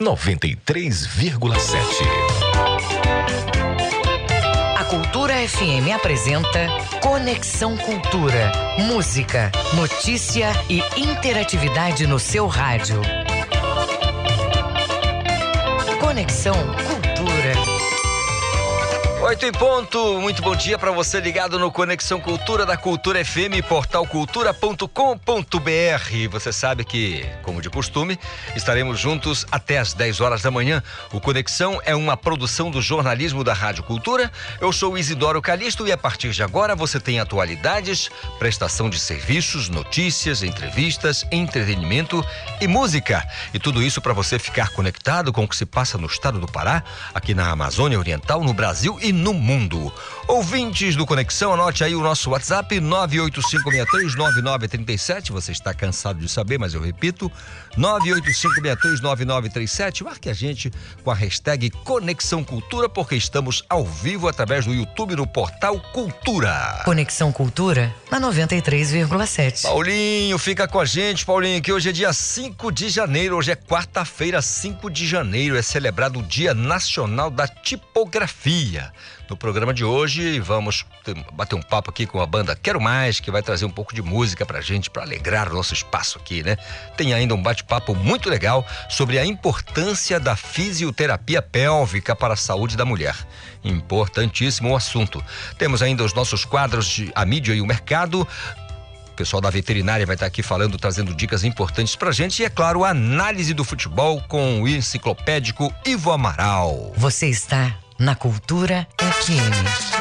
93,7. A Cultura FM apresenta Conexão Cultura. Música, notícia e interatividade no seu rádio. Conexão Cultura. Oito em ponto, muito bom dia para você ligado no Conexão Cultura da Cultura FM, portal cultura.com.br. Você sabe que, como de costume, estaremos juntos até às 10 horas da manhã. O Conexão é uma produção do jornalismo da Rádio Cultura. Eu sou Isidoro Calixto e a partir de agora você tem atualidades, prestação de serviços, notícias, entrevistas, entretenimento e música. E tudo isso para você ficar conectado com o que se passa no estado do Pará, aqui na Amazônia Oriental, no Brasil e no mundo. Ouvintes do Conexão, anote aí o nosso WhatsApp 985639937. Você está cansado de saber, mas eu repito, 985639937. Marque a gente com a hashtag Conexão Cultura, porque estamos ao vivo através do YouTube no portal Cultura. Conexão Cultura na 93,7. Paulinho, fica com a gente, Paulinho, que hoje é dia 5 de janeiro, hoje é quarta-feira, 5 de janeiro, é celebrado o Dia Nacional da Tipografia. No programa de hoje, vamos bater um papo aqui com a banda Quero Mais, que vai trazer um pouco de música pra gente, para alegrar o nosso espaço aqui, né? Tem ainda um bate-papo muito legal sobre a importância da fisioterapia pélvica para a saúde da mulher. Importantíssimo o assunto. Temos ainda os nossos quadros de A Mídia e o Mercado, o pessoal da veterinária vai estar aqui falando, trazendo dicas importantes pra gente e, é claro, a análise do futebol com o enciclopédico Ivo Amaral. Você está na Cultura FM.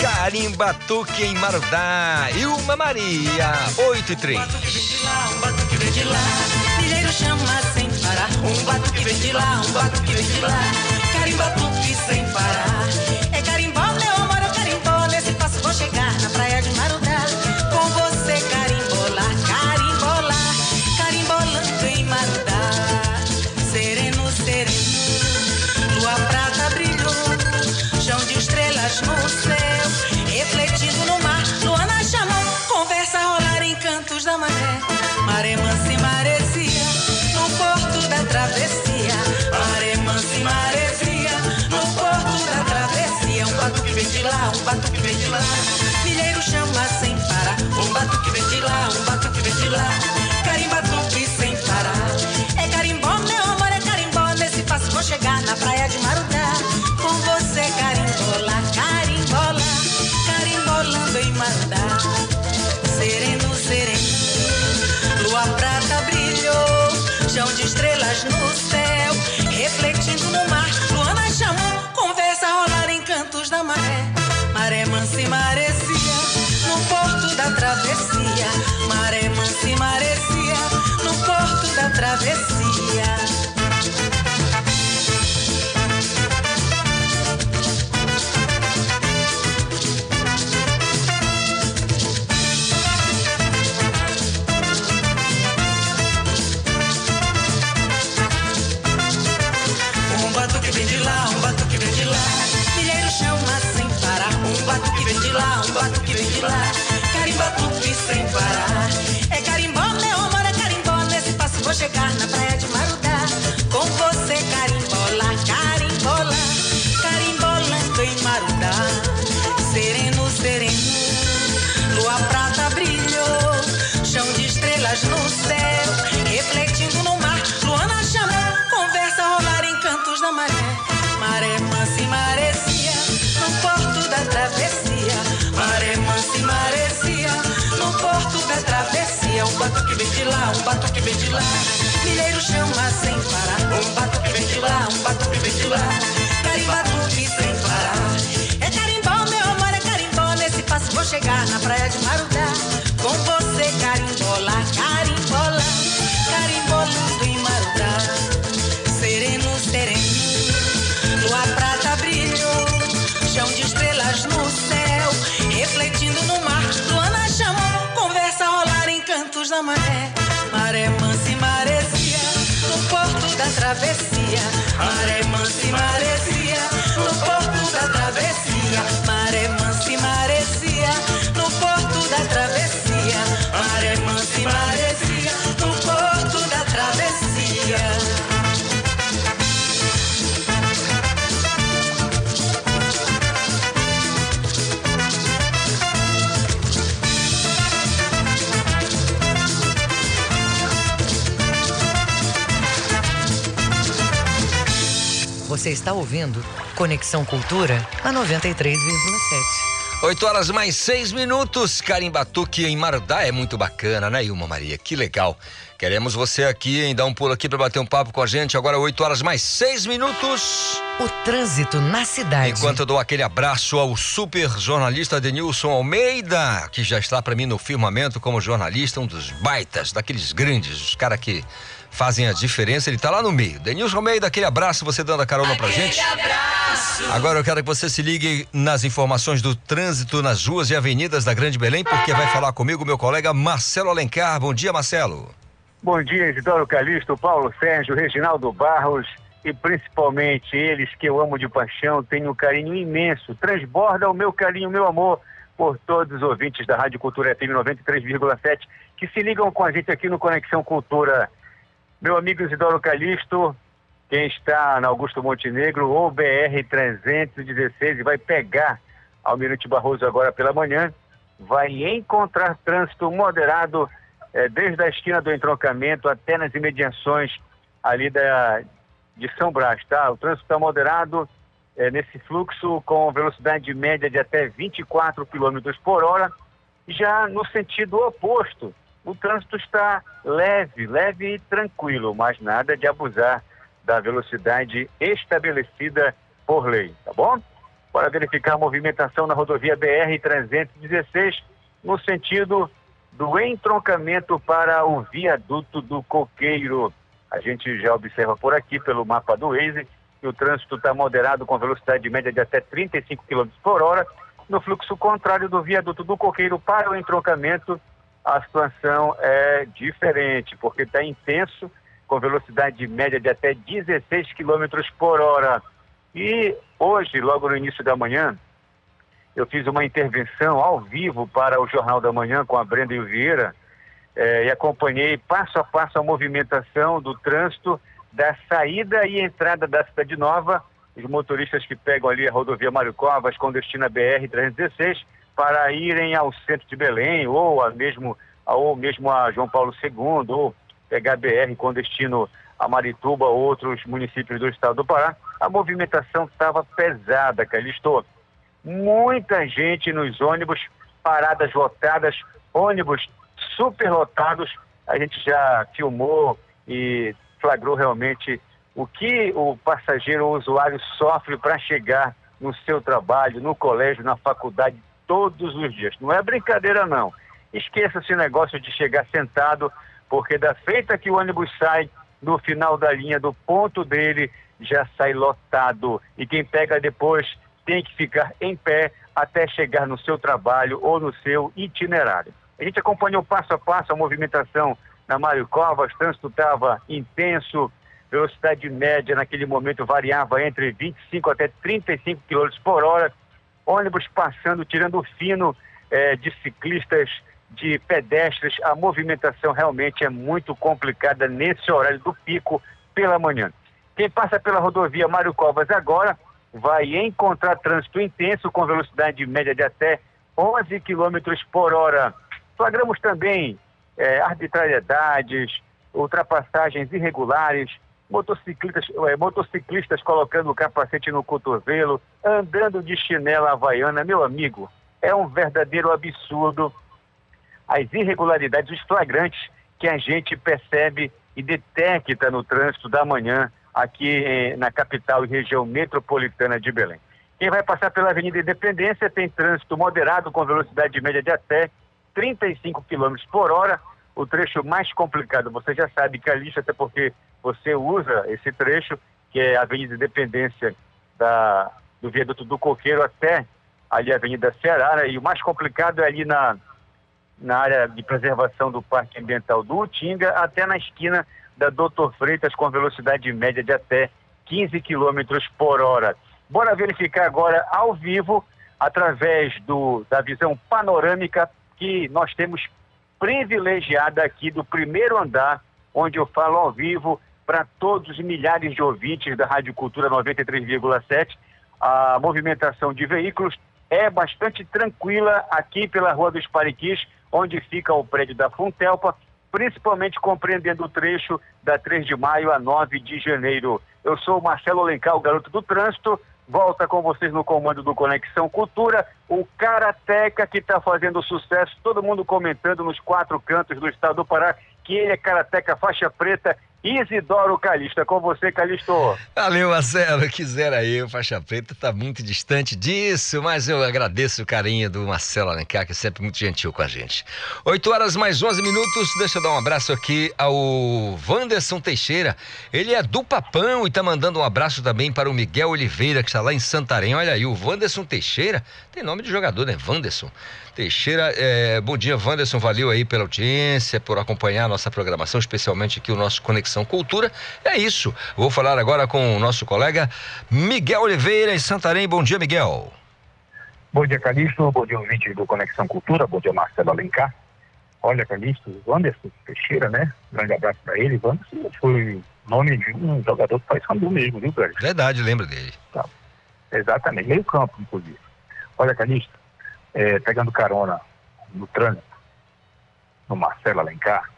Carimbatuque em Marudá, Ilma Maria, 8 e 3. Um batuque vem de lá, um batuque vem de lá. Milheiro chama sem parar. Um batuque vem de lá, um batuque vem de lá. Carimbatuque sem parar. Na praia de Marudá. Você está ouvindo Conexão Cultura na 93,7. 8 horas mais 6 minutos. Carimbatuque em Marudá é muito bacana, né, Ilma Maria? Que legal. Queremos você aqui, hein? Dá um pulo aqui para bater um papo com a gente. Agora 8 horas mais 6 minutos. O trânsito na cidade. Enquanto eu dou aquele abraço ao super jornalista Denilson Almeida, que já está para mim no firmamento como jornalista, um dos baitas, daqueles grandes, os caras que fazem a diferença. Ele está lá no meio. Denilson Almeida, aquele abraço, você dando a carona pra gente. abraço. Agora eu quero que você se ligue nas informações do trânsito nas ruas e avenidas da Grande Belém, porque vai falar comigo meu colega Marcelo Alencar. Bom dia, Marcelo. Bom dia, Isidoro Calixto, Paulo Sérgio, Reginaldo Barros e principalmente eles que eu amo de paixão, tenho um carinho imenso. Transborda o meu carinho, meu amor por todos os ouvintes da Rádio Cultura FM 93,7 que se ligam com a gente aqui no Conexão Cultura. Meu amigo Isidoro Calixto, quem está na Augusto Montenegro ou BR 316 e vai pegar Almirante Barroso agora pela manhã, vai encontrar trânsito moderado eh, desde a esquina do entroncamento até nas imediações ali da, de São Brás, tá? O trânsito está moderado eh, nesse fluxo com velocidade média de até 24 km por hora. Já no sentido oposto, o trânsito está leve, leve e tranquilo, mas nada de abusar da velocidade estabelecida por lei, tá bom? Para verificar a movimentação na rodovia BR-316, no sentido do entroncamento para o viaduto do Coqueiro. A gente já observa por aqui, pelo mapa do Waze, que o trânsito está moderado com velocidade média de até 35 km por hora. No fluxo contrário do viaduto do Coqueiro para o entroncamento, a situação é diferente, porque está intenso, com velocidade média de até 16 km por hora. E hoje, logo no início da manhã, eu fiz uma intervenção ao vivo para o Jornal da Manhã com a Brenda e o Vieira eh, e acompanhei passo a passo a movimentação do trânsito da saída e entrada da Cidade Nova, os motoristas que pegam ali a rodovia Mário Covas com destino a BR-316 para irem ao centro de Belém ou a mesmo, ou mesmo a João Paulo II ou pegar BR com destino a Marituba ou outros municípios do estado do Pará. A movimentação estava pesada, Calixto muita gente nos ônibus, paradas lotadas, ônibus superlotados. A gente já filmou e flagrou realmente o que o passageiro ou usuário sofre para chegar no seu trabalho, no colégio, na faculdade, todos os dias. Não é brincadeira, não. Esqueça esse negócio de chegar sentado, porque da feita que o ônibus sai, no final da linha do ponto dele, já sai lotado. E quem pega depois tem que ficar em pé até chegar no seu trabalho ou no seu itinerário. A gente acompanhou passo a passo a movimentação na Mário Covas, trânsito estava intenso, velocidade média naquele momento variava entre 25 até 35 km por hora, ônibus passando, tirando o fino eh, de ciclistas, de pedestres, a movimentação realmente é muito complicada nesse horário do pico pela manhã. Quem passa pela rodovia Mário Covas agora vai encontrar trânsito intenso com velocidade média de até 11 km por hora. Flagramos também é, arbitrariedades, ultrapassagens irregulares, motociclistas, é, motociclistas colocando o capacete no cotovelo, andando de chinela havaiana. Meu amigo, é um verdadeiro absurdo as irregularidades, os flagrantes que a gente percebe e detecta no trânsito da manhã aqui eh, na capital e região metropolitana de Belém. Quem vai passar pela Avenida Independência tem trânsito moderado com velocidade média de até 35 km por hora. O trecho mais complicado, você já sabe que a lista, até porque você usa esse trecho, que é a Avenida Independência da, do viaduto do Coqueiro até ali a Avenida Ceará, né? e o mais complicado é ali na, na área de preservação do Parque Ambiental do Utinga, até na esquina da Doutor Freitas com velocidade média de até 15 km por hora. Bora verificar agora ao vivo, através do, da visão panorâmica que nós temos privilegiada aqui do primeiro andar, onde eu falo ao vivo para todos os milhares de ouvintes da Rádio Cultura 93,7. A movimentação de veículos é bastante tranquila aqui pela Rua dos Pariquis, onde fica o prédio da Funtelpa, principalmente compreendendo o trecho da 3 de maio a 9 de janeiro. Eu sou o Marcelo Alencar, o garoto do trânsito. Volta com vocês no comando do Conexão Cultura, o Karateca que está fazendo sucesso, todo mundo comentando nos quatro cantos do estado do Pará que ele é Karateca faixa preta Isidoro Calixto. É com você, Calixto. Valeu, Marcelo. Quisera eu, faixa preta, tá muito distante disso, mas eu agradeço o carinho do Marcelo Alencar, que é sempre muito gentil com a gente. 8 horas mais 11 minutos. Deixa eu dar um abraço aqui ao Wanderson Teixeira. Ele é do Papão e tá mandando um abraço também para o Miguel Oliveira, que está lá em Santarém. Olha aí, o Wanderson Teixeira tem nome de jogador, né? Wanderson. Teixeira, é, bom dia, Wanderson. Valeu aí pela audiência, por acompanhar a nossa programação, especialmente aqui o nosso Conexão Cultura. É isso. Vou falar agora com o nosso colega Miguel Oliveira, em Santarém. Bom dia, Miguel. Bom dia, Calixto. Bom dia, ouvinte do Conexão Cultura. Bom dia, Marcelo Alencar. Olha, Calixto, Wanderson Teixeira, né? Grande abraço para ele. Wanderson foi nome de um jogador que faz Sandu mesmo, viu, Calixto? Verdade, lembro dele. Tá. Exatamente, meio campo, inclusive. Olha, Calixto, é, pegando carona no trânsito, no Marcelo Alencar,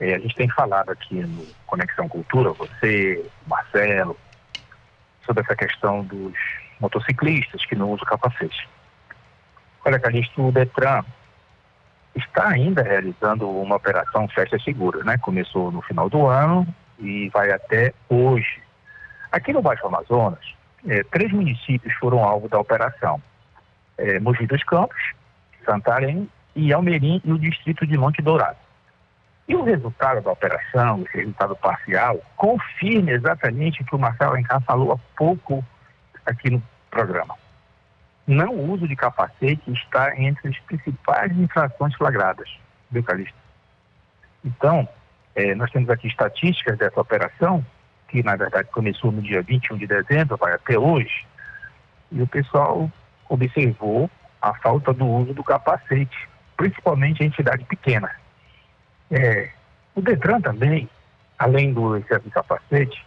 é, a gente tem falado aqui no Conexão Cultura, você, Marcelo, sobre essa questão dos motociclistas que não usam capacete. Olha, Calixto, o Detran está ainda realizando uma operação Festa Segura, né? Começou no final do ano e vai até hoje. Aqui no Baixo Amazonas, é, três municípios foram alvo da operação é, Mogi dos Campos, Santarém e Almerim e o distrito de Monte Dourado. E o resultado da operação, esse resultado parcial, confirma exatamente o que o Marcelo Alencar falou há pouco aqui no programa. Não uso de capacete está entre as principais infrações flagradas, viu, Calixto? Então, é, nós temos aqui estatísticas dessa operação, que na verdade começou no dia 21 de dezembro, vai até hoje, e o pessoal observou a falta do uso do capacete, principalmente em entidade pequena. É, o Detran também, além do excesso de capacete,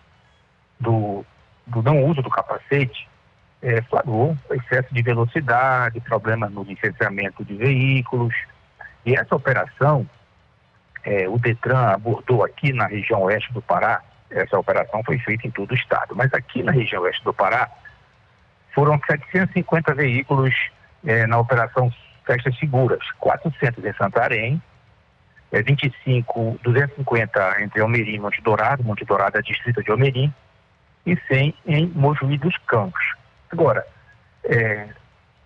do, do não uso do capacete, é, flagrou excesso de velocidade, problemas no licenciamento de veículos. E essa operação, é, o Detran abordou aqui na região oeste do Pará, essa operação foi feita em todo o estado, mas aqui na região oeste do Pará, foram 750 veículos é, na operação Festas Seguras, 400 em Santarém, é, 25, 250 entre Almerim e Monte Dourado, Monte Dourado é distrito de Almerim, e 100 em Mojuí dos Campos. Agora, é,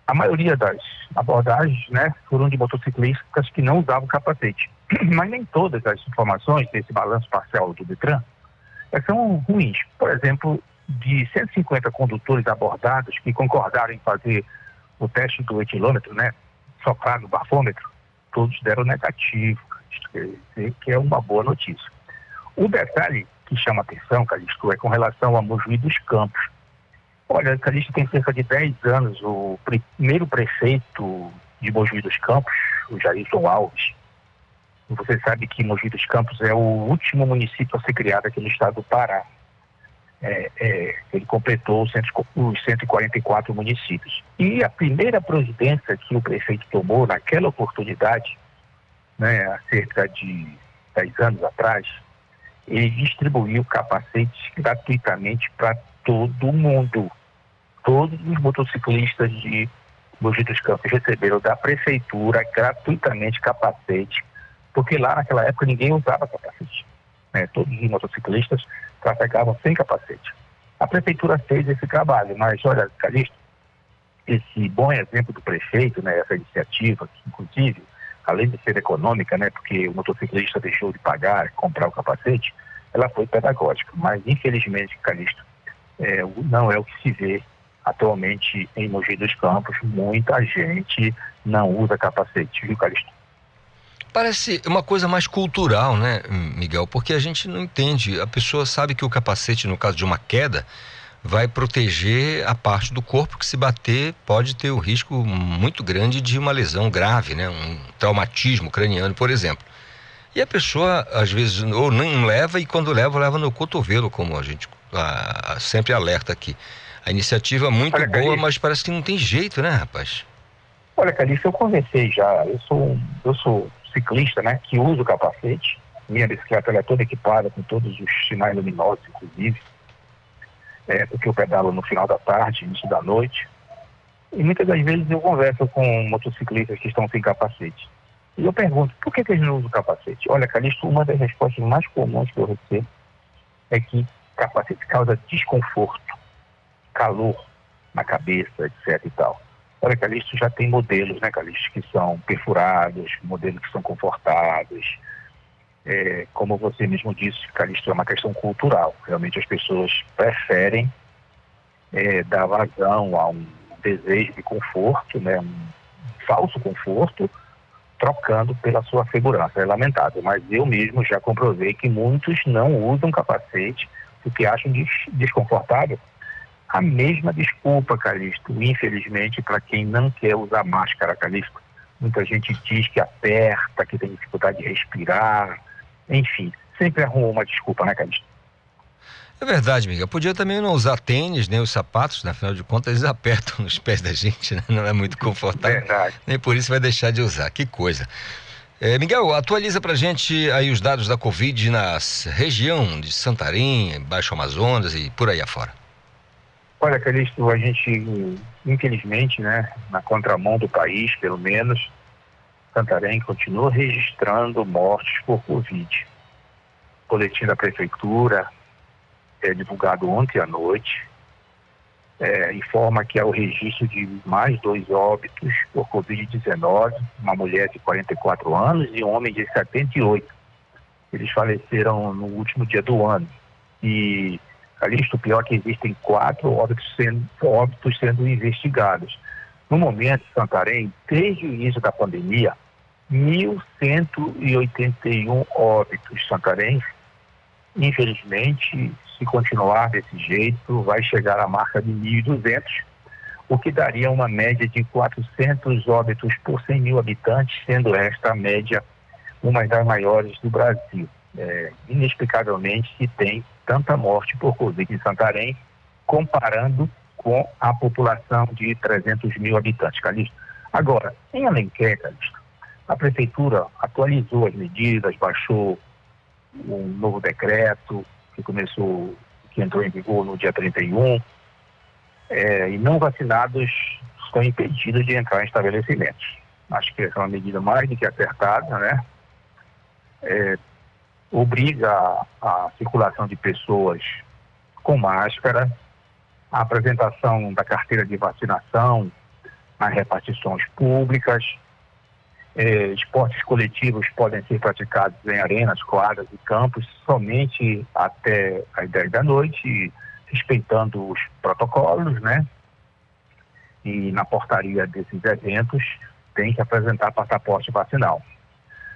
a maioria das abordagens né, foram de motociclistas que não usavam capacete. Mas nem todas as informações desse balanço parcial do Detran são ruins. Por exemplo, de 150 condutores abordados que concordaram em fazer o teste do etilômetro, né, soprar no bafômetro, todos deram negativo, que é uma boa notícia. O detalhe que chama atenção, Calixto, é com relação a Mojuí dos Campos. Olha, Calixto tem cerca de 10 anos, o primeiro prefeito de Mojuí dos Campos, o Jairson Alves, você sabe que Mogi dos Campos é o último município a ser criado aqui no estado do Pará é, é, ele completou os 144 municípios. E a primeira providência que o prefeito tomou naquela oportunidade, né, há cerca de 10 anos atrás, ele distribuiu capacetes gratuitamente para todo mundo. Todos os motociclistas de Mogi dos Campos receberam da prefeitura gratuitamente capacete, porque lá naquela época ninguém usava capacete. Né? Todos os motociclistas trafegavam sem capacete. A prefeitura fez esse trabalho, mas olha, Calixto, esse bom exemplo do prefeito, né, essa iniciativa, que inclusive, além de ser econômica, né, porque o motociclista deixou de pagar, comprar o capacete, ela foi pedagógica. Mas, infelizmente, Calixto, é, não é o que se vê atualmente em Mogi dos Campos. Muita gente não usa capacete, viu, Calixto? Parece uma coisa mais cultural, né, Miguel? Porque a gente não entende. A pessoa sabe que o capacete, no caso de uma queda, vai proteger a parte do corpo que se bater pode ter o um risco muito grande de uma lesão grave, né? Um traumatismo craniano, por exemplo. E a pessoa, às vezes, ou não leva e quando leva, leva no cotovelo, como a gente a, a, sempre alerta aqui. A iniciativa é muito Olha, boa, mas parece que não tem jeito, né, rapaz? Olha, Calixto, eu conversei já. Eu sou, eu sou motociclista, né, que usa o capacete. Minha bicicleta é toda equipada com todos os sinais luminosos, inclusive, é, porque eu pedalo no final da tarde, início da noite. E muitas das vezes eu converso com motociclistas que estão sem capacete. E eu pergunto, por que, que eles não usam capacete? Olha, Calixto, uma das respostas mais comuns que eu recebo é que capacete causa desconforto, calor na cabeça, etc e tal. Olha, Calixto já tem modelos, né, Calixto, que são perfurados, modelos que são confortáveis. É, como você mesmo disse, Calixto, é uma questão cultural. Realmente as pessoas preferem é, dar vazão a um desejo de conforto, né, um falso conforto, trocando pela sua segurança. É lamentável, mas eu mesmo já comprovei que muitos não usam capacete porque acham desconfortável. A mesma desculpa, Calixto, infelizmente, para quem não quer usar máscara, Calixto. Muita gente diz que aperta, que tem dificuldade de respirar, enfim, sempre arruma uma desculpa, né, Calixto? É verdade, Miguel. Podia também não usar tênis, nem os sapatos, né? afinal de contas eles apertam os pés da gente, né? Não é muito confortável. Verdade. Nem por isso vai deixar de usar. Que coisa. É, Miguel, atualiza pra gente aí os dados da Covid na região de Santarém, Baixo Amazonas e por aí afora. Olha, Calixto, a gente, infelizmente, né, na contramão do país, pelo menos, Santarém continua registrando mortes por Covid. O boletim da prefeitura é, divulgado ontem à noite, é, informa que há o registro de mais dois óbitos por Covid-19, uma mulher de 44 anos e um homem de 78. Eles faleceram no último dia do ano. E, Calixto, o pior é que existem quatro óbitos sendo, óbitos sendo investigados. No momento, Santarém, desde o início da pandemia, 1.181 óbitos. Santarém, infelizmente, se continuar desse jeito, vai chegar à marca de 1.200, o que daria uma média de 400 óbitos por 100 mil habitantes, sendo esta a média uma das maiores do Brasil. É, inexplicavelmente se tem tanta morte por Covid em Santarém, comparando com a população de 300 mil habitantes, Calixto. Agora, em Alenquer, Calixto, a prefeitura atualizou as medidas, baixou um novo decreto, que começou, que entrou em vigor no dia 31, é, e não vacinados estão impedidos de entrar em estabelecimentos. Acho que essa é uma medida mais do que acertada, né? É, obriga a, a circulação de pessoas com máscara, a apresentação da carteira de vacinação nas repartições públicas, é, esportes coletivos podem ser praticados em arenas, quadras e campos somente até as 10 da noite, respeitando os protocolos, né? E na portaria desses eventos tem que apresentar passaporte vacinal.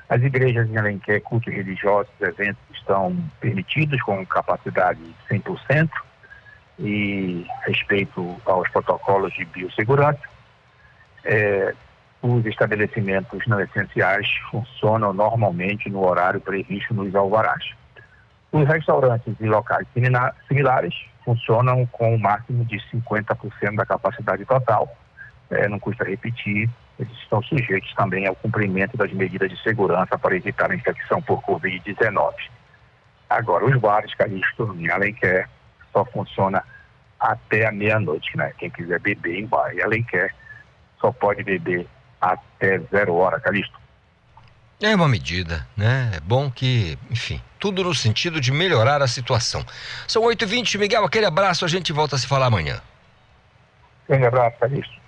As igrejas em Alenquer, cultos religiosos, eventos estão permitidos com capacidade de 100% e respeito aos protocolos de biossegurança. É, os estabelecimentos não essenciais funcionam normalmente no horário previsto nos alvarás. Os restaurantes e locais similares funcionam com o um máximo de 50% da capacidade total. É, não custa repetir, eles estão sujeitos também ao cumprimento das medidas de segurança para evitar a infecção por Covid-19. Agora, os bares, Calixto, em Alenquer, só funciona até a meia-noite, né? Quem quiser beber em bar em Alenquer só pode beber até zero hora, Calixto. É uma medida, né? É bom que, enfim, tudo no sentido de melhorar a situação. São 8h20, Miguel, aquele abraço, a gente volta a se falar amanhã. Um abraço, Calixto.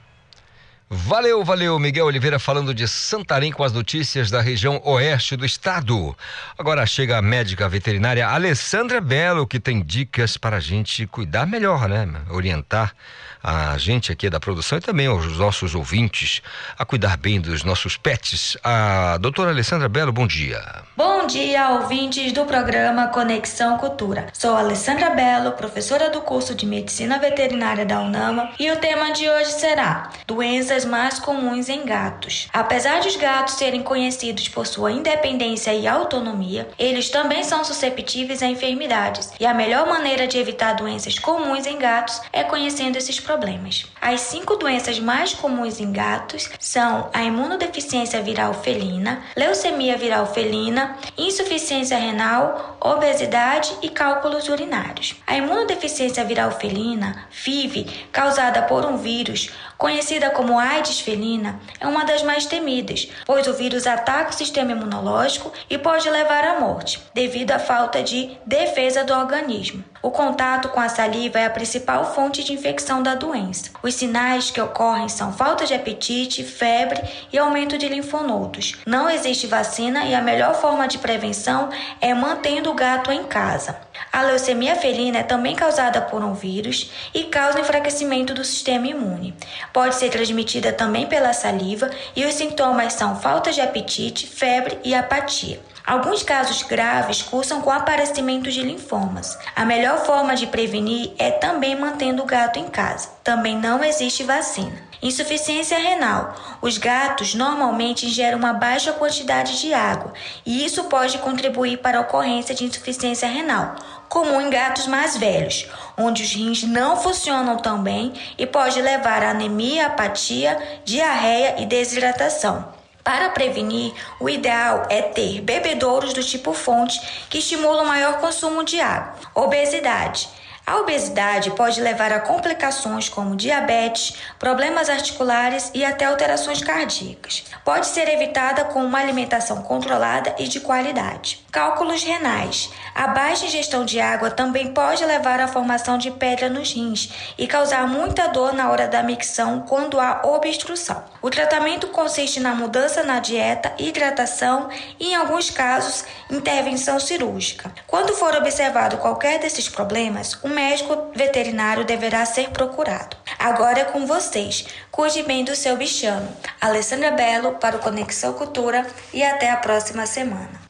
Valeu, valeu, Miguel Oliveira falando de Santarém com as notícias da região oeste do estado. Agora chega a médica veterinária Alessandra Belo, que tem dicas para a gente cuidar melhor, né? Orientar a gente aqui da produção e também aos nossos ouvintes a cuidar bem dos nossos pets. A doutora Alessandra Belo, bom dia. Bom dia, ouvintes do programa Conexão Cultura. Sou Alessandra Belo, professora do curso de Medicina Veterinária da UNAMA, e o tema de hoje será Doenças das mais comuns em gatos. Apesar de os gatos serem conhecidos por sua independência e autonomia, eles também são susceptíveis a enfermidades, e a melhor maneira de evitar doenças comuns em gatos é conhecendo esses problemas. As cinco doenças mais comuns em gatos são a imunodeficiência viral felina, leucemia viral felina, insuficiência renal, obesidade e cálculos urinários. A imunodeficiência viral felina, FIV, causada por um vírus, conhecida como AIDS felina, é uma das mais temidas, pois o vírus ataca o sistema imunológico e pode levar à morte, devido à falta de defesa do organismo. O contato com a saliva é a principal fonte de infecção da doença. Os sinais que ocorrem são falta de apetite, febre e aumento de linfonodos. Não existe vacina e a melhor forma de prevenção é mantendo o gato em casa. A leucemia felina é também causada por um vírus e causa enfraquecimento do sistema imune. Pode ser transmitida também pela saliva e os sintomas são falta de apetite, febre e apatia. Alguns casos graves cursam com aparecimento de linfomas. A melhor forma de prevenir é também mantendo o gato em casa. Também não existe vacina. Insuficiência renal. Os gatos normalmente ingerem uma baixa quantidade de água e isso pode contribuir para a ocorrência de insuficiência renal, comum em gatos mais velhos, onde os rins não funcionam tão bem e pode levar a anemia, apatia, diarreia e desidratação. Para prevenir, o ideal é ter bebedouros do tipo fonte que estimulam maior consumo de água. Obesidade. A obesidade pode levar a complicações como diabetes, problemas articulares e até alterações cardíacas. Pode ser evitada com uma alimentação controlada e de qualidade. Cálculos renais. A baixa ingestão de água também pode levar à formação de pedra nos rins e causar muita dor na hora da micção quando há obstrução. O tratamento consiste na mudança na dieta, hidratação e, em alguns casos, intervenção cirúrgica. Quando for observado qualquer desses problemas, o médico veterinário deverá ser procurado. Agora é com vocês. Cuide bem do seu bichano. Alessandra Belo para o Conexão Cultura e até a próxima semana.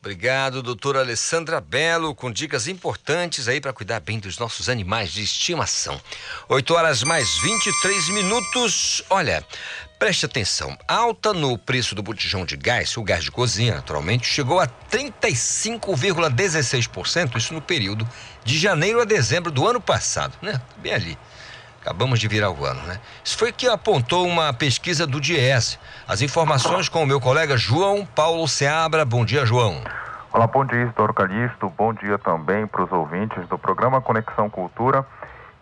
Obrigado, doutora Alessandra Belo, com dicas importantes aí para cuidar bem dos nossos animais de estimação. 8 horas mais 23 minutos. Olha, preste atenção. Alta no preço do botijão de gás, o gás de cozinha, naturalmente, chegou a 35,16%, isso no período de janeiro a dezembro do ano passado, né? Bem ali. Acabamos de virar o ano, né? Isso foi que apontou uma pesquisa do Diese. As informações com o meu colega João Paulo Seabra. Bom dia, João. Olá, bom dia, Isidoro Calixto. Bom dia também para os ouvintes do programa Conexão Cultura.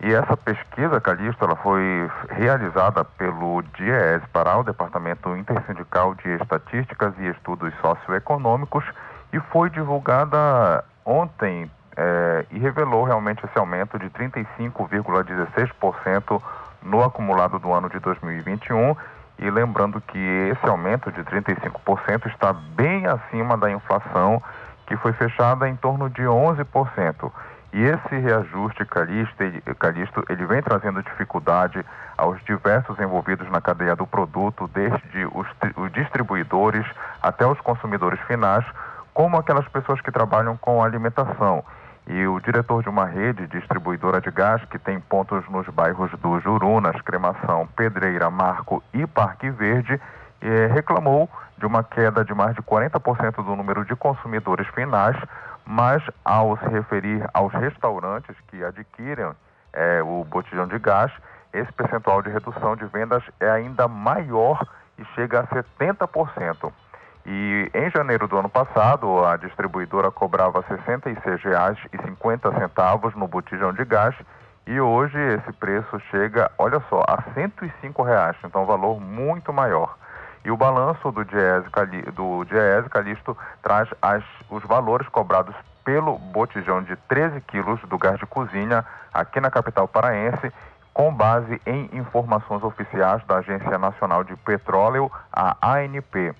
E essa pesquisa, Calixto, ela foi realizada pelo DIES para o Departamento Intersindical de Estatísticas e Estudos Socioeconômicos e foi divulgada ontem é, e revelou realmente esse aumento de 35,16% no acumulado do ano de 2021. E lembrando que esse aumento de 35% está bem acima da inflação, que foi fechada em torno de 11%. E esse reajuste calixto ele, ele vem trazendo dificuldade aos diversos envolvidos na cadeia do produto, desde os, os distribuidores até os consumidores finais, como aquelas pessoas que trabalham com alimentação. E o diretor de uma rede distribuidora de gás, que tem pontos nos bairros do Jurunas, Cremação, Pedreira, Marco e Parque Verde, eh, reclamou de uma queda de mais de 40% do número de consumidores finais, mas ao se referir aos restaurantes que adquirem eh, o botijão de gás, esse percentual de redução de vendas é ainda maior e chega a 70%. E em janeiro do ano passado, a distribuidora cobrava R$ 66,50 no botijão de gás e hoje esse preço chega, olha só, a 105 reais, então um valor muito maior. E o balanço do Diese, do Diese traz as, os valores cobrados pelo botijão de 13 quilos do gás de cozinha aqui na capital paraense, com base em informações oficiais da Agência Nacional de Petróleo, a ANP.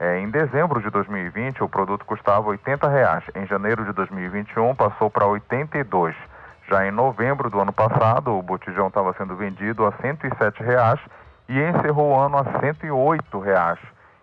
É, em dezembro de 2020, o produto custava 80 reais. Em janeiro de 2021, passou para R$ 82. Já em novembro do ano passado, o botijão estava sendo vendido a 107 reais e encerrou o ano a 108 reais.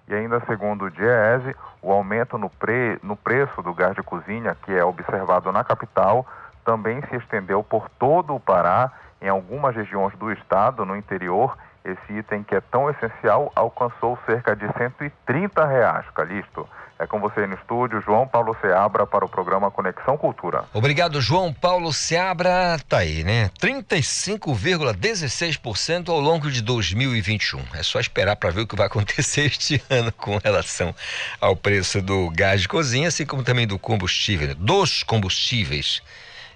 E ainda segundo o Diese, o aumento no, pre, no preço do gás de cozinha, que é observado na capital, também se estendeu por todo o Pará, em algumas regiões do estado, no interior, esse item que é tão essencial alcançou cerca de 130 reais, Calixto. É com você no estúdio, João Paulo Seabra, para o programa Conexão Cultura. Obrigado, João Paulo Seabra. Tá aí, né? 35,16% ao longo de 2021. É só esperar para ver o que vai acontecer este ano com relação ao preço do gás de cozinha, assim como também do combustível, né? dos combustíveis.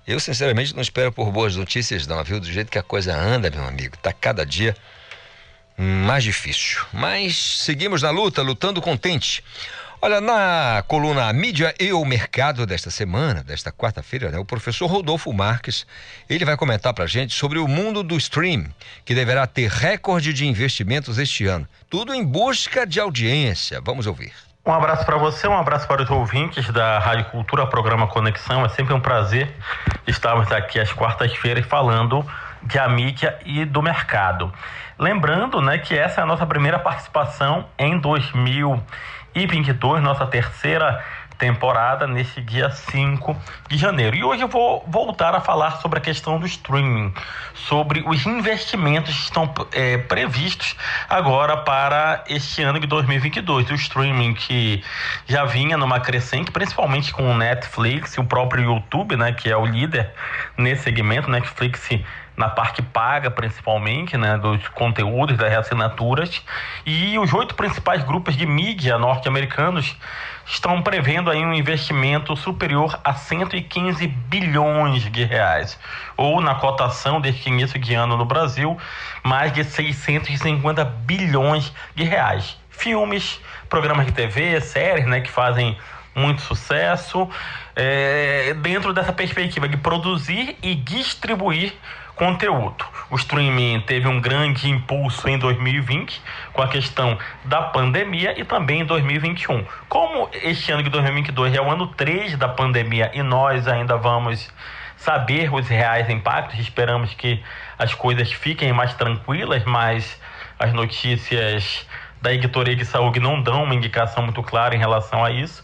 Eu, sinceramente, não espero por boas notícias, não, viu? Do jeito que a coisa anda, meu amigo, tá cada dia mais difícil. Mas seguimos na luta, lutando contente. Olha, na coluna Mídia e o Mercado desta semana, desta quarta-feira, né, o professor Rodolfo Marques, ele vai comentar para gente sobre o mundo do stream, que deverá ter recorde de investimentos este ano. Tudo em busca de audiência. Vamos ouvir. Um abraço para você, um abraço para os ouvintes da Rádio Cultura, programa Conexão. É sempre um prazer estarmos aqui às quartas-feiras falando de a mídia e do mercado. Lembrando, né, que essa é a nossa primeira participação em 2000 e 22, nossa terceira temporada, nesse dia 5 de janeiro. E hoje eu vou voltar a falar sobre a questão do streaming, sobre os investimentos que estão é, previstos agora para este ano de 2022. O streaming que já vinha numa crescente, principalmente com o Netflix e o próprio YouTube, né, que é o líder nesse segmento. Netflix na parte paga, principalmente, né, dos conteúdos, das assinaturas. E os oito principais grupos de mídia norte-americanos estão prevendo aí um investimento superior a 115 bilhões de reais, ou na cotação deste início de ano no Brasil, mais de 650 bilhões de reais. Filmes, programas de TV, séries, né, que fazem muito sucesso, é, dentro dessa perspectiva de produzir e distribuir conteúdo. O streaming teve um grande impulso em 2020 com a questão da pandemia e também em 2021. Como este ano de 2022 é o ano 3 da pandemia e nós ainda vamos saber os reais impactos, esperamos que as coisas fiquem mais tranquilas, mas as notícias da editoria de saúde não dão uma indicação muito clara em relação a isso.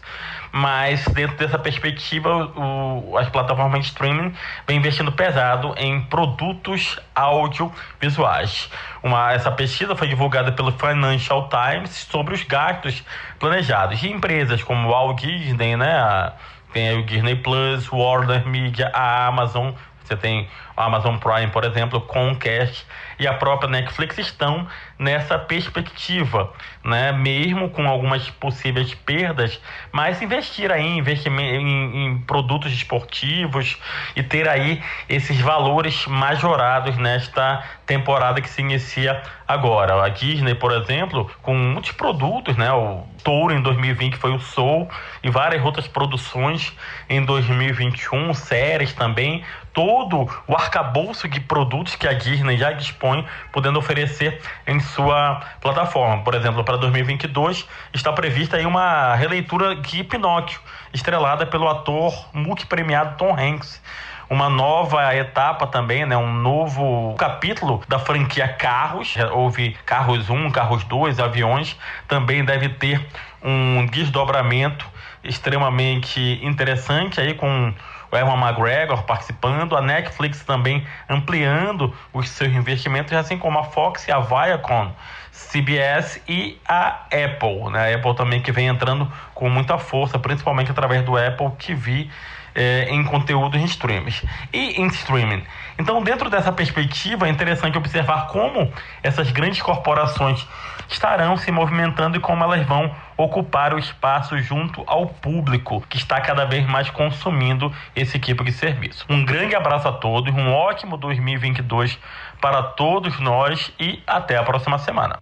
Mas dentro dessa perspectiva, o, as plataformas de streaming vêm investindo pesado em produtos audiovisuais. Uma, essa pesquisa foi divulgada pelo Financial Times sobre os gastos planejados de empresas como Walt Disney, né? A, tem o Disney Plus, Warner Media, a Amazon, você tem o Amazon Prime, por exemplo, Comcast e a própria Netflix estão nessa perspectiva, né? mesmo com algumas possíveis perdas, mas investir aí em, em, em produtos esportivos e ter aí esses valores majorados nesta temporada que se inicia agora. A Disney, por exemplo, com muitos produtos, né? o Touro em 2020 foi o Soul e várias outras produções em 2021, séries também, todo o arcabouço de produtos que a Disney já dispõe, podendo oferecer em sua plataforma. Por exemplo, para 2022 está prevista aí uma releitura de Pinóquio, estrelada pelo ator multipremiado Tom Hanks uma nova etapa também, né? um novo capítulo da franquia Carros. Houve Carros 1, Carros 2, aviões. Também deve ter um desdobramento extremamente interessante aí com o Evan McGregor participando, a Netflix também ampliando os seus investimentos, assim como a Fox a Viacom, CBS e a Apple. Né? A Apple também que vem entrando com muita força, principalmente através do Apple TV eh, em conteúdo em streams e em streaming. Então, dentro dessa perspectiva, é interessante observar como essas grandes corporações estarão se movimentando e como elas vão ocupar o espaço junto ao público que está cada vez mais consumindo esse tipo de serviço. Um grande abraço a todos, um ótimo 2022 para todos nós e até a próxima semana.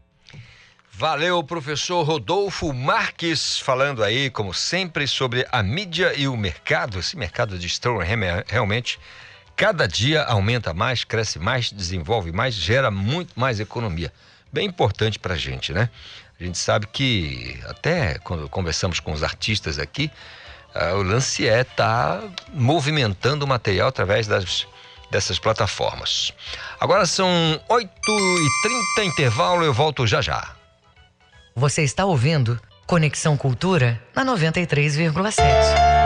Valeu, professor Rodolfo Marques, falando aí, como sempre, sobre a mídia e o mercado. Esse mercado de streaming realmente cada dia aumenta mais, cresce mais, desenvolve mais, gera muito mais economia. Bem importante para a gente, né? A gente sabe que, até quando conversamos com os artistas aqui, uh, o lance é estar tá movimentando o material através das, dessas plataformas. Agora são 8h30 intervalo, eu volto já já. Você está ouvindo Conexão Cultura na 93,7.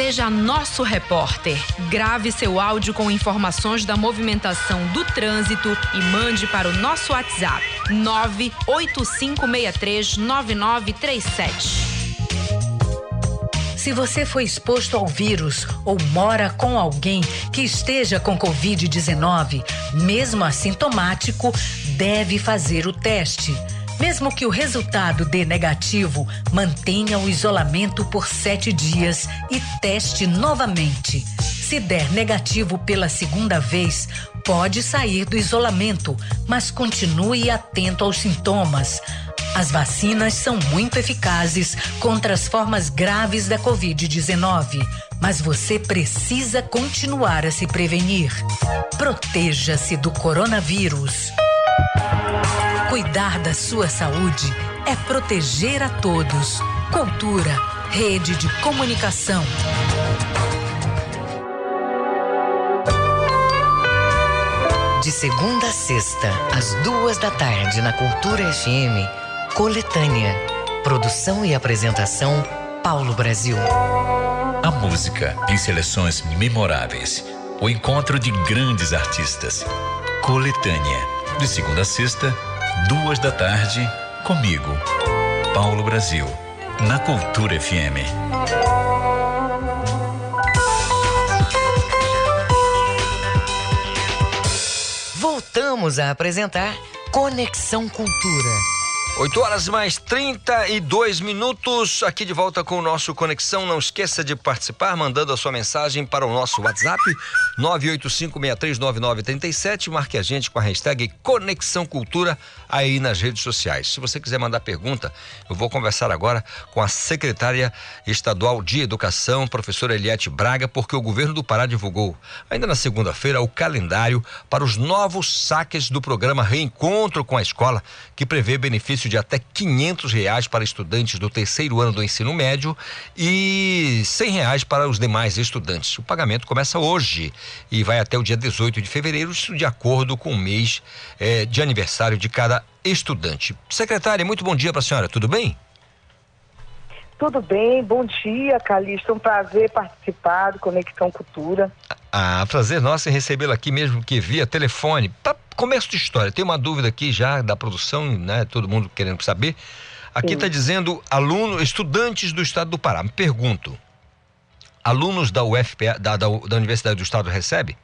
seja nosso repórter. Grave seu áudio com informações da movimentação do trânsito e mande para o nosso WhatsApp 985639937. Se você foi exposto ao vírus ou mora com alguém que esteja com Covid-19, mesmo assintomático, deve fazer o teste. Mesmo que o resultado dê negativo, mantenha o isolamento por sete dias e teste novamente. Se der negativo pela segunda vez, pode sair do isolamento, mas continue atento aos sintomas. As vacinas são muito eficazes contra as formas graves da Covid-19, mas você precisa continuar a se prevenir. Proteja-se do coronavírus. Cuidar da sua saúde é proteger a todos. Cultura, rede de comunicação. De segunda a sexta, às duas da tarde, na Cultura FM, Coletânea. Produção e apresentação, Paulo Brasil. A música em seleções memoráveis. O encontro de grandes artistas. Coletânea. De segunda a sexta, duas da tarde, comigo, Paulo Brasil. Na Cultura FM. Voltamos a apresentar Conexão Cultura. 8 horas mais 32 minutos, aqui de volta com o nosso Conexão. Não esqueça de participar, mandando a sua mensagem para o nosso WhatsApp 985639937. Marque a gente com a hashtag Conexão Cultura aí nas redes sociais. Se você quiser mandar pergunta, eu vou conversar agora com a secretária estadual de Educação, professora Eliette Braga, porque o governo do Pará divulgou, ainda na segunda-feira, o calendário para os novos saques do programa Reencontro com a Escola, que prevê benefício de até quinhentos reais para estudantes do terceiro ano do ensino médio e cem reais para os demais estudantes. O pagamento começa hoje e vai até o dia 18 de fevereiro, isso de acordo com o mês eh, de aniversário de cada estudante. Secretária, muito bom dia para a senhora, tudo bem? Tudo bem, bom dia, Calixto. É um prazer participar do Conexão Cultura. Ah, prazer nosso em recebê-la aqui mesmo que via telefone. Pra começo de história, tem uma dúvida aqui já da produção, né? Todo mundo querendo saber. Aqui está dizendo aluno, estudantes do estado do Pará. Me pergunto, alunos da UFPA, da, da, da Universidade do Estado recebe?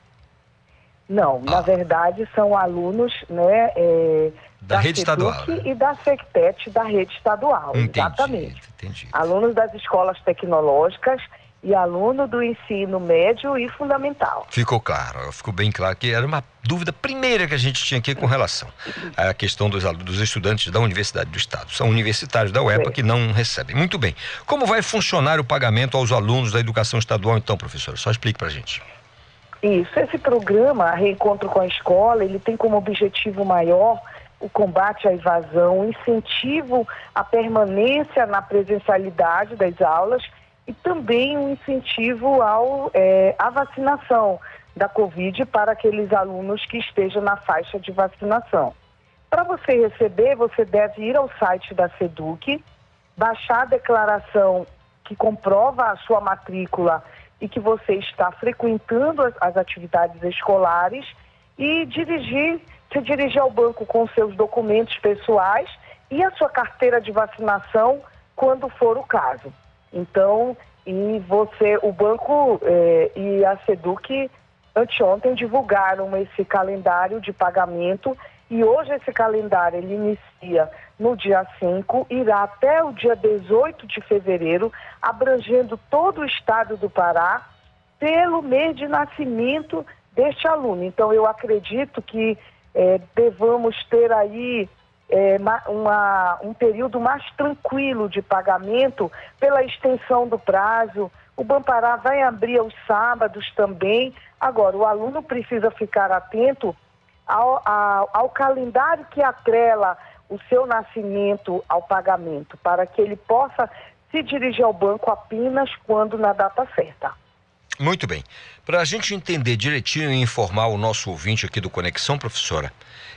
Não, na verdade são alunos, né? é, Da rede estadual, SEDUC E da SECTET da rede estadual, Entendi, exatamente. Entendi. Alunos das escolas tecnológicas e aluno do ensino médio e fundamental. Ficou claro, ficou bem claro que era uma dúvida primeira que a gente tinha aqui com relação à questão dos, alunos, dos estudantes da Universidade do Estado. São universitários da UEPA que não recebem. Muito bem. Como vai funcionar o pagamento aos alunos da educação estadual, então, professora? Só explique pra gente. Isso, esse programa, Reencontro com a Escola, ele tem como objetivo maior o combate à evasão, incentivo à permanência na presencialidade das aulas e também um incentivo ao, eh, à vacinação da Covid para aqueles alunos que estejam na faixa de vacinação. Para você receber, você deve ir ao site da SEDUC, baixar a declaração que comprova a sua matrícula e que você está frequentando as, as atividades escolares e dirigir, se dirigir ao banco com seus documentos pessoais e a sua carteira de vacinação, quando for o caso. Então, e você, o banco eh, e a SEDUC anteontem divulgaram esse calendário de pagamento e hoje esse calendário ele inicia no dia 5, irá até o dia 18 de fevereiro, abrangendo todo o estado do Pará, pelo mês de nascimento deste aluno. Então, eu acredito que eh, devamos ter aí ma- uma- um período mais tranquilo de pagamento pela extensão do prazo, O Bampará vai abrir aos sábados também. Agora, o aluno precisa ficar atento ao, ao, ao calendário que atrela o seu nascimento ao pagamento, para que ele possa se dirigir ao banco apenas quando na data certa. Muito bem. Para a gente entender direitinho e informar o nosso ouvinte aqui do Conexão, professora,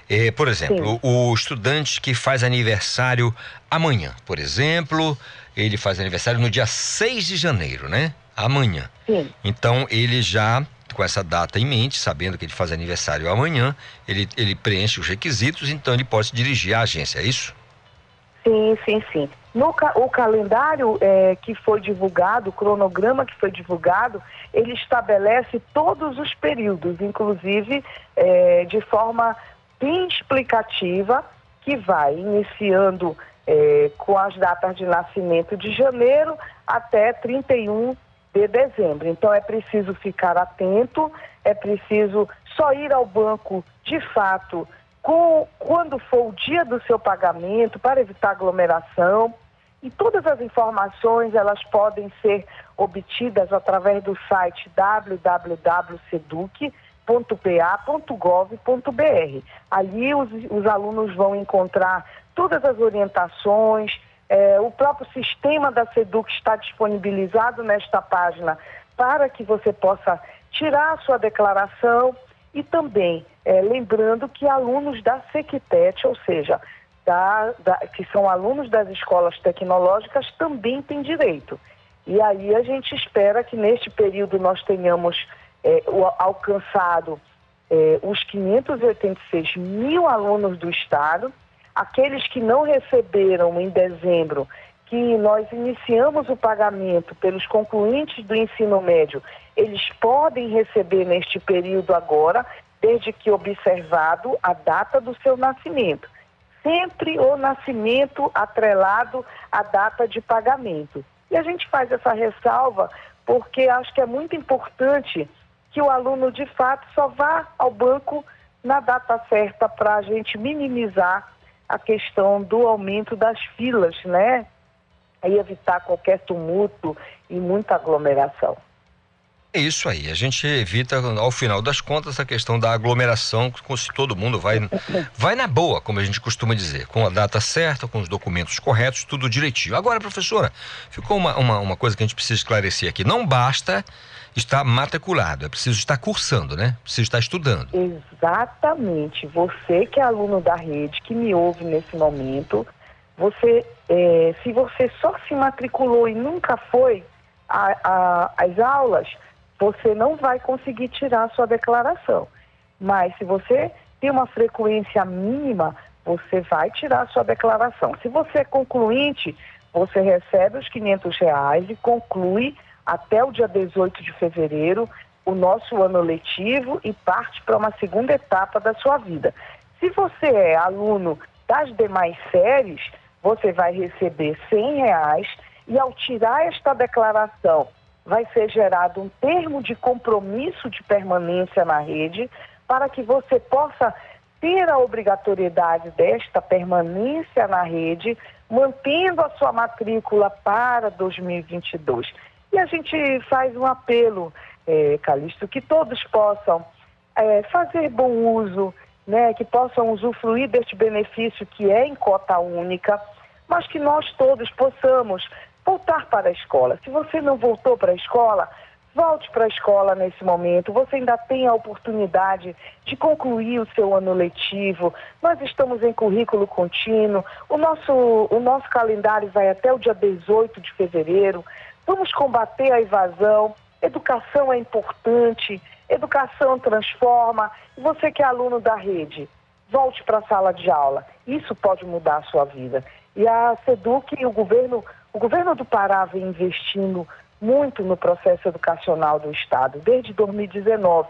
é, por exemplo, o, o estudante que faz aniversário amanhã, por exemplo, ele faz aniversário no dia 6 de janeiro, né? Amanhã. Sim. Então ele já com essa data em mente, sabendo que ele faz aniversário amanhã, ele, ele preenche os requisitos, então ele pode se dirigir à agência, é isso? Sim, sim, sim. No o calendário é, que foi divulgado, o cronograma que foi divulgado, ele estabelece todos os períodos, inclusive é, de forma bem explicativa, que vai iniciando é, com as datas de nascimento de janeiro até 31 de dezembro. Então é preciso ficar atento, é preciso só ir ao banco de fato com, quando for o dia do seu pagamento para evitar aglomeração. E todas as informações elas podem ser obtidas através do site www.seduc.pa.gov.br. Ali os, os alunos vão encontrar todas as orientações, é, o próprio sistema da SEDUC está disponibilizado nesta página para que você possa tirar a sua declaração e também é, lembrando que alunos da Sequitet, ou seja, da, da, que são alunos das escolas tecnológicas, também têm direito. E aí a gente espera que neste período nós tenhamos é, alcançado é, os 586 mil alunos do Estado aqueles que não receberam em dezembro, que nós iniciamos o pagamento pelos concluintes do ensino médio, eles podem receber neste período agora, desde que observado a data do seu nascimento. Sempre o nascimento atrelado à data de pagamento. E a gente faz essa ressalva porque acho que é muito importante que o aluno de fato só vá ao banco na data certa para a gente minimizar a questão do aumento das filas, né? E evitar qualquer tumulto e muita aglomeração. É isso aí, a gente evita, ao final das contas, a questão da aglomeração, se todo mundo vai, vai na boa, como a gente costuma dizer, com a data certa, com os documentos corretos, tudo direitinho. Agora, professora, ficou uma, uma, uma coisa que a gente precisa esclarecer aqui. Não basta estar matriculado, é preciso estar cursando, né? Precisa estar estudando. Exatamente. Você que é aluno da rede, que me ouve nesse momento, você, é, se você só se matriculou e nunca foi às aulas, você não vai conseguir tirar a sua declaração. Mas se você tem uma frequência mínima, você vai tirar a sua declaração. Se você é concluinte, você recebe os 500 reais e conclui até o dia 18 de fevereiro o nosso ano letivo e parte para uma segunda etapa da sua vida. Se você é aluno das demais séries, você vai receber 100 reais e ao tirar esta declaração vai ser gerado um termo de compromisso de permanência na rede para que você possa ter a obrigatoriedade desta permanência na rede, mantendo a sua matrícula para 2022. E a gente faz um apelo, é, Calixto, que todos possam é, fazer bom uso, né, que possam usufruir deste benefício que é em cota única, mas que nós todos possamos voltar para a escola. Se você não voltou para a escola, volte para a escola nesse momento. Você ainda tem a oportunidade de concluir o seu ano letivo. Nós estamos em currículo contínuo. O nosso, o nosso calendário vai até o dia 18 de fevereiro. Vamos combater a evasão. Educação é importante, educação transforma. Você que é aluno da rede, volte para a sala de aula. Isso pode mudar a sua vida. E a SEDUC e o governo, o governo do Pará vem investindo muito no processo educacional do Estado, desde 2019,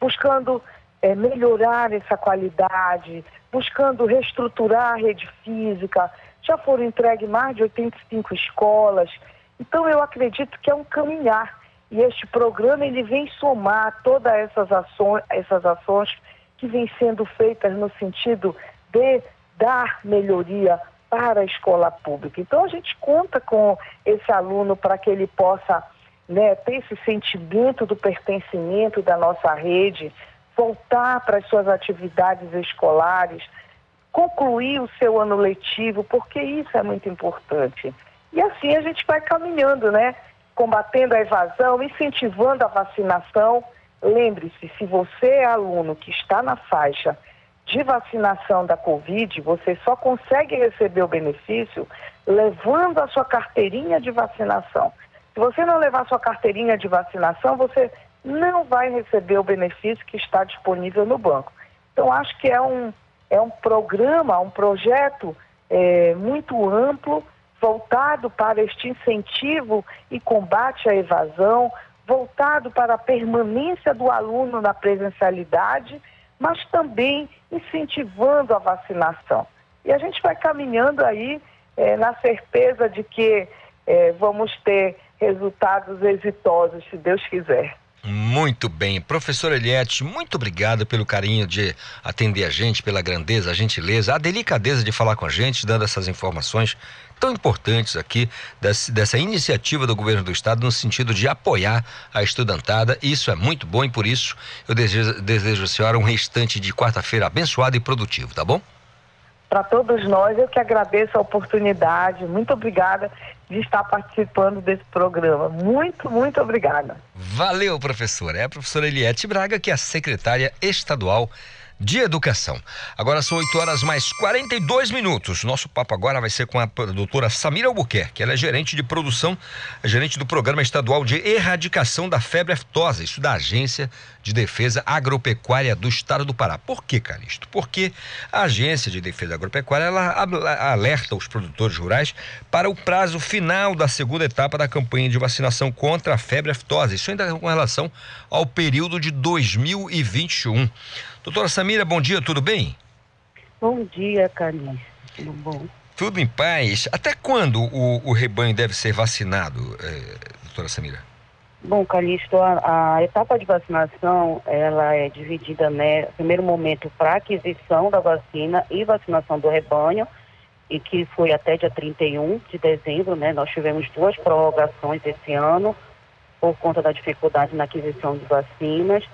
buscando é, melhorar essa qualidade, buscando reestruturar a rede física. Já foram entregues mais de 85 escolas, então eu acredito que é um caminhar e este programa ele vem somar todas essas ações, essas ações que vêm sendo feitas no sentido de dar melhoria para a escola pública. Então a gente conta com esse aluno para que ele possa né, ter esse sentimento do pertencimento da nossa rede, voltar para as suas atividades escolares, concluir o seu ano letivo, porque isso é muito importante. E assim a gente vai caminhando, né? Combatendo a evasão, incentivando a vacinação. Lembre-se, se você é aluno que está na faixa de vacinação da Covid, você só consegue receber o benefício levando a sua carteirinha de vacinação. Se você não levar sua carteirinha de vacinação, você não vai receber o benefício que está disponível no banco. Então, acho que é um, é um programa, um projeto é, muito amplo, voltado para este incentivo e combate à evasão, voltado para a permanência do aluno na presencialidade, mas também incentivando a vacinação. E a gente vai caminhando aí é, na certeza de que é, vamos ter resultados exitosos, se Deus quiser. Muito bem. Professor Eliette, muito obrigado pelo carinho de atender a gente, pela grandeza, a gentileza, a delicadeza de falar com a gente, dando essas informações tão importantes aqui desse, dessa iniciativa do governo do estado no sentido de apoiar a estudantada. Isso é muito bom e por isso eu desejo, desejo a senhora um restante de quarta-feira abençoado e produtivo, tá bom? Para todos nós, eu que agradeço a oportunidade. Muito obrigada de estar participando desse programa. Muito, muito obrigada. Valeu, professora. É a professora Eliette Braga, que é a secretária estadual de Educação. Agora são 8 horas mais 42 minutos. Nosso papo agora vai ser com a doutora Samira Albuquerque. Ela é gerente de produção, é gerente do Programa Estadual de Erradicação da Febre Aftosa, isso da Agência de Defesa Agropecuária do Estado do Pará. Por que, Calixto? Porque a Agência de Defesa Agropecuária ela alerta os produtores rurais para o prazo final da segunda etapa da campanha de vacinação contra a febre aftosa. Isso ainda com relação ao período de 2021. Doutora Samira, bom dia, tudo bem? Bom dia, Carlinhos. Tudo bom? Tudo em paz. Até quando o, o rebanho deve ser vacinado, eh, doutora Samira? Bom, Calixto, a, a, etapa de vacinação, ela é dividida, né, primeiro momento para aquisição da vacina e vacinação do rebanho, e que foi até dia 31 de dezembro, né, nós tivemos duas prorrogações esse ano, por conta da dificuldade na aquisição de vacinas,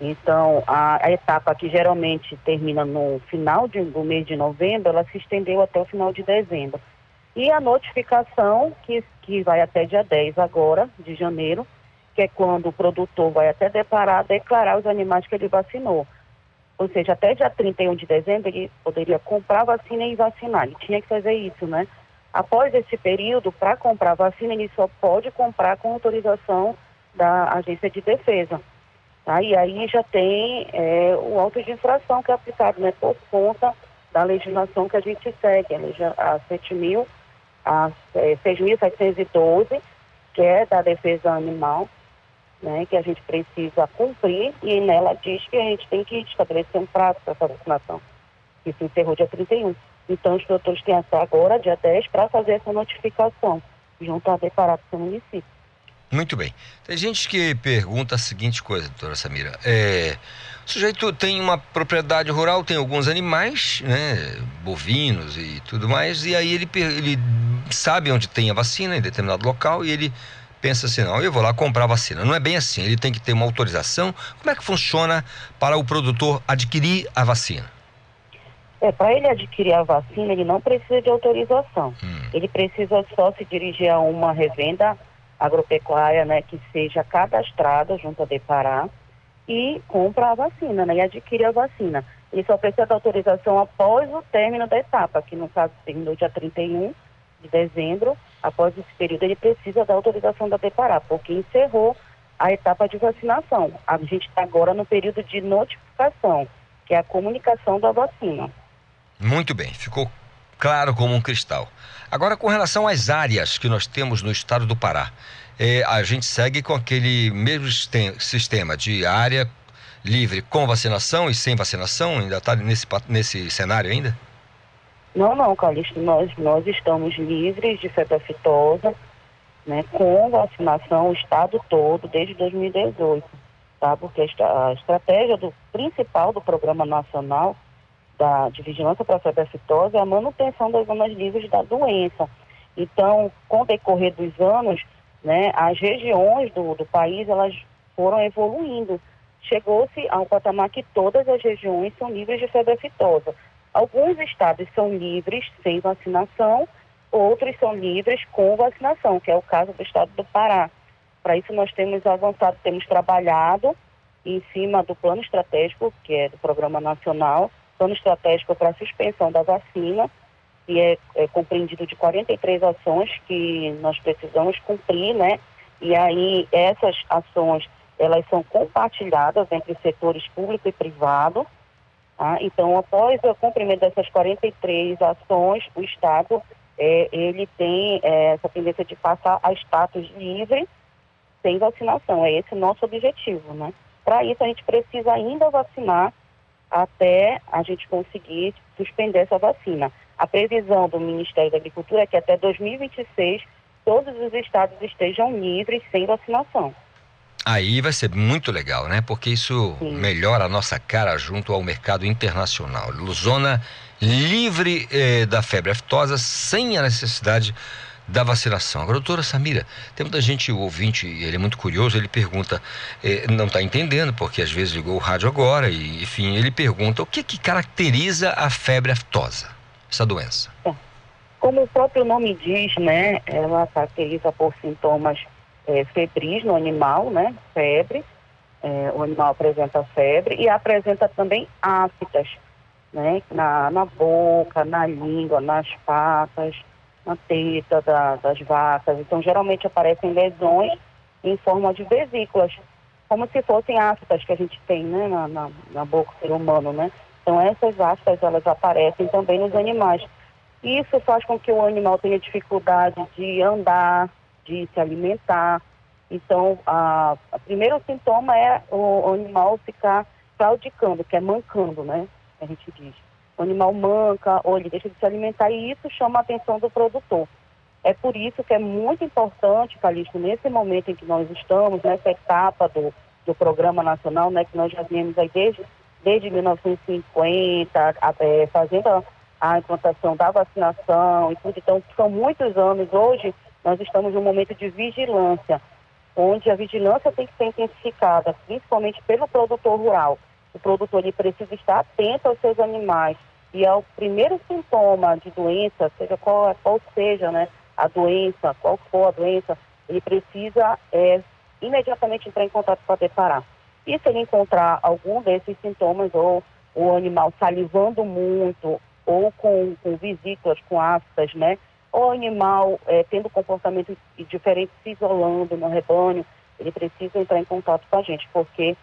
então, a, a, etapa que geralmente termina no final de, do mês de novembro, ela se estendeu até o final de dezembro. E a notificação, que, que vai até dia 10 agora, de janeiro, que é quando o produtor vai até deparar, declarar os animais que ele vacinou. Ou seja, até dia 31 de dezembro ele poderia comprar vacina e vacinar. Ele tinha que fazer isso, né? Após esse período, para comprar vacina, ele só pode comprar com autorização da Agência de Defesa. Tá? E aí já tem é, o auto de infração que é aplicado né, por conta da legislação que a gente segue, a, a 7.000, a é, 6.712, que é da defesa animal, né, que a gente precisa cumprir, e nela diz que a gente tem que estabelecer um prazo para essa vacinação, que se encerrou dia 31. Então, os doutores têm até agora, dia 10, para fazer essa notificação, junto a declarar para o município. Muito bem. Tem gente que pergunta a seguinte coisa, doutora Samira. É, o sujeito tem uma propriedade rural, tem alguns animais, né, bovinos e tudo mais, e aí ele, ele sabe onde tem a vacina em determinado local e ele pensa assim, não, eu vou lá comprar a vacina. Não é bem assim, ele tem que ter uma autorização. Como é que funciona para o produtor adquirir a vacina? É, para ele adquirir a vacina, ele não precisa de autorização. Hum. Ele precisa só se dirigir a uma revenda agropecuária, né, que seja cadastrada junto a Depará e compra a vacina, né, e adquire a vacina. Ele só precisa da autorização após o término da etapa, que no caso terminou dia 31 de dezembro. Após esse período, ele precisa da autorização da Depará, porque encerrou a etapa de vacinação. A gente está agora no período de notificação, que é a comunicação da vacina. Muito bem, ficou claro como um cristal. Agora, com relação às áreas que nós temos no estado do Pará, é, a gente segue com aquele mesmo sistema de área livre com vacinação e sem vacinação? Ainda está nesse, nesse cenário ainda? Não, não, Calixto, nós, nós estamos livres de febre aftosa, né, com vacinação o estado todo desde 2018, tá? Porque a, a estratégia do principal do programa nacional da, de vigilância para a aftosa é a manutenção das zonas livres da doença. Então, com o decorrer dos anos, né, as regiões do, do país elas foram evoluindo. Chegou-se a um patamar que todas as regiões são livres de febre aftosa. Alguns estados são livres sem vacinação, outros são livres com vacinação, que é o caso do estado do Pará. Para isso nós temos avançado, temos trabalhado em cima do plano estratégico, que é do Programa Nacional, plano estratégico para a suspensão da vacina, que é, é compreendido de 43 ações que nós precisamos cumprir, né? E aí essas ações, elas são compartilhadas entre setores público e privado, tá? Então, após o cumprimento dessas 43 ações, o Estado, é, ele tem é, essa tendência de passar a status livre sem vacinação. É esse o nosso objetivo, né? Para isso, a gente precisa ainda vacinar até a gente conseguir suspender essa vacina. A previsão do Ministério da Agricultura é que até 2026 todos os estados estejam livres sem vacinação. Aí vai ser muito legal, né? Porque isso Sim. melhora a nossa cara junto ao mercado internacional. Luzona livre eh, da febre aftosa, sem a necessidade da vacinação. Agora, doutora Samira, tem muita gente, o ouvinte, ele é muito curioso, ele pergunta, eh, não está entendendo, porque às vezes ligou o rádio agora, e enfim, ele pergunta o que, que caracteriza a febre aftosa, essa doença? Como o próprio nome diz, né, ela caracteriza por sintomas é, febris no animal, né, febre, é, o animal apresenta febre e apresenta também aftas, né, na, na boca, na língua, nas patas, na teta da, das vacas. Então, geralmente aparecem lesões em forma de vesículas, como se fossem aftas que a gente tem né, na, na, na boca do ser humano, né? Então, essas aftas, elas aparecem também nos animais. Isso faz com que o animal tenha dificuldade de andar, de se alimentar. Então, a, a primeiro sintoma é o, o animal ficar claudicando, que é mancando, né? A gente diz o animal manca ou ele deixa de se alimentar e isso chama a atenção do produtor. É por isso que é muito importante, Calixto, nesse momento em que nós estamos, nessa etapa do, do Programa Nacional, né, que nós já viemos aí desde, desde 1950, é, fazendo a, a implantação da vacinação e tudo. Então, são muitos anos. Hoje, nós estamos num momento de vigilância, onde a vigilância tem que ser intensificada, principalmente pelo produtor rural o produtor ele precisa estar atento aos seus animais e ao primeiro sintoma de doença, seja qual, qual seja né, a doença, qual for a doença, ele precisa é, imediatamente entrar em contato para deparar. E se ele encontrar algum desses sintomas, ou o animal salivando muito, ou com, com vesículas, com aftas, né? Ou o animal é, tendo comportamento diferente, se isolando no rebanho, ele precisa entrar em contato com a gente, porque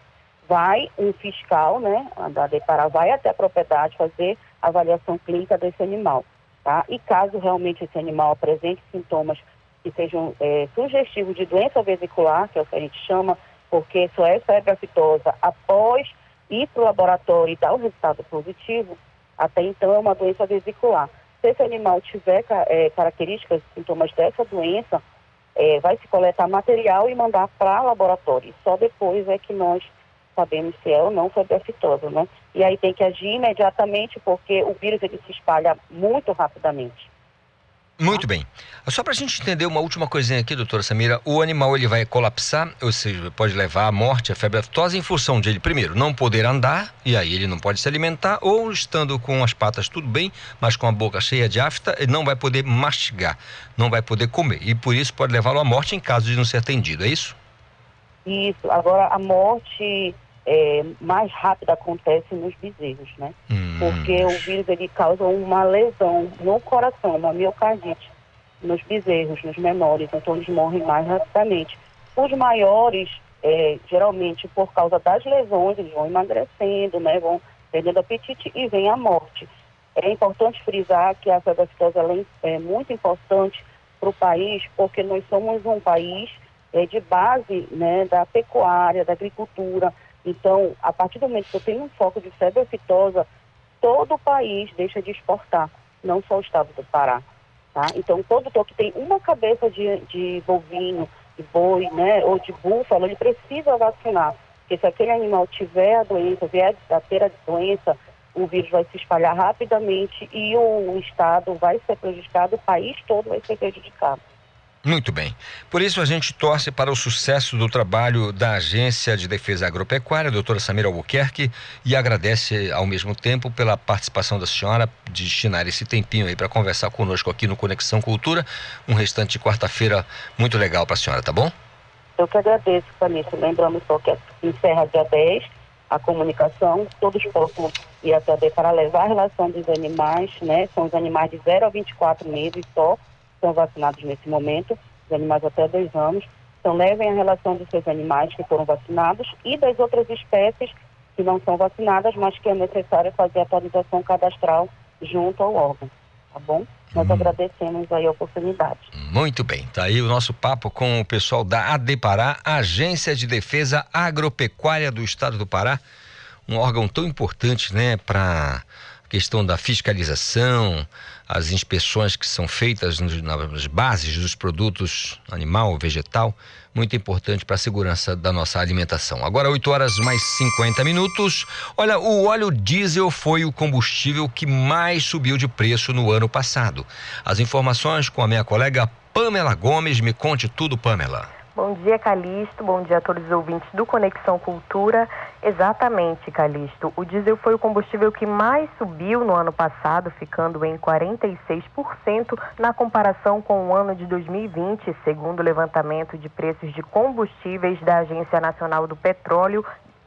vai um fiscal, né, da Depara vai até a propriedade fazer avaliação clínica desse animal, tá? E caso realmente esse animal apresente sintomas que sejam é, sugestivos de doença vesicular, que é o que a gente chama, porque só é febre aftosa após ir para o laboratório e dar o resultado positivo, até então é uma doença vesicular. Se esse animal tiver é, características, sintomas dessa doença, é, vai se coletar material e mandar para laboratório. Só depois é que nós sabemos se é ou não febre aftosa, né? E aí tem que agir imediatamente porque o vírus ele se espalha muito rapidamente. Muito bem. Só para a gente entender uma última coisinha aqui, doutora Samira, o animal ele vai colapsar, ou seja, pode levar à morte, a febre aftosa, em função de ele, primeiro, não poder andar, e aí ele não pode se alimentar, ou estando com as patas tudo bem, mas com a boca cheia de afta, ele não vai poder mastigar, não vai poder comer, e por isso pode levá-lo à morte em caso de não ser atendido, é isso? Isso. Agora, a morte é, mais rápida acontece nos bezerros, né? Hum. Porque o vírus ele causa uma lesão no coração, uma miocardite nos bezerros, nos menores, então eles morrem mais rapidamente. Os maiores, é, geralmente por causa das lesões, eles vão emagrecendo, né? Vão perdendo apetite e vem a morte. É importante frisar que a febre é muito importante para o país, porque nós somos um país é, de base né, da pecuária, da agricultura, então, a partir do momento que eu tenho um foco de febre aftosa, todo o país deixa de exportar, não só o estado do Pará. Tá? Então, todo produtor que tem uma cabeça de, de bovino, de boi, né, ou de búfalo, ele precisa vacinar. Porque se aquele animal tiver a doença, vier a ter a doença, o vírus vai se espalhar rapidamente e o, o estado vai ser prejudicado, o país todo vai ser prejudicado. Muito bem. Por isso a gente torce para o sucesso do trabalho da Agência de Defesa Agropecuária, doutora Samira Albuquerque, e agradece ao mesmo tempo pela participação da senhora de destinar esse tempinho aí para conversar conosco aqui no Conexão Cultura. Um restante de quarta-feira muito legal para a senhora, tá bom? Eu que agradeço, Vanessa. Lembrando só que encerra dia 10 a comunicação, todos possam ir até para levar a relação dos animais, né? São os animais de 0 a 24 meses só, são vacinados nesse momento, os animais até dois anos. Então levem a relação dos seus animais que foram vacinados e das outras espécies que não são vacinadas, mas que é necessário fazer a atualização cadastral junto ao órgão, tá bom? Nós hum. agradecemos aí a oportunidade. Muito bem, tá aí o nosso papo com o pessoal da ADEPARÁ, Agência de Defesa Agropecuária do Estado do Pará, um órgão tão importante, né, para questão da fiscalização, as inspeções que são feitas nas bases dos produtos animal, vegetal, muito importante para a segurança da nossa alimentação. Agora 8 horas mais 50 minutos. Olha, o óleo diesel foi o combustível que mais subiu de preço no ano passado. As informações com a minha colega Pamela Gomes. Me conte tudo, Pamela. Bom dia, Calixto. Bom dia a todos os ouvintes do Conexão Cultura. Exatamente, Calixto. O diesel foi o combustível que mais subiu no ano passado, ficando em 46% na comparação com o ano de 2020, segundo o levantamento de preços de combustíveis da Agência Nacional do Petróleo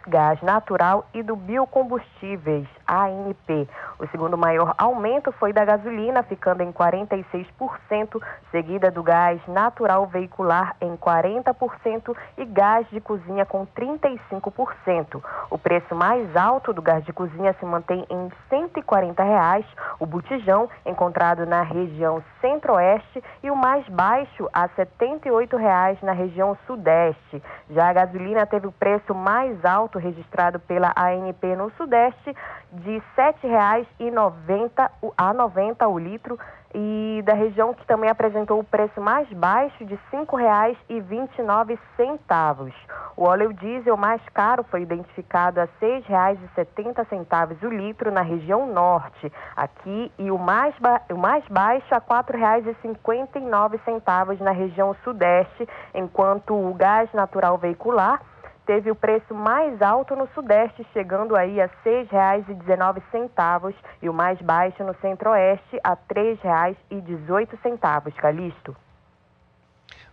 gás natural e do biocombustíveis, ANP. O segundo maior aumento foi da gasolina, ficando em 46%, seguida do gás natural veicular em 40% e gás de cozinha com 35%. O preço mais alto do gás de cozinha se mantém em 140 reais, o botijão, encontrado na região centro-oeste, e o mais baixo, a 78 reais na região sudeste. Já a gasolina teve o preço mais alto registrado pela ANP no Sudeste de R$ 7,90 a 90 o litro e da região que também apresentou o preço mais baixo de R$ 5,29. O óleo diesel mais caro foi identificado a R$ 6,70 o litro na região norte, aqui, e o mais, o mais baixo a R$ 4,59 na região sudeste, enquanto o gás natural veicular teve o preço mais alto no Sudeste, chegando aí a R$ 6,19 e o mais baixo no Centro-Oeste a R$ 3,18. Calixto.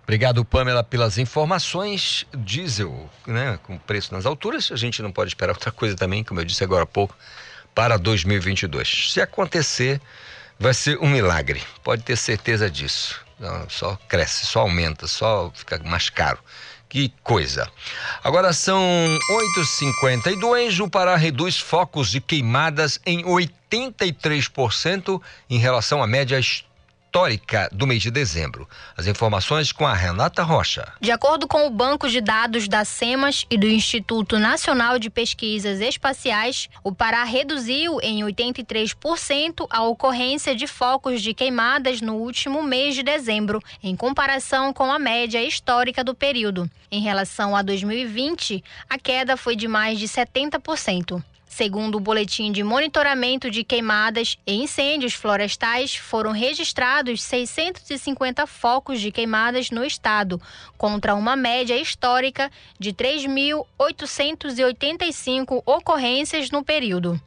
Obrigado, Pamela, pelas informações. Diesel, né, com preço nas alturas, a gente não pode esperar outra coisa também, como eu disse agora há pouco, para 2022. Se acontecer, vai ser um milagre, pode ter certeza disso. Não, só cresce, só aumenta, só fica mais caro. Que coisa. Agora são 8h52. O Pará reduz focos de queimadas em 83% em relação à média histórica histórica do mês de dezembro. As informações com a Renata Rocha. De acordo com o banco de dados da SEMAS e do Instituto Nacional de Pesquisas Espaciais, o Pará reduziu em 83% a ocorrência de focos de queimadas no último mês de dezembro, em comparação com a média histórica do período. Em relação a 2020, a queda foi de mais de 70%. Segundo o boletim de monitoramento de queimadas e incêndios florestais, foram registrados 650 focos de queimadas no estado, contra uma média histórica de 3.885 ocorrências no período.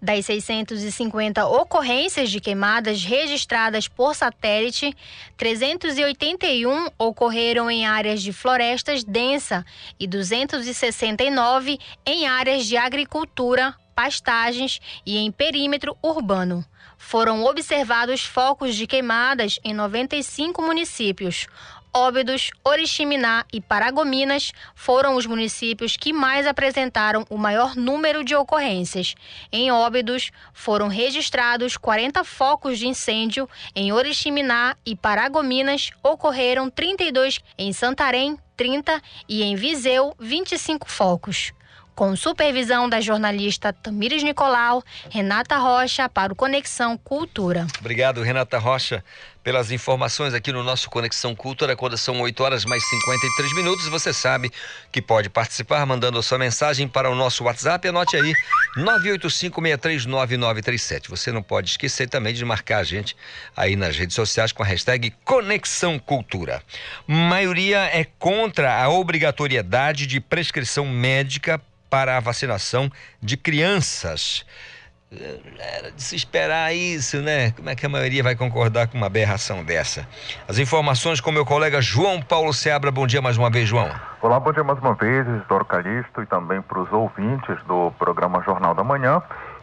Das 650 ocorrências de queimadas registradas por satélite, 381 ocorreram em áreas de florestas densa e 269 em áreas de agricultura, pastagens e em perímetro urbano. Foram observados focos de queimadas em 95 municípios, Óbidos, Oriximiná e Paragominas foram os municípios que mais apresentaram o maior número de ocorrências. Em Óbidos, foram registrados 40 focos de incêndio. Em Oriximiná e Paragominas, ocorreram 32. Em Santarém, 30 e em Viseu, 25 focos com supervisão da jornalista Tamires Nicolau, Renata Rocha, para o Conexão Cultura. Obrigado, Renata Rocha pelas informações aqui no nosso Conexão Cultura, quando são 8 horas mais 53 minutos. Você sabe que pode participar mandando a sua mensagem para o nosso WhatsApp. Anote aí, 985639937. Você não pode esquecer também de marcar a gente aí nas redes sociais com a hashtag Conexão Cultura. Maioria é contra a obrigatoriedade de prescrição médica para a vacinação de crianças. Era de se esperar isso, né? Como é que a maioria vai concordar com uma aberração dessa? As informações com meu colega João Paulo Seabra. Bom dia mais uma vez, João. Olá, bom dia mais uma vez, Isidoro Calixto, e também para os ouvintes do programa Jornal da Manhã.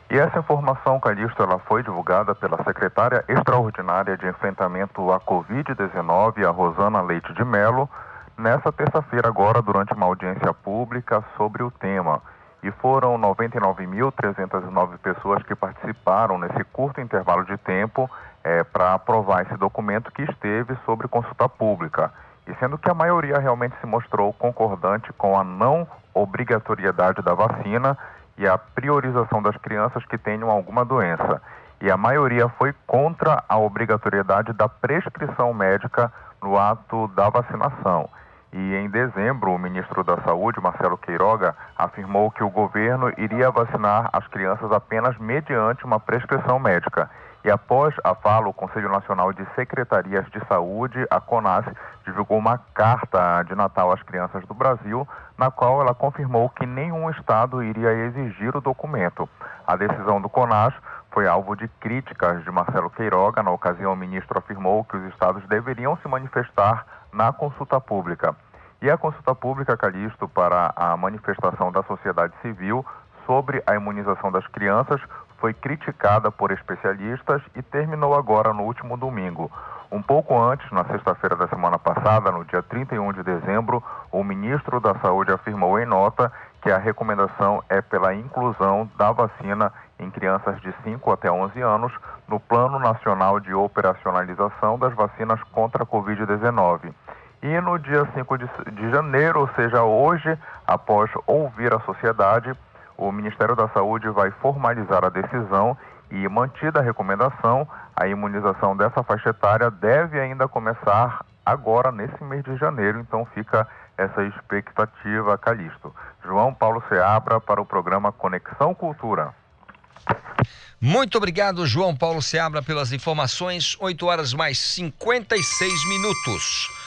E essa informação, Calixto, ela foi divulgada pela secretária extraordinária de enfrentamento à Covid-19, a Rosana Leite de Melo, nessa terça-feira agora, durante uma audiência pública sobre o tema e foram 99.309 pessoas que participaram nesse curto intervalo de tempo é, para aprovar esse documento que esteve sobre consulta pública. E sendo que a maioria realmente se mostrou concordante com a não obrigatoriedade da vacina e a priorização das crianças que tenham alguma doença. E a maioria foi contra a obrigatoriedade da prescrição médica no ato da vacinação. E em dezembro, o ministro da Saúde, Marcelo Queiroga, afirmou que o governo iria vacinar as crianças apenas mediante uma prescrição médica. E após a fala, o Conselho Nacional de Secretarias de Saúde, a CONAS, divulgou uma carta de Natal às crianças do Brasil, na qual ela confirmou que nenhum estado iria exigir o documento. A decisão do CONAS foi alvo de críticas de Marcelo Queiroga. Na ocasião, o ministro afirmou que os estados deveriam se manifestar na consulta pública. E a consulta pública, Calixto, para a manifestação da sociedade civil sobre a imunização das crianças foi criticada por especialistas e terminou agora no último domingo. Um pouco antes, na sexta-feira da semana passada, no dia 31 de dezembro, o ministro da Saúde afirmou em nota que a recomendação é pela inclusão da vacina em crianças de 5 até 11 anos no Plano Nacional de Operacionalização das Vacinas contra a Covid-19. E no dia 5 de, de janeiro, ou seja, hoje, após ouvir a sociedade, o Ministério da Saúde vai formalizar a decisão e, mantida a recomendação, a imunização dessa faixa etária deve ainda começar agora, nesse mês de janeiro. Então, fica essa expectativa, Calixto. João Paulo Seabra para o programa Conexão Cultura. Muito obrigado, João Paulo Seabra, pelas informações. 8 horas mais 56 minutos.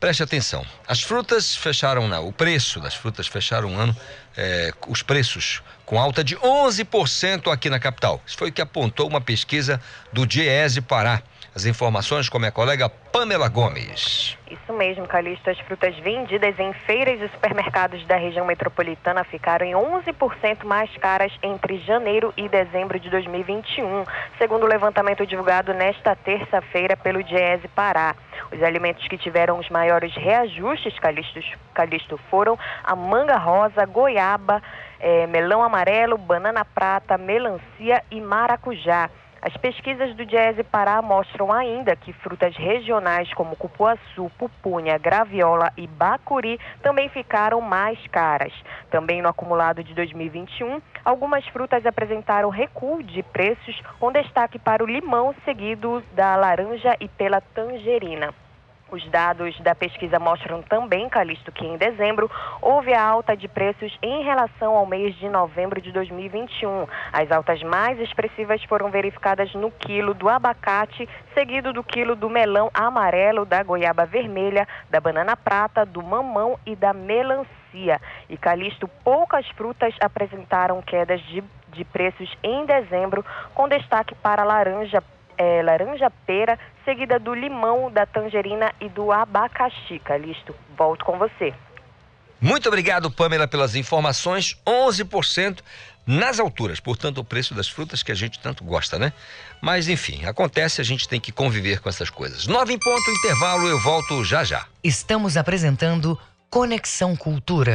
Preste atenção. As frutas fecharam, não, o preço das frutas fecharam um ano, é, os preços com alta de 11% aqui na capital. Isso foi o que apontou uma pesquisa do Diese Pará. As informações com minha colega Pamela Gomes. Isso mesmo, Calixto. As frutas vendidas em feiras e supermercados da região metropolitana ficaram em 11% mais caras entre janeiro e dezembro de 2021, segundo o levantamento divulgado nesta terça-feira pelo Diese Pará. Os alimentos que tiveram os maiores reajustes, Calixto, Calixto foram a manga rosa, goiaba, eh, melão amarelo, banana prata, melancia e maracujá. As pesquisas do Diese Pará mostram ainda que frutas regionais como cupuaçu, pupunha, graviola e bacuri também ficaram mais caras. Também no acumulado de 2021, algumas frutas apresentaram recuo de preços, com destaque para o limão, seguido da laranja e pela tangerina. Os dados da pesquisa mostram também, Calixto, que em dezembro houve a alta de preços em relação ao mês de novembro de 2021. As altas mais expressivas foram verificadas no quilo do abacate, seguido do quilo do melão amarelo, da goiaba vermelha, da banana prata, do mamão e da melancia. E Calixto, poucas frutas apresentaram quedas de, de preços em dezembro, com destaque para laranja é, laranja pera, seguida do limão, da tangerina e do abacaxi. Calixto, volto com você. Muito obrigado, Pamela, pelas informações. 11% nas alturas, portanto, o preço das frutas que a gente tanto gosta, né? Mas enfim, acontece, a gente tem que conviver com essas coisas. Nove em ponto, intervalo, eu volto já já. Estamos apresentando Conexão Cultura.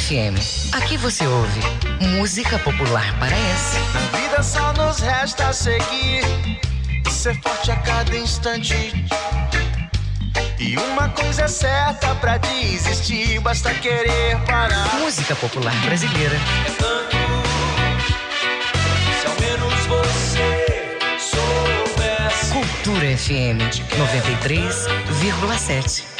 FM. Aqui você ouve música popular paraense. Na vida só nos resta seguir, ser forte a cada instante. E uma coisa é certa pra desistir, basta querer parar. Música popular brasileira. É tanto, se ao menos você soubesse. Cultura FM 93,7.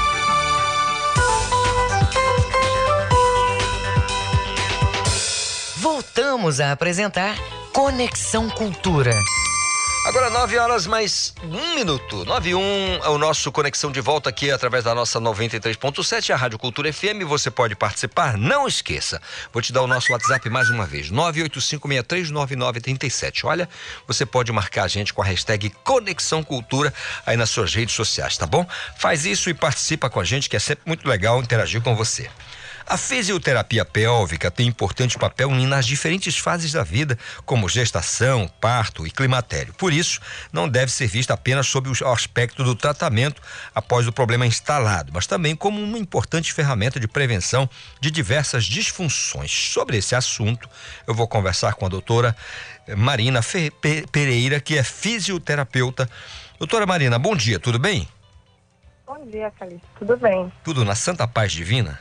Voltamos a apresentar Conexão Cultura. Agora 9 horas mais um minuto. 9 e 1 é o nosso Conexão de volta aqui através da nossa 93.7, a Rádio Cultura FM. Você pode participar, não esqueça. Vou te dar o nosso WhatsApp mais uma vez: 985639937. Olha, você pode marcar a gente com a hashtag Conexão Cultura aí nas suas redes sociais, tá bom? Faz isso e participa com a gente, que é sempre muito legal interagir com você. A fisioterapia pélvica tem importante papel nas diferentes fases da vida, como gestação, parto e climatério. Por isso, não deve ser vista apenas sob o aspecto do tratamento após o problema instalado, mas também como uma importante ferramenta de prevenção de diversas disfunções. Sobre esse assunto, eu vou conversar com a doutora Marina Fe Pereira, que é fisioterapeuta. Doutora Marina, bom dia, tudo bem? Bom dia, Calixto. Tudo bem? Tudo na Santa Paz Divina?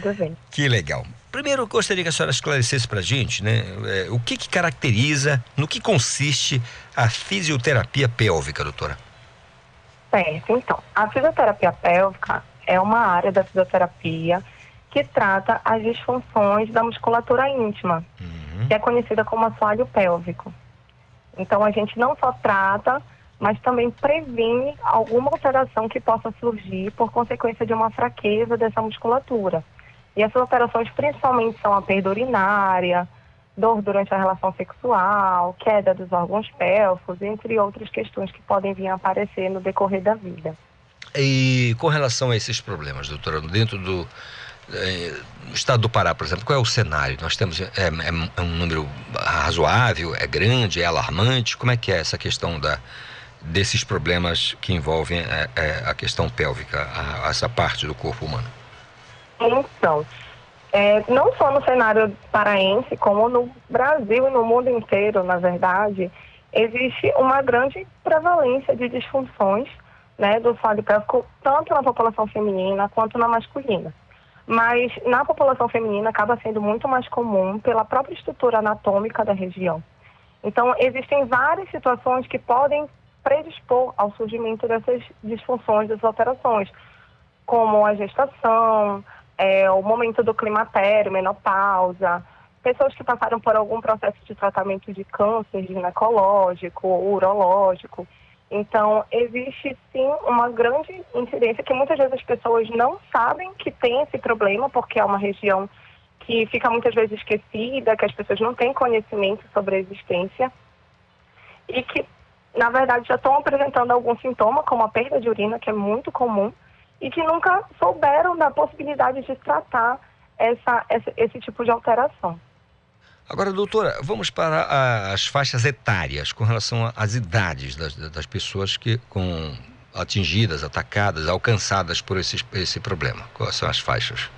Tudo bem. Que legal. Primeiro, eu gostaria que a senhora esclarecesse para a gente, né? É, o que, que caracteriza, no que consiste a fisioterapia pélvica, doutora? Certo, então. A fisioterapia pélvica é uma área da fisioterapia que trata as disfunções da musculatura íntima, que é conhecida como assoalho pélvico. Então, a gente não só trata, mas também previne alguma alteração que possa surgir por consequência de uma fraqueza dessa musculatura. E essas alterações principalmente são a perda urinária, dor durante a relação sexual, queda dos órgãos pélvicos, entre outras questões que podem vir a aparecer no decorrer da vida. E com relação a esses problemas, doutora, dentro do eh, estado do Pará, por exemplo, qual é o cenário? Nós temos é, é, é um número razoável, é grande, é alarmante? Como é que é essa questão da desses problemas que envolvem é, a questão pélvica, a, essa parte do corpo humano? Então, é, não só no cenário paraense, como no Brasil e no mundo inteiro, na verdade, existe uma grande prevalência de disfunções né, do assoalho pélvico, tanto na população feminina quanto na masculina. Mas na população feminina acaba sendo muito mais comum pela própria estrutura anatômica da região. Então, existem várias situações que podem predispor ao surgimento dessas disfunções, dessas alterações, como a gestação, é, o momento do climatério, menopausa, pessoas que passaram por algum processo de tratamento de câncer ginecológico ou urológico. Então, existe sim uma grande incidência que muitas vezes as pessoas não sabem que tem esse problema, porque é uma região que fica muitas vezes esquecida, que as pessoas não têm conhecimento sobre a existência e que, na verdade, já estão apresentando algum sintoma, como a perda de urina, que é muito comum, e que nunca souberam da possibilidade de tratar essa, esse, esse tipo de alteração. Agora, doutora, vamos para a, as faixas etárias com relação às idades das, das pessoas que com atingidas, atacadas, alcançadas por esse, esse problema. Quais são as faixas?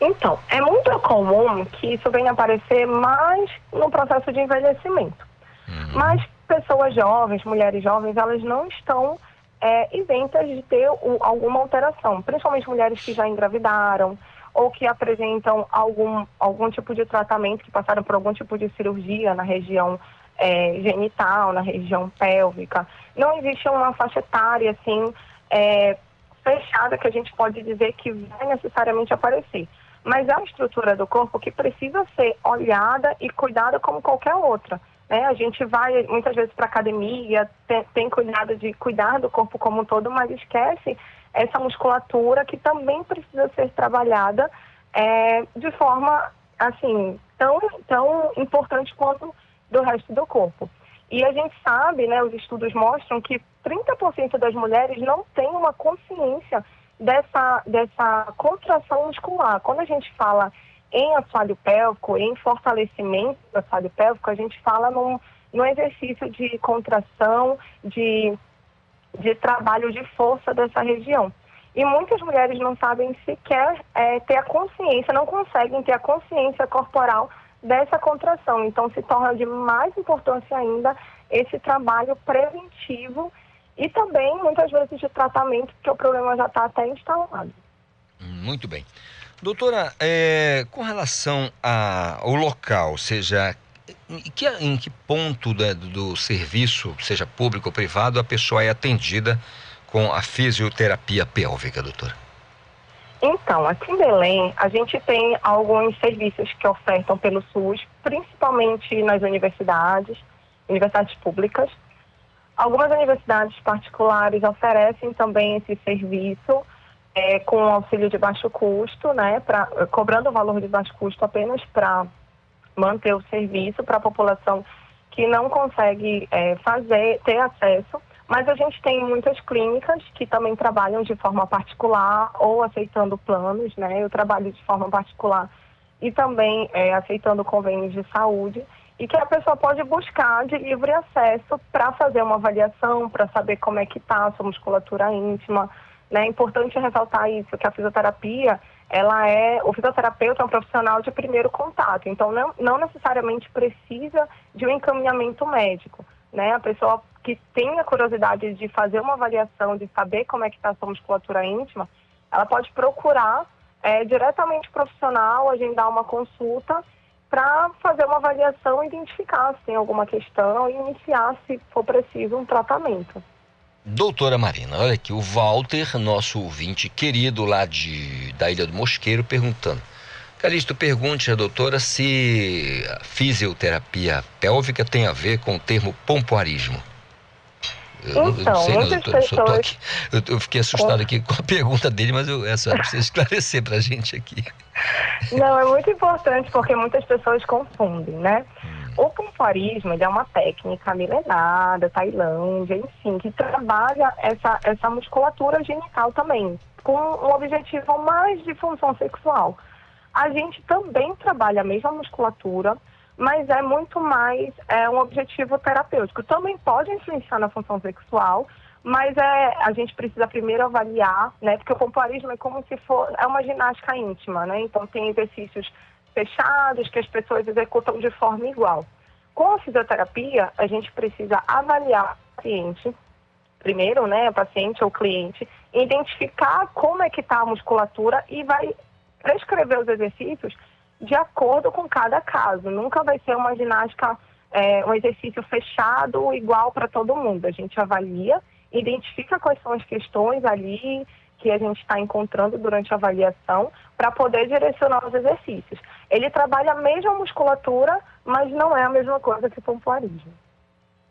Então, é muito comum que isso venha aparecer mais no processo de envelhecimento. Uhum. Mas pessoas jovens, mulheres jovens, elas não estão é, isentas de ter alguma alteração, principalmente mulheres que já engravidaram ou que apresentam algum, algum tipo de tratamento, que passaram por algum tipo de cirurgia na região é, genital, na região pélvica. Não existe uma faixa etária, assim, é, fechada que a gente pode dizer que vai necessariamente aparecer. Mas é uma estrutura do corpo que precisa ser olhada e cuidada como qualquer outra. Né? A gente vai muitas vezes para academia, tem, tem cuidado de cuidar do corpo como um todo, mas esquece essa musculatura que também precisa ser trabalhada é, de forma assim tão, tão importante quanto do resto do corpo. E a gente sabe, né, os estudos mostram que 30% das mulheres não têm uma consciência dessa, dessa contração muscular. Quando a gente fala em assoalho pélvico, em fortalecimento do assoalho pélvico, a gente fala num, num exercício de contração, de, de trabalho de força dessa região. E muitas mulheres não sabem sequer é, ter a consciência, não conseguem ter a consciência corporal dessa contração. Então, se torna de mais importância ainda esse trabalho preventivo e também, muitas vezes, de tratamento, porque o problema já está até instalado. Muito bem. Doutora, é, com relação ao local, seja, em que, em que ponto do, do serviço, seja público ou privado, a pessoa é atendida com a fisioterapia pélvica, doutora? Então, aqui em Belém, a gente tem alguns serviços que ofertam pelo SUS, principalmente nas universidades, universidades públicas. Algumas universidades particulares oferecem também esse serviço é, com auxílio de baixo custo, né, pra, cobrando o valor de baixo custo apenas para manter o serviço para a população que não consegue é, fazer, ter acesso. Mas a gente tem muitas clínicas que também trabalham de forma particular ou aceitando planos, né? Eu trabalho de forma particular e também é, aceitando convênios de saúde e que a pessoa pode buscar de livre acesso para fazer uma avaliação, para saber como é que está a sua musculatura íntima. Né? É importante ressaltar isso, que a fisioterapia, ela é, o fisioterapeuta é um profissional de primeiro contato, então não, não necessariamente precisa de um encaminhamento médico. Né? A pessoa que tem a curiosidade de fazer uma avaliação, de saber como é que está a sua musculatura íntima, ela pode procurar é, diretamente o profissional, agendar uma consulta para fazer uma avaliação, identificar se tem alguma questão e iniciar, se for preciso, um tratamento. Doutora Marina, olha aqui, o Walter, nosso ouvinte querido lá de, da Ilha do Mosqueiro, perguntando. Calixto, pergunte à doutora se a fisioterapia pélvica tem a ver com o termo pompoarismo. Eu, então, não sei, não, doutora, pessoas... aqui, eu, eu, fiquei assustado aqui com a pergunta dele, mas eu, essa precisa esclarecer para a gente aqui. Não, é muito importante porque muitas pessoas confundem, né? Hum. O pompoarismo é uma técnica milenar da Tailândia, enfim, que trabalha essa, essa musculatura genital também, com um objetivo mais de função sexual. A gente também trabalha a mesma musculatura, mas é muito mais é, um objetivo terapêutico. Também pode influenciar na função sexual, mas é, a gente precisa primeiro avaliar, né? Porque o pompoarismo é como se for é uma ginástica íntima, né? Então tem exercícios fechados que as pessoas executam de forma igual. Com a fisioterapia, a gente precisa avaliar o paciente, primeiro, né, paciente ou cliente, identificar como é que está a musculatura e vai prescrever os exercícios de acordo com cada caso. Nunca vai ser uma ginástica, é, um exercício fechado igual para todo mundo. A gente avalia, identifica quais são as questões ali que a gente está encontrando durante a avaliação para poder direcionar os exercícios. Ele trabalha a mesma musculatura, mas não é a mesma coisa que o pompoarismo.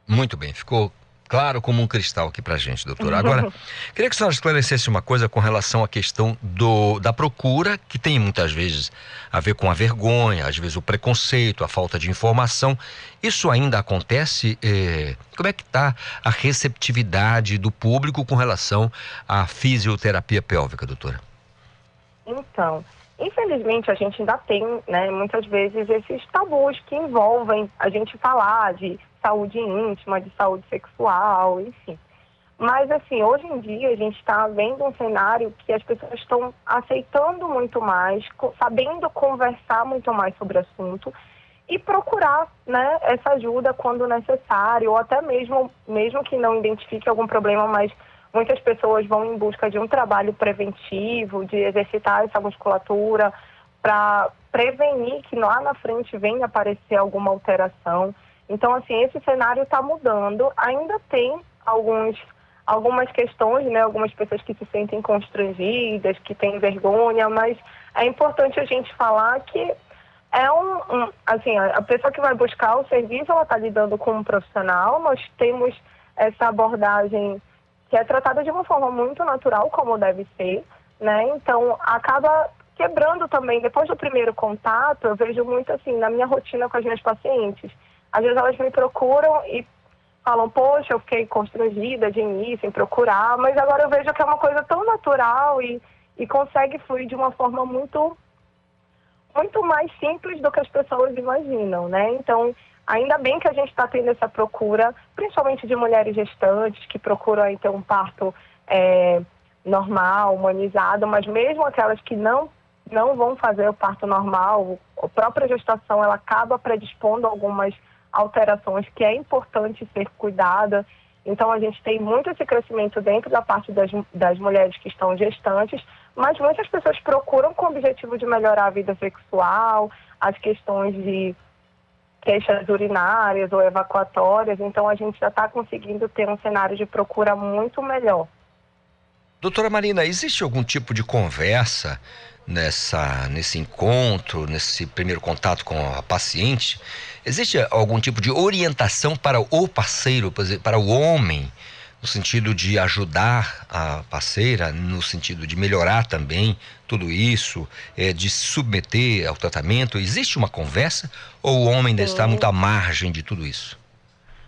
Muito bem, ficou claro como um cristal aqui para gente, doutora. Agora, queria que a senhora esclarecesse uma coisa com relação à questão do, da procura, que tem muitas vezes a ver com a vergonha, às vezes o preconceito, a falta de informação. Isso ainda acontece? Eh, como é que está a receptividade do público com relação à fisioterapia pélvica, doutora? Então, infelizmente a gente ainda tem, né, muitas vezes esses tabus que envolvem a gente falar de saúde íntima, de saúde sexual, enfim. Mas, assim, hoje em dia a gente está vendo um cenário que as pessoas estão aceitando muito mais, sabendo conversar muito mais sobre o assunto e procurar né, essa ajuda quando necessário, ou até mesmo, mesmo que não identifique algum problema, mas muitas pessoas vão em busca de um trabalho preventivo, de exercitar essa musculatura para prevenir que lá na frente venha aparecer alguma alteração. Então, assim, esse cenário está mudando. Ainda tem alguns, algumas questões, né? Algumas pessoas que se sentem constrangidas, que têm vergonha, mas é importante a gente falar que é um, um assim, a pessoa que vai buscar o serviço, ela está lidando com um profissional, nós temos essa abordagem que é tratada de uma forma muito natural, como deve ser, né? Então, acaba quebrando também, depois do primeiro contato, eu vejo muito assim, na minha rotina com as minhas pacientes, às vezes elas me procuram e falam, poxa, eu fiquei constrangida de início em procurar, mas agora eu vejo que é uma coisa tão natural e, e consegue fluir de uma forma muito muito mais simples do que as pessoas imaginam, né? Então, ainda bem que a gente está tendo essa procura, principalmente de mulheres gestantes que procuram aí ter um parto é, normal, humanizado, mas mesmo aquelas que não não vão fazer o parto normal, a própria gestação ela acaba predispondo algumas alterações que é importante ser cuidada. Então, a gente tem muito esse crescimento dentro da parte das, das mulheres que estão gestantes, mas muitas pessoas procuram com o objetivo de melhorar a vida sexual, as questões de queixas urinárias ou evacuatórias. Então, a gente já está conseguindo ter um cenário de procura muito melhor. Doutora Marina, existe algum tipo de conversa nessa, nesse encontro, nesse primeiro contato com a paciente? Existe algum tipo de orientação para o parceiro, para o homem, no sentido de ajudar a parceira, no sentido de melhorar também tudo isso, é, de se submeter ao tratamento? Existe uma conversa ou o homem ainda está muito à margem de tudo isso?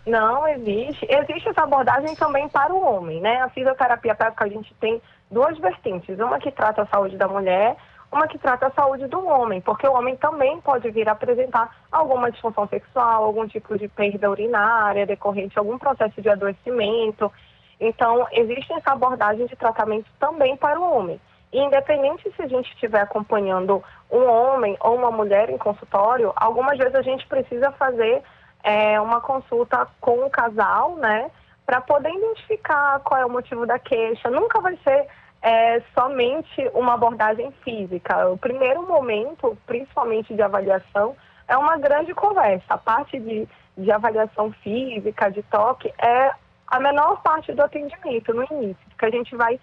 Não, existe. Existe essa abordagem também para o homem, né? A fisioterapia pélvica a gente tem duas vertentes. Uma que trata a saúde da mulher, uma que trata a saúde do homem, porque o homem também pode vir a apresentar alguma disfunção sexual, algum tipo de perda urinária decorrente de algum processo de adoecimento. Então, existe essa abordagem de tratamento também para o homem. E independente se a gente estiver acompanhando um homem ou uma mulher em consultório, algumas vezes a gente precisa fazer é, uma consulta com o casal, né? Para poder identificar qual é o motivo da queixa. Nunca vai ser é somente uma abordagem física. O primeiro momento, principalmente de avaliação, é uma grande conversa. A parte de, de avaliação física, de toque, é a menor parte do atendimento no início, porque a gente vai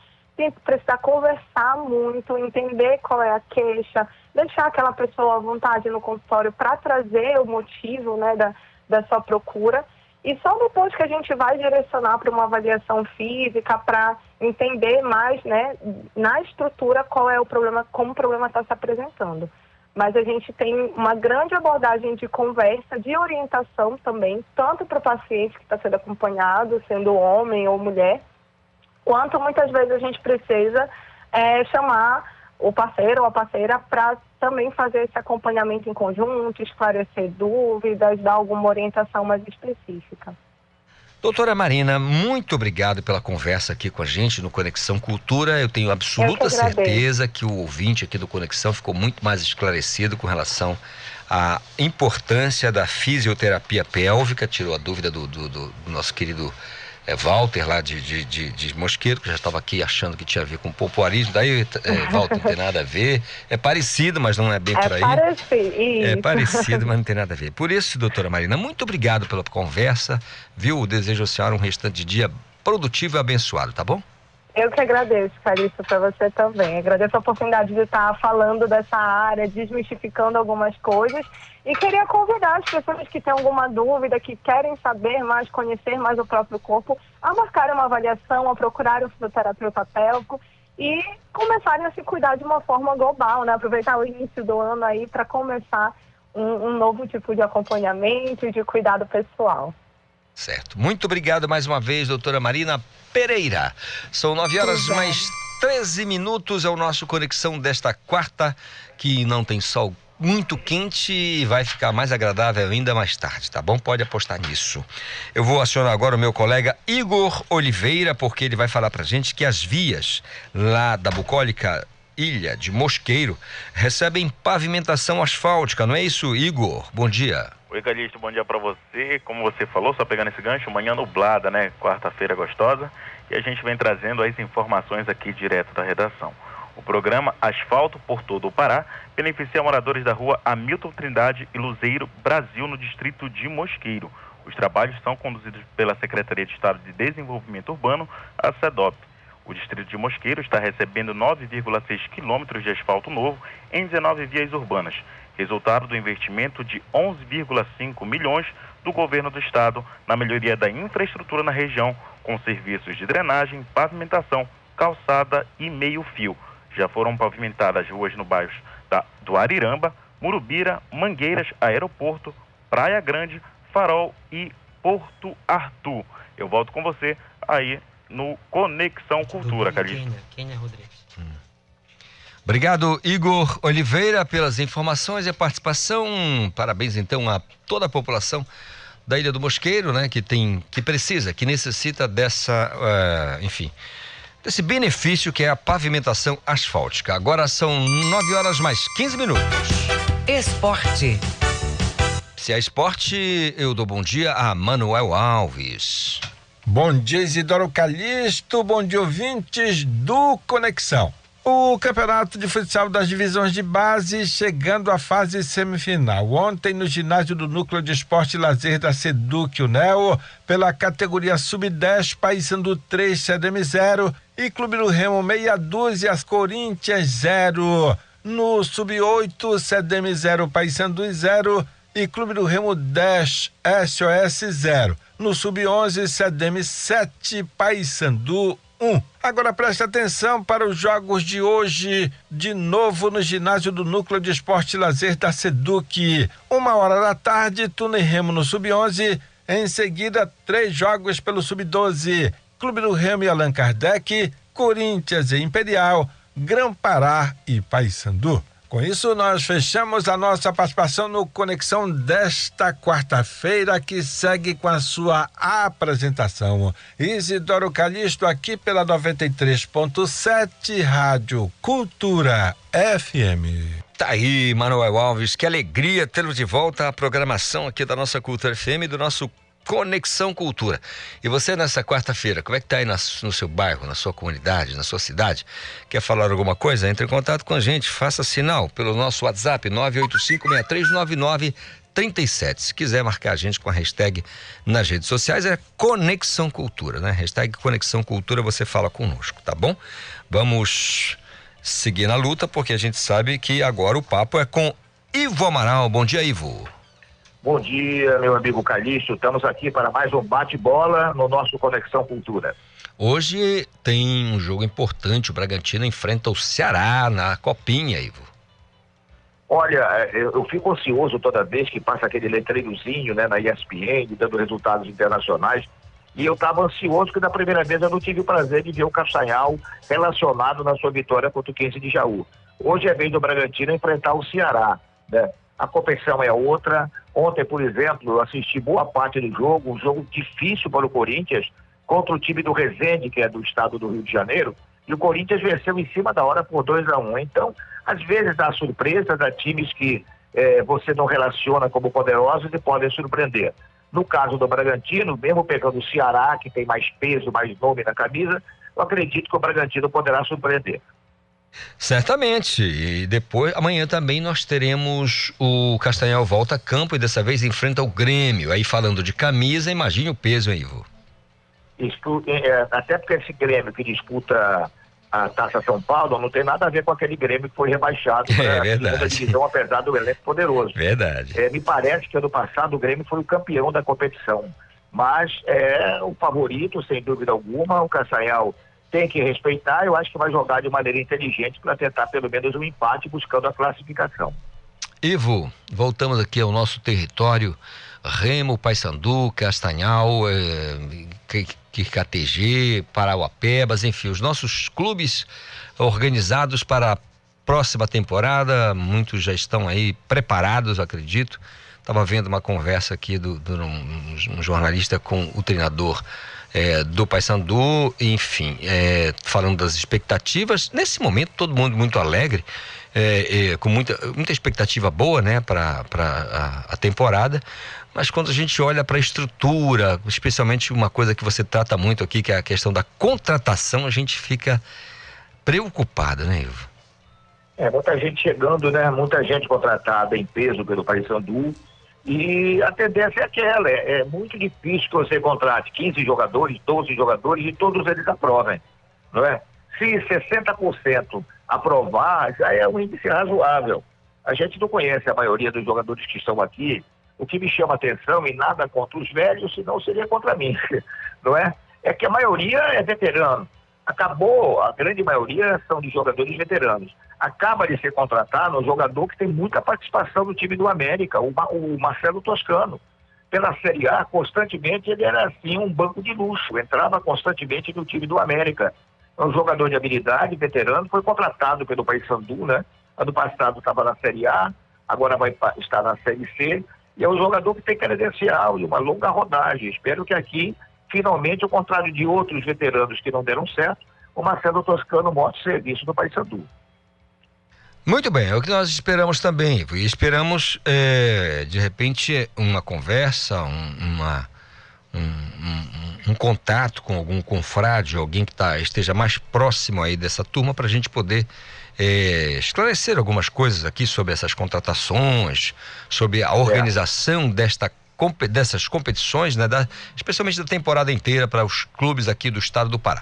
precisar conversar muito, entender qual é a queixa, deixar aquela pessoa à vontade no consultório para trazer o motivo né, da, da sua procura e só depois que a gente vai direcionar para uma avaliação física, para entender mais, né, na estrutura qual é o problema, como o problema está se apresentando. Mas a gente tem uma grande abordagem de conversa, de orientação também, tanto para o paciente que está sendo acompanhado, sendo homem ou mulher, quanto muitas vezes a gente precisa é, chamar o parceiro ou a parceira para também fazer esse acompanhamento em conjunto, esclarecer dúvidas, dar alguma orientação mais específica. Doutora Marina, muito obrigado pela conversa aqui com a gente no Conexão Cultura. Eu tenho absoluta Eu que certeza que o ouvinte aqui do Conexão ficou muito mais esclarecido com relação à importância da fisioterapia pélvica, tirou a dúvida do, do, do nosso querido é, Walter lá de, de, de, de, Mosqueiro, que já estava aqui achando que tinha a ver com pompoarismo. Daí, é, Walter, não tem nada a ver. É parecido, mas não é bem é por aí. Parecido, é parecido, mas não tem nada a ver. Por isso, doutora Marina, muito obrigado pela conversa, viu? Desejo a senhora um restante de dia produtivo e abençoado, tá bom? Eu que agradeço, Carissa, para você também. Agradeço a oportunidade de estar falando dessa área, desmistificando algumas coisas. E queria convidar as pessoas que têm alguma dúvida, que querem saber mais, conhecer mais o próprio corpo, a marcarem uma avaliação, a procurarem um fisioterapeuta pélvico e começarem a se cuidar de uma forma global, né? Aproveitar o início do ano aí para começar um, um novo tipo de acompanhamento e de cuidado pessoal. Certo. Muito obrigado mais uma vez, doutora Marina Pereira. São nove horas mais 13 minutos, é o nosso Conexão desta quarta, que não tem sol muito quente e vai ficar mais agradável ainda mais tarde, tá bom? Pode apostar nisso. Eu vou acionar agora o meu colega Igor Oliveira, porque ele vai falar pra gente que as vias lá da bucólica Ilha de Mosqueiro recebem pavimentação asfáltica, não é isso, Igor? Bom dia. Oi, Calixto, bom dia para você. Como você falou, só pegando esse gancho, manhã nublada, né? Quarta-feira gostosa. E a gente vem trazendo as informações aqui direto da redação. O programa Asfalto por Todo o Pará beneficia moradores da rua Hamilton Trindade e Luzeiro, Brasil, no distrito de Mosqueiro. Os trabalhos são conduzidos pela Secretaria de Estado de Desenvolvimento Urbano, a SEDOP. O distrito de Mosqueiro está recebendo 9,6 quilômetros de asfalto novo em 19 vias urbanas, resultado do investimento de 11,5 milhões do governo do estado na melhoria da infraestrutura na região, com serviços de drenagem, pavimentação, calçada e meio-fio. Já foram pavimentadas ruas no bairro da, do Ariramba, Murubira, Mangueiras, Aeroporto, Praia Grande, Farol e Porto Arthur. Eu volto com você aí no Conexão Cultura, Calixto. Kênia Rodrigues. Obrigado, Igor Oliveira, pelas informações e a participação. Parabéns, então, a toda a população da Ilha do Mosqueiro, né, que tem, que precisa, que necessita dessa, uh, enfim, desse benefício que é a pavimentação asfáltica. Agora são 9 horas mais 15 minutos. Esporte. Se é esporte, eu dou bom dia a Manuel Alves. Bom dia, Isidoro Calixto. Bom dia, ouvintes do Conexão. O campeonato de futsal das divisões de base chegando à fase semifinal. Ontem, no ginásio do Núcleo de Esporte e Lazer da Seduc, NEO, pela categoria Sub-10, Paysandu 3, CDM 0 e Clube do Remo meia dúzia, as Corinthians 0. No Sub-8, CDM 0, Paysandu 0 e Clube do Remo 10, SOS 0. No Sub-11, CDM 7, Paysandu 1. Agora preste atenção para os jogos de hoje, de novo no ginásio do Núcleo de Esporte e Lazer da Seduc. Uma hora da tarde, Tuna e Remo no Sub-11. Em seguida, três jogos pelo Sub-12. Clube do Remo e Allan Kardec, Corinthians e Imperial, Gran Pará e Paysandu. Com isso, nós fechamos a nossa participação no Conexão desta quarta-feira, que segue com a sua apresentação. Isidoro Calixto, aqui pela 93.7, Rádio Cultura FM. Tá aí, Manuel Alves, que alegria tê-lo de volta à programação aqui da nossa Cultura FM, do nosso Conexão Cultura. E você nessa quarta-feira, como é que tá aí no seu bairro, na sua comunidade, na sua cidade? Quer falar alguma coisa? Entre em contato com a gente, faça sinal pelo nosso WhatsApp 9856399 37. Se quiser marcar a gente com a hashtag nas redes sociais, é Conexão Cultura, né? Hashtag Conexão Cultura, você fala conosco, tá bom? Vamos seguir na luta, porque a gente sabe que agora o papo é com Ivo Amaral. Bom dia, Ivo. Bom dia, meu amigo Calixto. Estamos aqui para mais um bate-bola no nosso Conexão Cultura. Hoje tem um jogo importante. O Bragantino enfrenta o Ceará na Copinha, Ivo. Olha, é, eu, fico ansioso toda vez que passa aquele letreirozinho né, na ESPN, dando resultados internacionais. E eu estava ansioso porque da primeira vez eu não tive o prazer de ver o Castanhal relacionado na sua vitória contra o 15 de Jaú. Hoje é vez do Bragantino enfrentar o Ceará. Né? A competição é outra. Ontem, por exemplo, eu assisti boa parte do jogo, um jogo difícil para o Corinthians, contra o time do Resende, que é do estado do Rio de Janeiro, e o Corinthians venceu em cima da hora por 2 a 1 um. Então, às vezes dá surpresa, dá times que eh, você não relaciona como poderosos e podem surpreender. No caso do Bragantino, mesmo pegando o Ceará, que tem mais peso, mais nome na camisa, eu acredito que o Bragantino poderá surpreender. Certamente. E depois, amanhã também nós teremos o Castanhal volta a campo e dessa vez enfrenta o Grêmio. Aí falando de camisa, imagine o peso, hein, Ivo? Isso, é, até porque esse Grêmio que disputa a Taça São Paulo não tem nada a ver com aquele Grêmio que foi rebaixado para É a segunda divisão, apesar do elenco poderoso. Verdade. É, me parece que ano passado o Grêmio foi o campeão da competição. Mas é o favorito, sem dúvida alguma. O Castanhal tem que respeitar. Eu acho que vai jogar de maneira inteligente para tentar pelo menos um empate buscando a classificação. Ivo, voltamos aqui ao nosso território. Remo, Paysandu, Castanhal, eh, KTG, Parauapebas, enfim, os nossos clubes organizados para a próxima temporada. Muitos já estão aí preparados, acredito. Estava vendo uma conversa aqui do um, um jornalista com o treinador eh, do Paysandu, enfim, eh, falando das expectativas. Nesse momento, todo mundo muito alegre, eh, eh, com muita, muita expectativa boa, né, para a, a temporada. Mas quando a gente olha para a estrutura, especialmente uma coisa que você trata muito aqui, que é a questão da contratação, a gente fica preocupado, né, Ivo? É, muita gente chegando, né? Muita gente contratada em peso pelo Paysandu. E a tendência é aquela, é, é muito difícil que você contrate 15 jogadores, 12 jogadores e todos eles aprovem, não é? Se 60% aprovar, já é um índice razoável. A gente não conhece a maioria dos jogadores que estão aqui. O que me chama atenção, e nada contra os velhos, senão seria contra mim, não é? É que a maioria é veterano. Acabou, a grande maioria são de jogadores veteranos. Acaba de ser contratado um jogador que tem muita participação no time do América, o, o Marcelo Toscano. Pela Série A, constantemente ele era assim um banco de luxo, entrava constantemente no time do América. É um jogador de habilidade, veterano, foi contratado pelo Paysandu, né? Ano passado estava na Série A, agora vai estar na Série C. E é um jogador que tem credencial e uma longa rodagem. Espero que aqui finalmente, ao contrário de outros veteranos que não deram certo, o Marcelo Toscano mostra o serviço do Paysandu. Muito bem, é o que nós esperamos também. E esperamos, é, de repente, uma conversa, um, uma, um, um, um, contato com algum confrade, alguém que tá, esteja mais próximo aí dessa turma, para a gente poder é, esclarecer algumas coisas aqui sobre essas contratações, sobre a organização é. desta dessas competições, né, da, especialmente da temporada inteira para os clubes aqui do estado do Pará.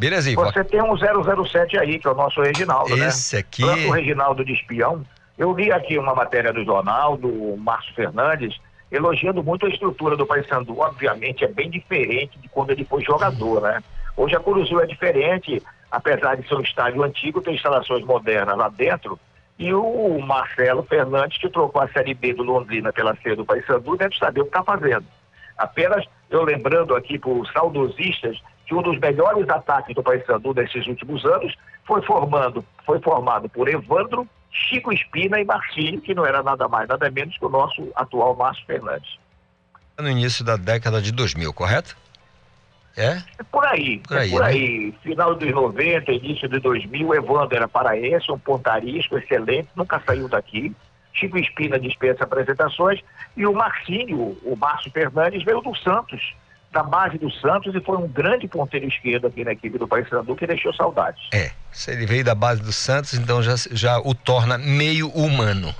Beleza, Ivo? Você tem um 007 aí, que é o nosso Reginaldo, né? Esse né? aqui... O Reginaldo de espião. Eu li aqui uma matéria do jornal, do Márcio Fernandes, elogiando muito a estrutura do Paysandu. Obviamente é bem diferente de quando ele foi jogador, né? Hoje a Curuzu é diferente, apesar de ser um estádio antigo, tem instalações modernas lá dentro, e o Marcelo Fernandes, que trocou a Série B do Londrina pela C do Paysandu, deve saber o que está fazendo. Apenas eu lembrando aqui para os saudosistas que um dos melhores ataques do Paysandu nesses últimos anos foi, formando, foi formado por Evandro, Chico Espina e Marcinho, que não era nada mais, nada menos que o nosso atual Márcio Fernandes. No início da década de 2000, correto? É? é por aí, por aí, é por né? aí. Final dos 90, início de 2000, o Evandro era paraense, um pontarisco excelente, nunca saiu daqui. Chico Espina dispensa apresentações e o Marcinho, o Márcio Fernandes, veio do Santos, da base do Santos e foi um grande ponteiro esquerdo aqui na equipe do Paysandu que deixou saudades. É, se ele veio da base do Santos, então já, já o torna meio humano.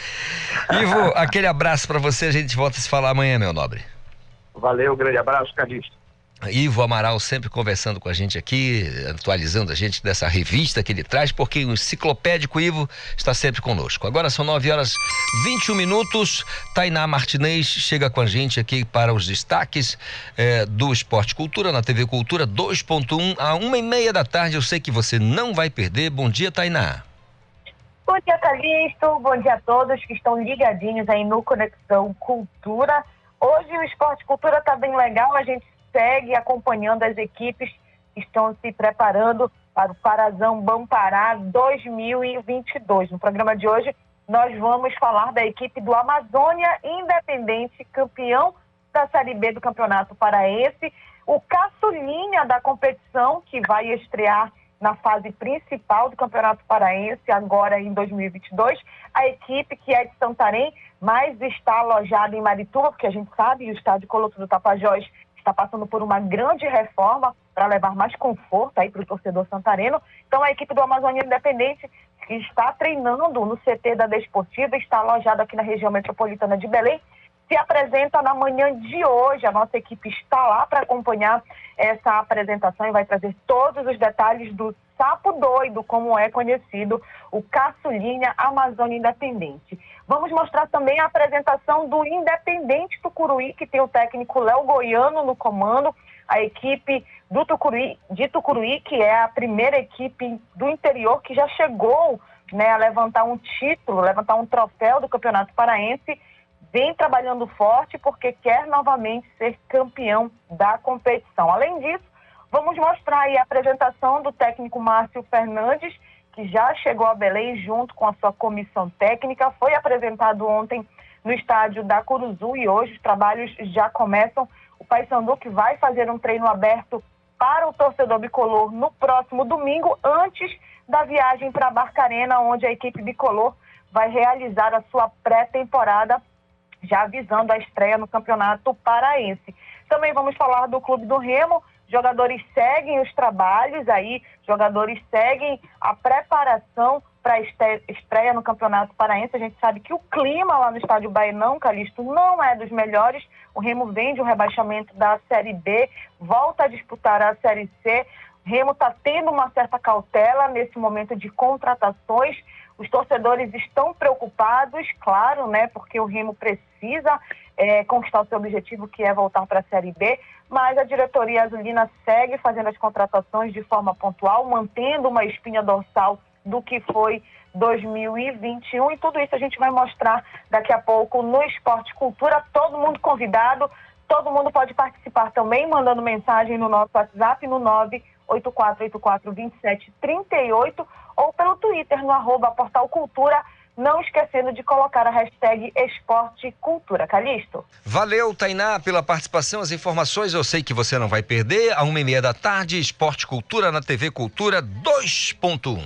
Ivo, aquele abraço para você, a gente volta a se falar amanhã, meu nobre. Valeu, grande abraço, Calixto. Ivo Amaral sempre conversando com a gente aqui, atualizando a gente dessa revista que ele traz, porque o enciclopédico Ivo está sempre conosco. Agora são 9 horas 21 minutos. Tainá Martinez chega com a gente aqui para os destaques eh, do Esporte Cultura na TV Cultura 2.1 a uma e meia da tarde. Eu sei que você não vai perder. Bom dia, Tainá. Bom dia, Calixto. Bom dia a todos que estão ligadinhos aí no Conexão Cultura. Hoje o Esporte Cultura está bem legal. A gente segue acompanhando as equipes que estão se preparando para o Parazão Bampará 2022. No programa de hoje, nós vamos falar da equipe do Amazônia Independente, campeão da Série B do Campeonato Paraense, o caçulinha da competição, que vai estrear na fase principal do Campeonato Paraense, agora em 2022. A equipe que é de Santarém, mas está alojada em Marituba, porque a gente sabe, o estádio Colosso do Tapajós está passando por uma grande reforma para levar mais conforto aí para o torcedor santareno. Então, a equipe do Amazônia Independente que está treinando no CT da Desportiva, está alojada aqui na região metropolitana de Belém, se apresenta na manhã de hoje. A nossa equipe está lá para acompanhar essa apresentação e vai trazer todos os detalhes do Sapo Doido, como é conhecido, o Caçulinha Amazônia Independente. Vamos mostrar também a apresentação do Independente Tucuruí, que tem o técnico Léo Goiano no comando, a equipe do Tucuruí, de Tucuruí, que é a primeira equipe do interior que já chegou né, a levantar um título, levantar um troféu do Campeonato Paraense, vem trabalhando forte porque quer novamente ser campeão da competição. Além disso, vamos mostrar aí a apresentação do técnico Márcio Fernandes, que já chegou a Belém junto com a sua comissão técnica, foi apresentado ontem no estádio da Curuzu e hoje os trabalhos já começam. O Paysandu que vai fazer um treino aberto para o torcedor bicolor no próximo domingo, antes da viagem para Barcarena, onde a equipe bicolor vai realizar a sua pré-temporada, já avisando a estreia no Campeonato Paraense. Também vamos falar do Clube do Remo, jogadores seguem os trabalhos aí, jogadores seguem a preparação para estreia no Campeonato Paraense. A gente sabe que o clima lá no estádio Bainão, Calixto, não é dos melhores. O Remo vem de um rebaixamento da Série B, volta a disputar a Série C. O Remo está tendo uma certa cautela nesse momento de contratações. Os torcedores estão preocupados, claro, né? Porque o Remo precisa é, conquistar o seu objetivo, que é voltar para a Série B, mas a diretoria azulina segue fazendo as contratações de forma pontual, mantendo uma espinha dorsal do que foi 2021 e tudo isso a gente vai mostrar daqui a pouco no Esporte Cultura. Todo mundo convidado, todo mundo pode participar também, mandando mensagem no nosso WhatsApp no 984842738 ou pelo Twitter no arroba Portal Cultura não esquecendo de colocar a hashtag Esporte Cultura. Calixto. Valeu, Tainá, pela participação, as informações. Eu sei que você não vai perder. A uma e meia da tarde, Esporte Cultura na TV Cultura 2.1.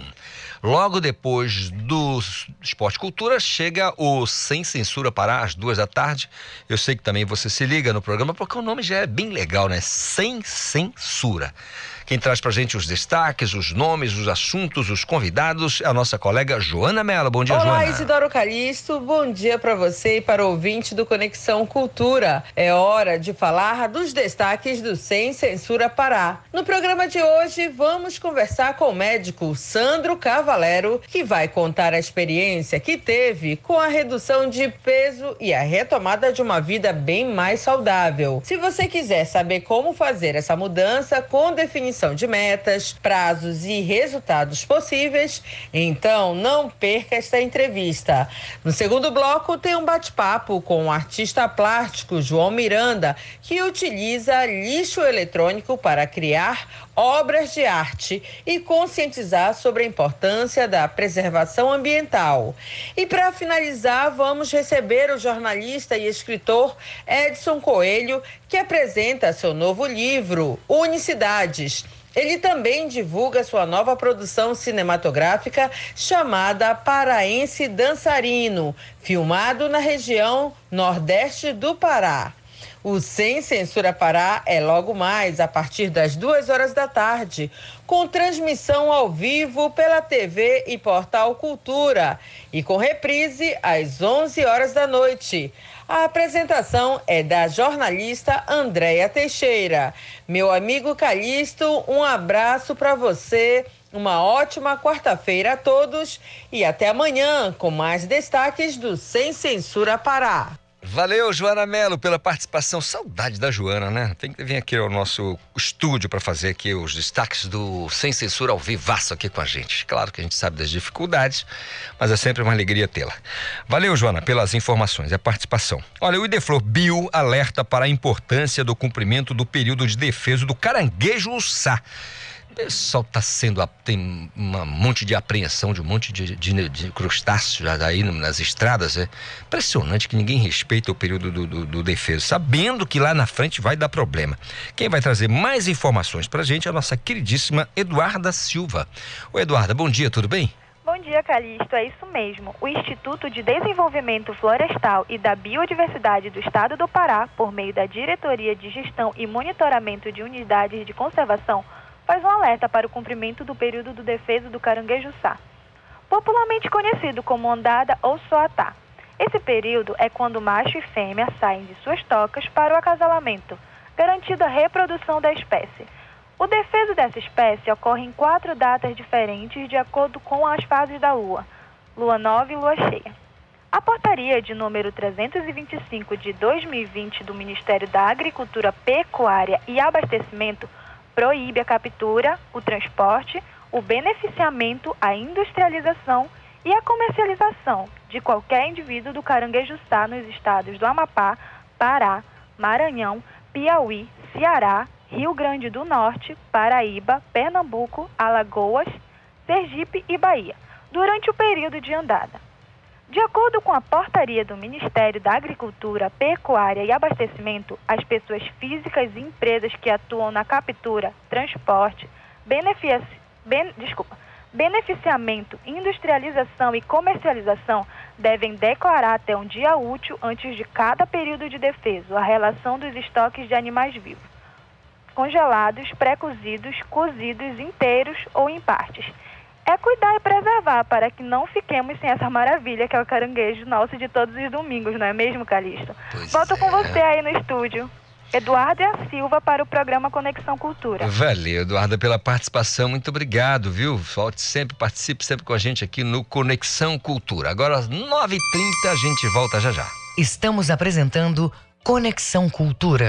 Logo depois do Esporte Cultura, chega o Sem Censura Pará, às duas da tarde. Eu sei que também você se liga no programa, porque o nome já é bem legal, né? Sem Censura. Quem traz pra gente os destaques, os nomes, os assuntos, os convidados é a nossa colega Joana Mello. Bom dia, Olá, Joana. Olá, Isidoro Calixto. Bom dia para você e para o ouvinte do Conexão Cultura. É hora de falar dos destaques do Sem Censura Pará. No programa de hoje, vamos conversar com o médico Sandro Cavalero, que vai contar a experiência que teve com a redução de peso e a retomada de uma vida bem mais saudável. Se você quiser saber como fazer essa mudança com definição definição de metas, prazos e resultados possíveis, então não perca esta entrevista. No segundo bloco, tem um bate-papo com o artista plástico João Miranda, que utiliza lixo eletrônico para criar obras de arte e conscientizar sobre a importância da preservação ambiental. E para finalizar, vamos receber o jornalista e escritor Edson Coelho, que apresenta seu novo livro, Unicidades ele também divulga sua nova produção cinematográfica chamada Paraense Dançarino, filmado na região nordeste do Pará. O Sem Censura Pará é logo mais, a partir das duas horas da tarde, com transmissão ao vivo pela TV e Portal Cultura e com reprise às 11 horas da noite. A apresentação é da jornalista Andréia Teixeira. Meu amigo Calixto, um abraço para você. Uma ótima quarta-feira a todos e até amanhã com mais destaques do Sem Censura Pará. Valeu, Joana Melo, pela participação. Saudade da Joana, né? Tem que vir aqui ao nosso estúdio para fazer aqui os destaques do Sem Censura ao vivaço aqui com a gente. Claro que a gente sabe das dificuldades, mas é sempre uma alegria tê-la. Valeu, Joana, pelas informações e a participação. Olha, o Ideflor Bio alerta para a importância do cumprimento do período de defesa do caranguejo sá pessoal está sendo. Tem um monte de apreensão de um monte de, de, de crustáceos aí nas estradas. É impressionante que ninguém respeita o período do, do, do defeso, sabendo que lá na frente vai dar problema. Quem vai trazer mais informações para a gente é a nossa queridíssima Eduarda Silva. Oi, Eduarda, bom dia, tudo bem? Bom dia, Calixto. É isso mesmo. O Instituto de Desenvolvimento Florestal e da Biodiversidade do Estado do Pará, por meio da Diretoria de Gestão e Monitoramento de Unidades de Conservação, faz um alerta para o cumprimento do período do defeso do caranguejo-sá, popularmente conhecido como ondada ou soatá. Esse período é quando macho e fêmea saem de suas tocas para o acasalamento, garantindo a reprodução da espécie. O defeso dessa espécie ocorre em quatro datas diferentes de acordo com as fases da lua, lua nova e lua cheia. A portaria de número 325 de 2020 do Ministério da Agricultura, Pecuária e Abastecimento proíbe a captura, o transporte, o beneficiamento, a industrialização e a comercialização de qualquer indivíduo do caranguejo-sá nos estados do Amapá, Pará, Maranhão, Piauí, Ceará, Rio Grande do Norte, Paraíba, Pernambuco, Alagoas, Sergipe e Bahia, durante o período de andada. De acordo com a portaria do Ministério da Agricultura, Pecuária e Abastecimento, as pessoas físicas e empresas que atuam na captura, transporte, benefici... ben... Desculpa, beneficiamento, industrialização e comercialização devem declarar até um dia útil antes de cada período de defeso a relação dos estoques de animais vivos, congelados, pré-cozidos, cozidos inteiros ou em partes é cuidar e preservar para que não fiquemos sem essa maravilha que é o caranguejo nosso de todos os domingos, não é mesmo, Calixto? Pois Volto com é. você aí no estúdio. Eduardo e a Silva para o programa Conexão Cultura. Valeu, Eduarda, pela participação. Muito obrigado, viu? Volte sempre, participe sempre com a gente aqui no Conexão Cultura. Agora às 9h30 a gente volta já já. Estamos apresentando Conexão Cultura.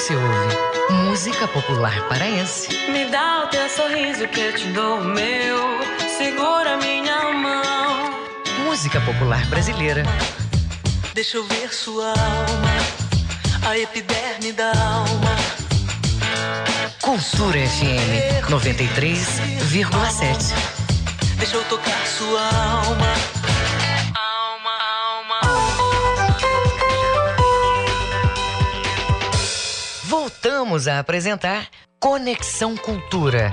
Você ouve música popular paraense. Me dá o teu sorriso que eu te dou o meu. Segura minha mão. Música popular brasileira. Deixa eu ver sua alma. A epiderme da alma. Cultura FM 93,7. Deixa eu tocar sua alma. Voltamos a apresentar Conexão Cultura.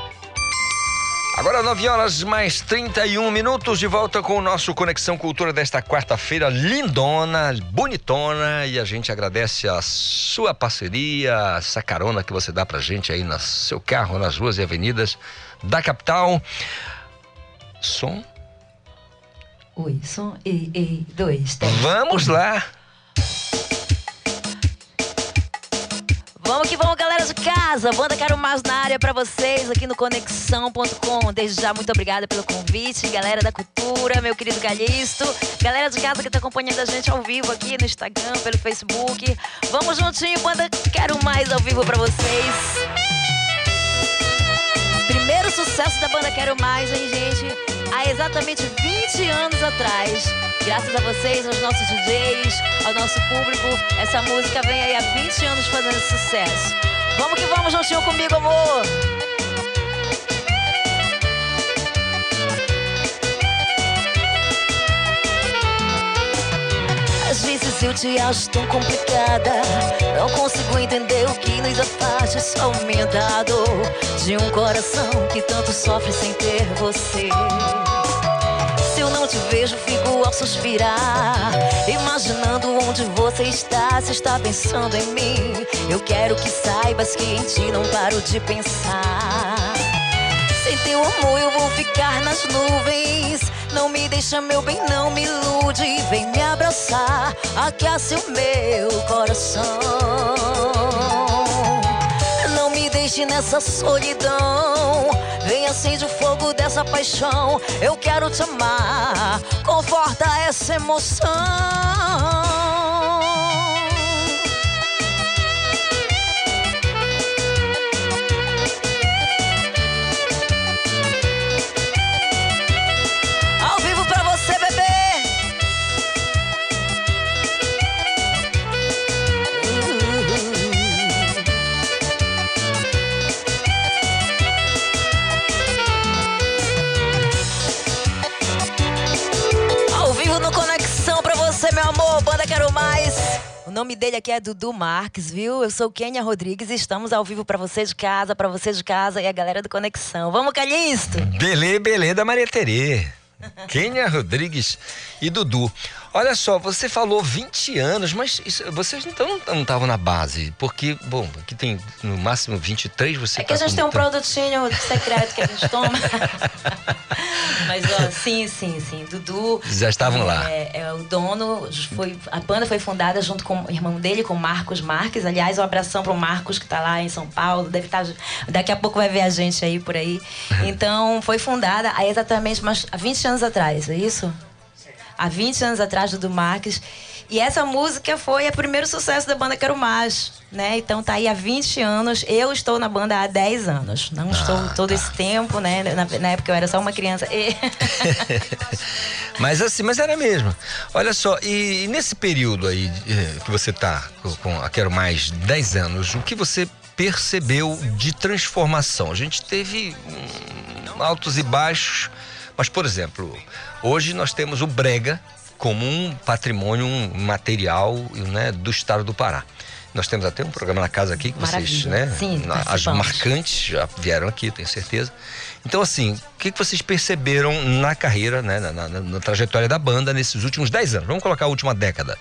Agora 9 horas mais 31 minutos de volta com o nosso Conexão Cultura desta quarta-feira, lindona, bonitona, e a gente agradece a sua parceria, essa carona que você dá pra gente aí no seu carro, nas ruas e avenidas da capital. Som. Oi, som e, e dois, três. Vamos lá. Vamos que vamos, galera de casa. Banda Quero Mais na área pra vocês aqui no Conexão.com. Desde já, muito obrigada pelo convite. Galera da cultura, meu querido Galhisto. Galera de casa que tá acompanhando a gente ao vivo aqui no Instagram, pelo Facebook. Vamos juntinho, Banda Quero Mais ao vivo pra vocês. Primeiro sucesso da banda Quero Mais, hein, gente? Há exatamente 20 anos atrás. Graças a vocês, aos nossos DJs, ao nosso público, essa música vem aí há 20 anos fazendo sucesso. Vamos que vamos juntinho comigo, amor! Às vezes eu te acho tão complicada. Não consigo entender o que nos afasta. Só aumenta a de um coração que tanto sofre sem ter você. Se eu não te vejo, fico ao suspirar. Imaginando onde você está, se está pensando em mim. Eu quero que saibas que em ti não paro de pensar. Sem teu amor eu vou ficar nas nuvens. Não me deixa, meu bem, não me ilude. Vem me abraçar, aquece o meu coração. Não me deixe nessa solidão. Vem acende o fogo dessa paixão. Eu quero te amar. Conforta essa emoção. Nome dele aqui é Dudu Marques, viu? Eu sou Kênia Rodrigues e estamos ao vivo pra você de casa, pra você de casa e a galera do Conexão. Vamos, Calixto? Belê, belê da Maria Terê. Kênia Rodrigues e Dudu. Olha só, você falou 20 anos, mas isso- vocês então não estavam na base, porque, bom, aqui tem no máximo 23, você É que a tá gente com tem um produtinho secreto que a gente toma. Mas, ó, sim, sim, sim. Dudu. Já estavam lá. É, é o dono. Foi, a banda foi fundada junto com o irmão dele, com o Marcos Marques. Aliás, um abração pro Marcos, que tá lá em São Paulo. Deve estar. Daqui a pouco vai ver a gente aí por aí. Então, foi fundada há exatamente umas, há 20 anos atrás, é isso? Há 20 anos atrás, Dudu Marques. E essa música foi o primeiro sucesso da banda Quero Mais, né? Então tá aí há 20 anos. Eu estou na banda há 10 anos. Não estou todo esse tempo, né? Na, na época eu era só uma criança. E... Mas assim, mas era mesmo. Olha só, e, e nesse período aí eh, que você tá com- com a Quero Mais 10 anos, o que você percebeu de transformação? A gente teve hum, altos e baixos, mas por exemplo, hoje nós temos o Brega como um patrimônio um material né, do estado do Pará. Nós temos até um programa na casa aqui que vocês, Maravilha. né? Sim, as marcantes já vieram aqui, tenho certeza. Então, assim, o que, que vocês perceberam na carreira, né, na, na- na trajetória da banda nesses últimos 10 anos? Vamos colocar a última década.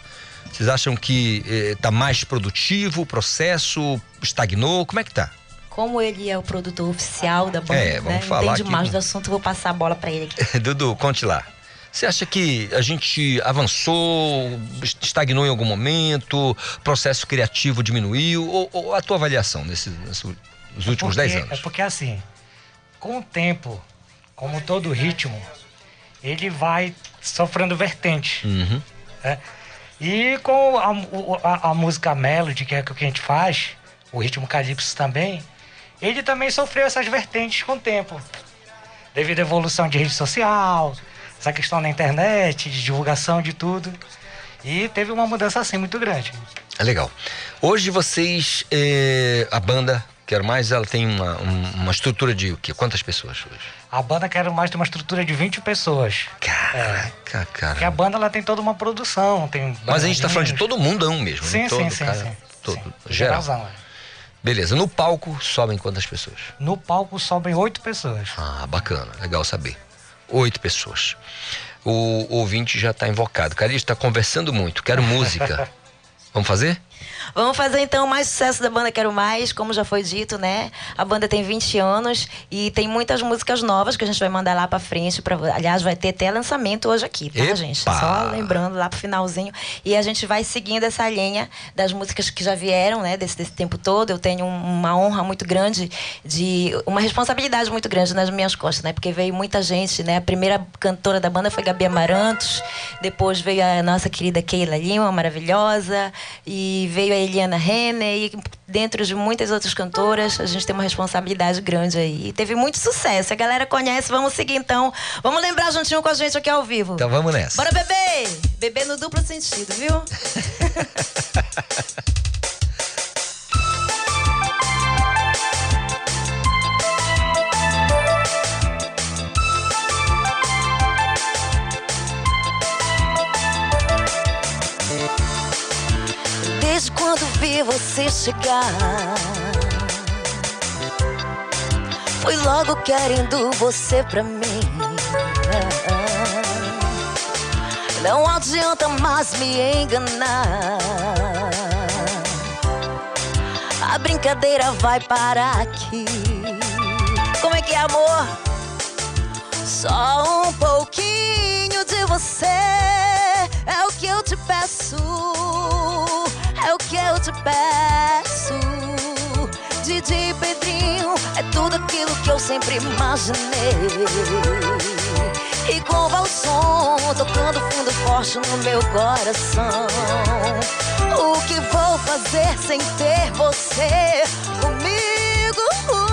Vocês acham que está mais produtivo o processo? Estagnou? Como é que tá? Como ele é o produtor oficial da banda, É, vamos né? falar Entende aqui mais do assunto, vou passar a bola pra ele aqui. Dudu, conte lá. Você acha que a gente avançou, estagnou em algum momento, processo criativo diminuiu? Ou, ou a tua avaliação nesses, nesses nos últimos porque, 10 anos? É porque assim, com o tempo, como todo ritmo, ele vai sofrendo vertente. Uhum. né? E com a, a- a música melody, que é o que a gente faz, o ritmo calypso também, ele também sofreu essas vertentes com o tempo. Devido à evolução de rede social, essa questão da internet, de divulgação de tudo. E teve uma mudança assim muito grande. É legal. Hoje vocês, eh, a banda, quero mais, ela tem uma, um- uma estrutura de o quê? Quantas pessoas hoje? A banda Quero Mais tem uma estrutura de 20 pessoas. Caraca, cara. Porque a banda ela tem toda uma produção, tem Mas a gente tá falando de todo mundão mesmo, né? Sim, todo, sim, sim, cara, sim. Todo, Sim, geral. geralzão, é. Beleza, no palco sobem quantas pessoas? No palco sobem oito pessoas. Ah, bacana, legal saber. Oito pessoas. O ouvinte já tá invocado. Calixto está conversando muito, quero música. Vamos fazer? Vamos fazer então o mais sucesso da banda Quero Mais, como já foi dito, né? A banda tem 20 anos e tem muitas músicas novas que a gente vai mandar lá pra frente. Pra... Aliás, vai ter até lançamento hoje aqui, tá, Epa! gente? Só lembrando lá pro finalzinho. E a gente vai seguindo essa linha das músicas que já vieram, né? Desse, desse tempo todo. Eu tenho um- uma honra muito grande, de uma responsabilidade muito grande nas minhas costas, né? Porque veio muita gente, né? A primeira cantora da banda foi Gabi Amarantos, depois veio a nossa querida Keila Lima, maravilhosa, e veio a Eliana Renner, e dentro de muitas outras cantoras, a gente tem uma responsabilidade grande aí. E teve muito sucesso, a galera conhece, vamos seguir então. Vamos lembrar juntinho com a gente aqui ao vivo. Então vamos nessa. Bora beber! Beber no duplo sentido, viu? Desde quando vi você chegar, fui logo querendo você pra mim. Não adianta mais me enganar. A brincadeira vai parar aqui. Como é que é, amor? Só um pouquinho de você é o que eu te peço, eu te peço. Didi Pedrinho é tudo aquilo que eu sempre imaginei. E com o som tocando fundo forte no meu coração. O que vou fazer sem ter você comigo?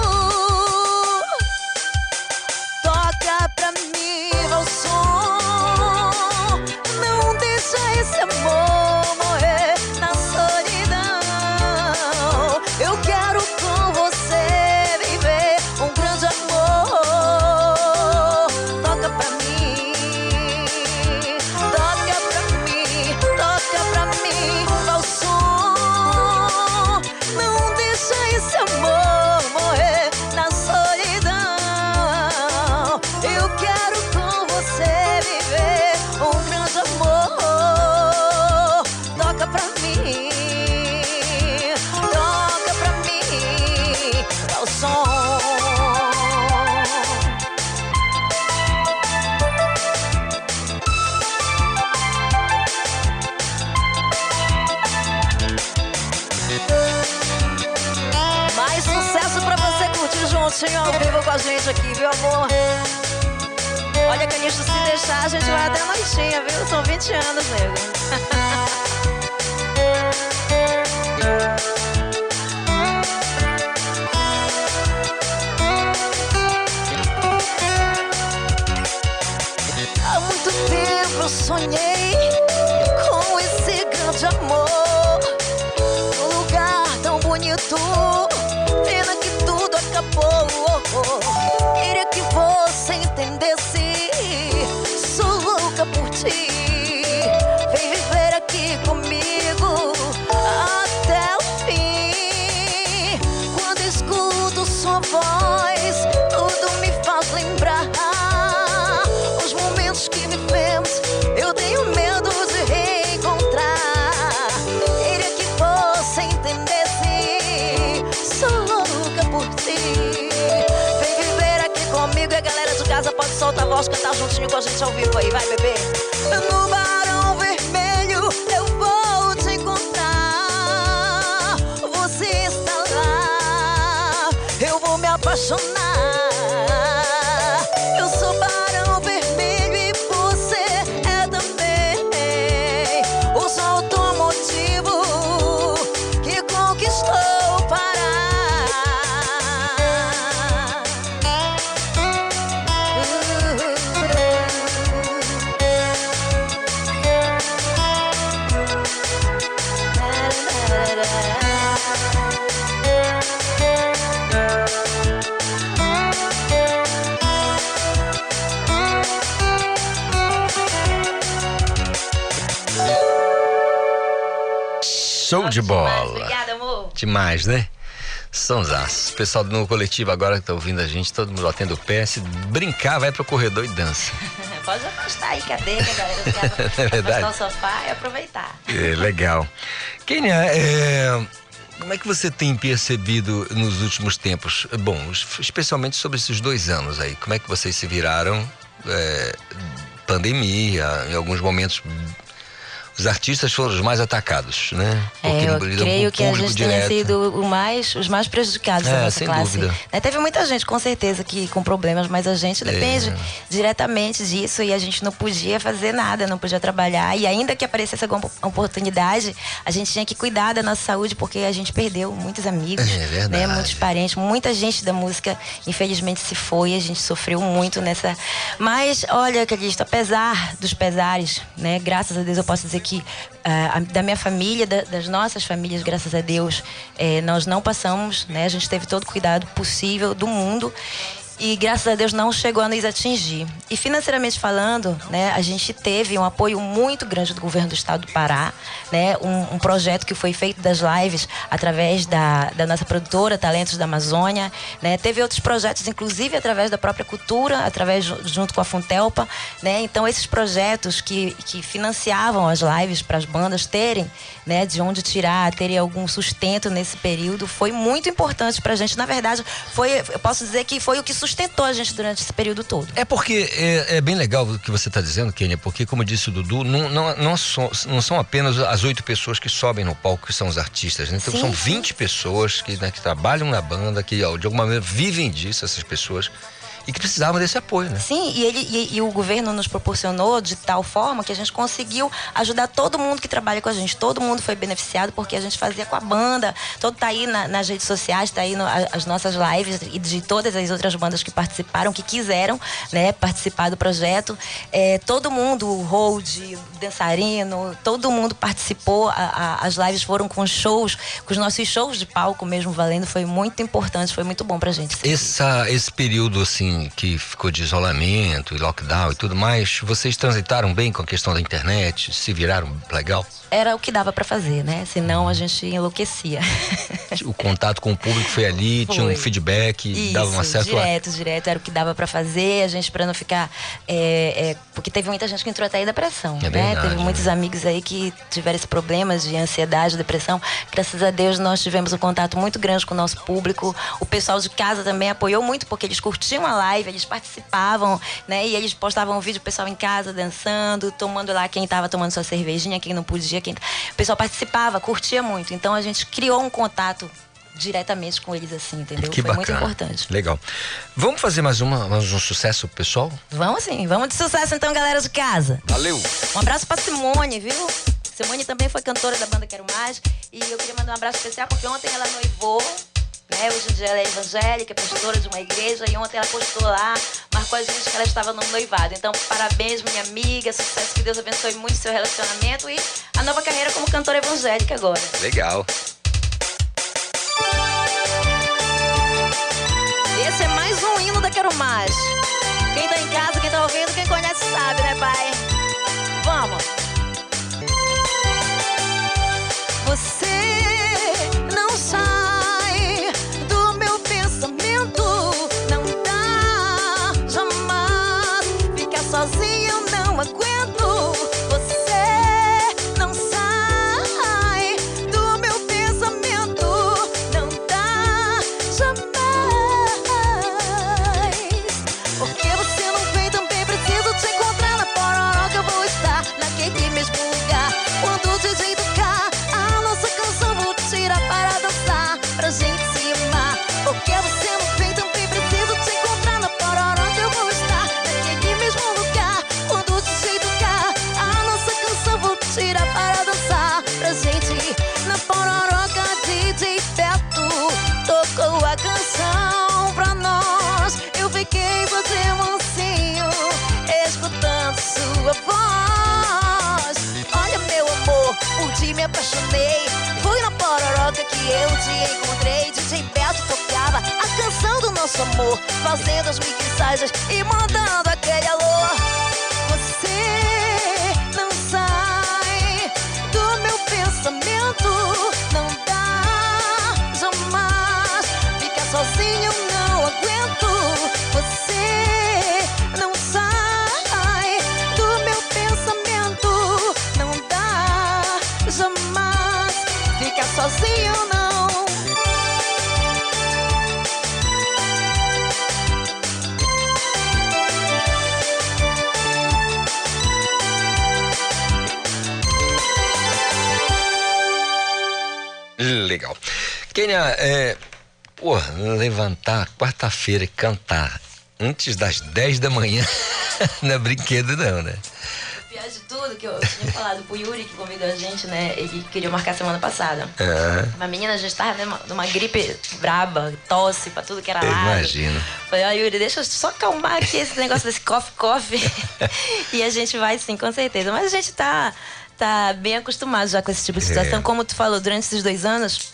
A gente aqui, viu, amor? Olha, Canisto, se deixar, a gente vai até a noitinha, viu? São 20 anos, nego. casa pode soltar a voz, cantar juntinho com a gente ao vivo aí. Vai, bebê. No Barão Vermelho eu vou te encontrar. Você está lá, eu vou me apaixonar. De bola. Obrigada, amor. Demais, né? Sãozaço. O pessoal no coletivo agora que tá ouvindo a gente, todo mundo batendo o pé. Se brincar, vai pro corredor e dança. Pode afastar aí, cadê, que a galera É verdade. afastar o sofá e aproveitar. É, legal. Kênia, é, como é que você tem percebido nos últimos tempos? Bom, es- especialmente sobre esses dois anos aí. Como é que vocês se viraram? É, pandemia, em alguns momentos. Os artistas foram os mais atacados, né? É, eu lidam creio com que a gente tenha direto. sido o mais, os mais prejudicados É, da nossa sem classe. dúvida. Né, Teve muita gente, com certeza, que com problemas, mas a gente depende É. diretamente disso e a gente não podia fazer nada, não podia trabalhar. E ainda que aparecesse alguma oportunidade, a gente tinha que cuidar da nossa saúde, porque a gente perdeu muitos amigos, É verdade. né, muitos parentes, muita gente da música, infelizmente, se foi. A gente sofreu muito nessa. Mas, olha, Calixto, apesar dos pesares, né, graças a Deus eu posso dizer que ah, da minha família, da- das nossas famílias, graças a Deus, eh, nós não passamos, né? A gente teve todo o cuidado possível do mundo e graças a Deus não chegou a nos atingir. E financeiramente falando, né, a gente teve um apoio muito grande do governo do estado do Pará, né, um, um projeto que foi feito das lives através da, da nossa produtora Talentos da Amazônia, né, teve outros projetos, inclusive através da própria cultura, através ju- junto com a Funtelpa, né, então esses projetos que, que financiavam as lives para as bandas terem, né, de onde tirar, terem algum sustento nesse período, foi muito importante para a gente. Na verdade, foi, eu posso dizer que foi o que sustentou a gente durante esse período todo. É porque é, é bem legal o que você está dizendo, Kênia, porque, como disse o Dudu, não, não, não, são, não são apenas as oito pessoas que sobem no palco que são os artistas, né? Então Sim, são sim. 20 pessoas que, né, que trabalham na banda, que ó, de alguma maneira vivem disso, essas pessoas, e que precisavam desse apoio, né? Sim, e, ele, e, e o governo nos proporcionou de tal forma que a gente conseguiu ajudar todo mundo que trabalha com a gente. Todo mundo foi beneficiado porque a gente fazia com a banda. Todo tá aí na- nas redes sociais, tá aí no- as nossas lives e de todas as outras bandas que participaram, que quiseram né, participar do projeto. É, todo mundo, o hold, o dançarino, todo mundo participou. A- a- as lives foram com shows, com os nossos shows de palco mesmo valendo. Foi muito importante, foi muito bom pra gente. Essa, esse período, assim, que ficou de isolamento e lockdown e tudo mais, vocês transitaram bem com a questão da internet? Se viraram legal? Era o que dava pra fazer, né? Senão a gente enlouquecia. O contato com o público foi ali, tinha um Foi. feedback, Isso, dava uma certa... direto, direto, era o que dava pra fazer, a gente pra não ficar, é, é, porque teve muita gente que entrou até em depressão, É né? verdade, teve muitos amigos aí que tiveram esses problemas de ansiedade, depressão, graças a Deus nós tivemos um contato muito grande com o nosso público, o pessoal de casa também apoiou muito, porque eles curtiam a live, eles participavam, né? E eles postavam vídeo, o pessoal em casa dançando, tomando lá quem tava tomando sua cervejinha, quem não podia, quem... o pessoal participava, curtia muito, então a gente criou um contato diretamente com eles assim, entendeu? Que Foi bacana. muito importante. Legal. Vamos fazer mais, uma, mais um sucesso, pessoal? Vamos sim, vamos de sucesso então, galera de casa. Valeu! Um abraço pra Simone, viu? Simone também foi cantora da banda Quero Mais. E eu queria mandar um abraço especial porque ontem ela noivou. Né? Hoje em dia ela é evangélica, pastora de uma igreja. E ontem ela postou lá, marcou a gente que ela estava no noivado. Então, parabéns, minha amiga. Sucesso, que Deus abençoe muito seu relacionamento. E a nova carreira como cantora evangélica agora. Legal. Esse é mais um hino da Quero Mais. Quem tá em casa, quem tá ouvindo, quem conhece sabe, né, pai? Vamos! Você te encontrei. DJ Beto tocava a canção do nosso amor, fazendo as mixagens e mandando aquele alô. Você não sai do meu pensamento, não dá jamais. Ficar sozinho não aguento. Você não sai do meu pensamento, não dá jamais. Ficar sozinho não. Legal. Kênia, é, pô, levantar quarta-feira e cantar antes das 10 da manhã não é brinquedo não, né? Pior de tudo, que eu tinha falado pro Yuri que convidou a gente, né? Ele queria marcar semana passada. Uma menina já estava numa, numa gripe braba, tosse pra tudo que era lado. imagino. Falei, ó, Yuri, deixa eu só acalmar aqui esse negócio desse coffee-coffee. e a gente vai sim, com certeza. Mas a gente tá, tá bem acostumado já com esse tipo de situação. É. Como tu falou, durante esses dois anos.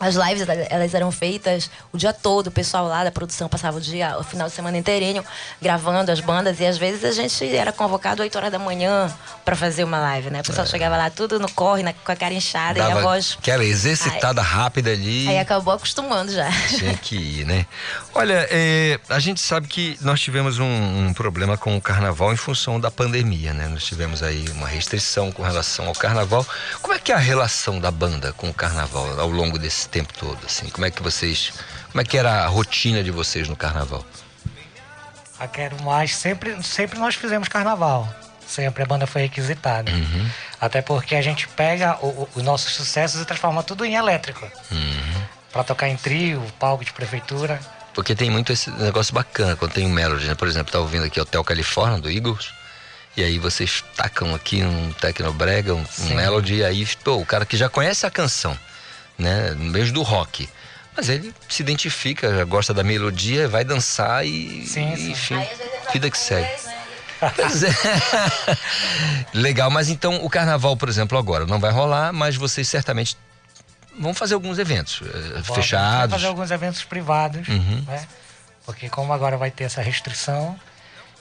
As lives, elas eram feitas o dia todo, o pessoal lá da produção passava o dia, o final de semana inteirinho, gravando as bandas, e às vezes a gente era convocado 8 horas da manhã pra fazer uma live, né? O pessoal chegava lá tudo no corre, na- com a cara inchada e a É. Dava voz. aquela exercitada rápida ali. Aí acabou acostumando já. Tinha que ir, né? Olha, é, a gente sabe que nós tivemos um, um problema com o carnaval em função da pandemia, né? Nós tivemos aí uma restrição com relação ao carnaval. Como é que é a relação da banda com o carnaval ao longo desse tempo todo, assim? Como é que vocês... Como é que era a rotina de vocês no carnaval? A Quero Mais, sempre, sempre nós fizemos carnaval. Sempre a banda foi requisitada. Até porque a gente pega o- o- os nossos sucessos e transforma tudo em elétrico. Pra tocar em trio, palco de prefeitura. Porque tem muito esse negócio bacana quando tem um Melody, né? Por exemplo, tá ouvindo aqui Hotel California, do Eagles. E aí vocês tacam aqui um Tecnobrega, um, um. Melody, e aí, pô, o cara que já conhece a canção, né? No meio do rock. Mas ele se identifica, gosta da melodia, vai dançar e, e, enfim, vida que segue. Pois é. Legal, mas então o carnaval, por exemplo, agora não vai rolar, mas vocês certamente vão fazer alguns eventos eh, Vamos fechados. fazer alguns eventos privados, Uhum. né? Porque como agora vai ter essa restrição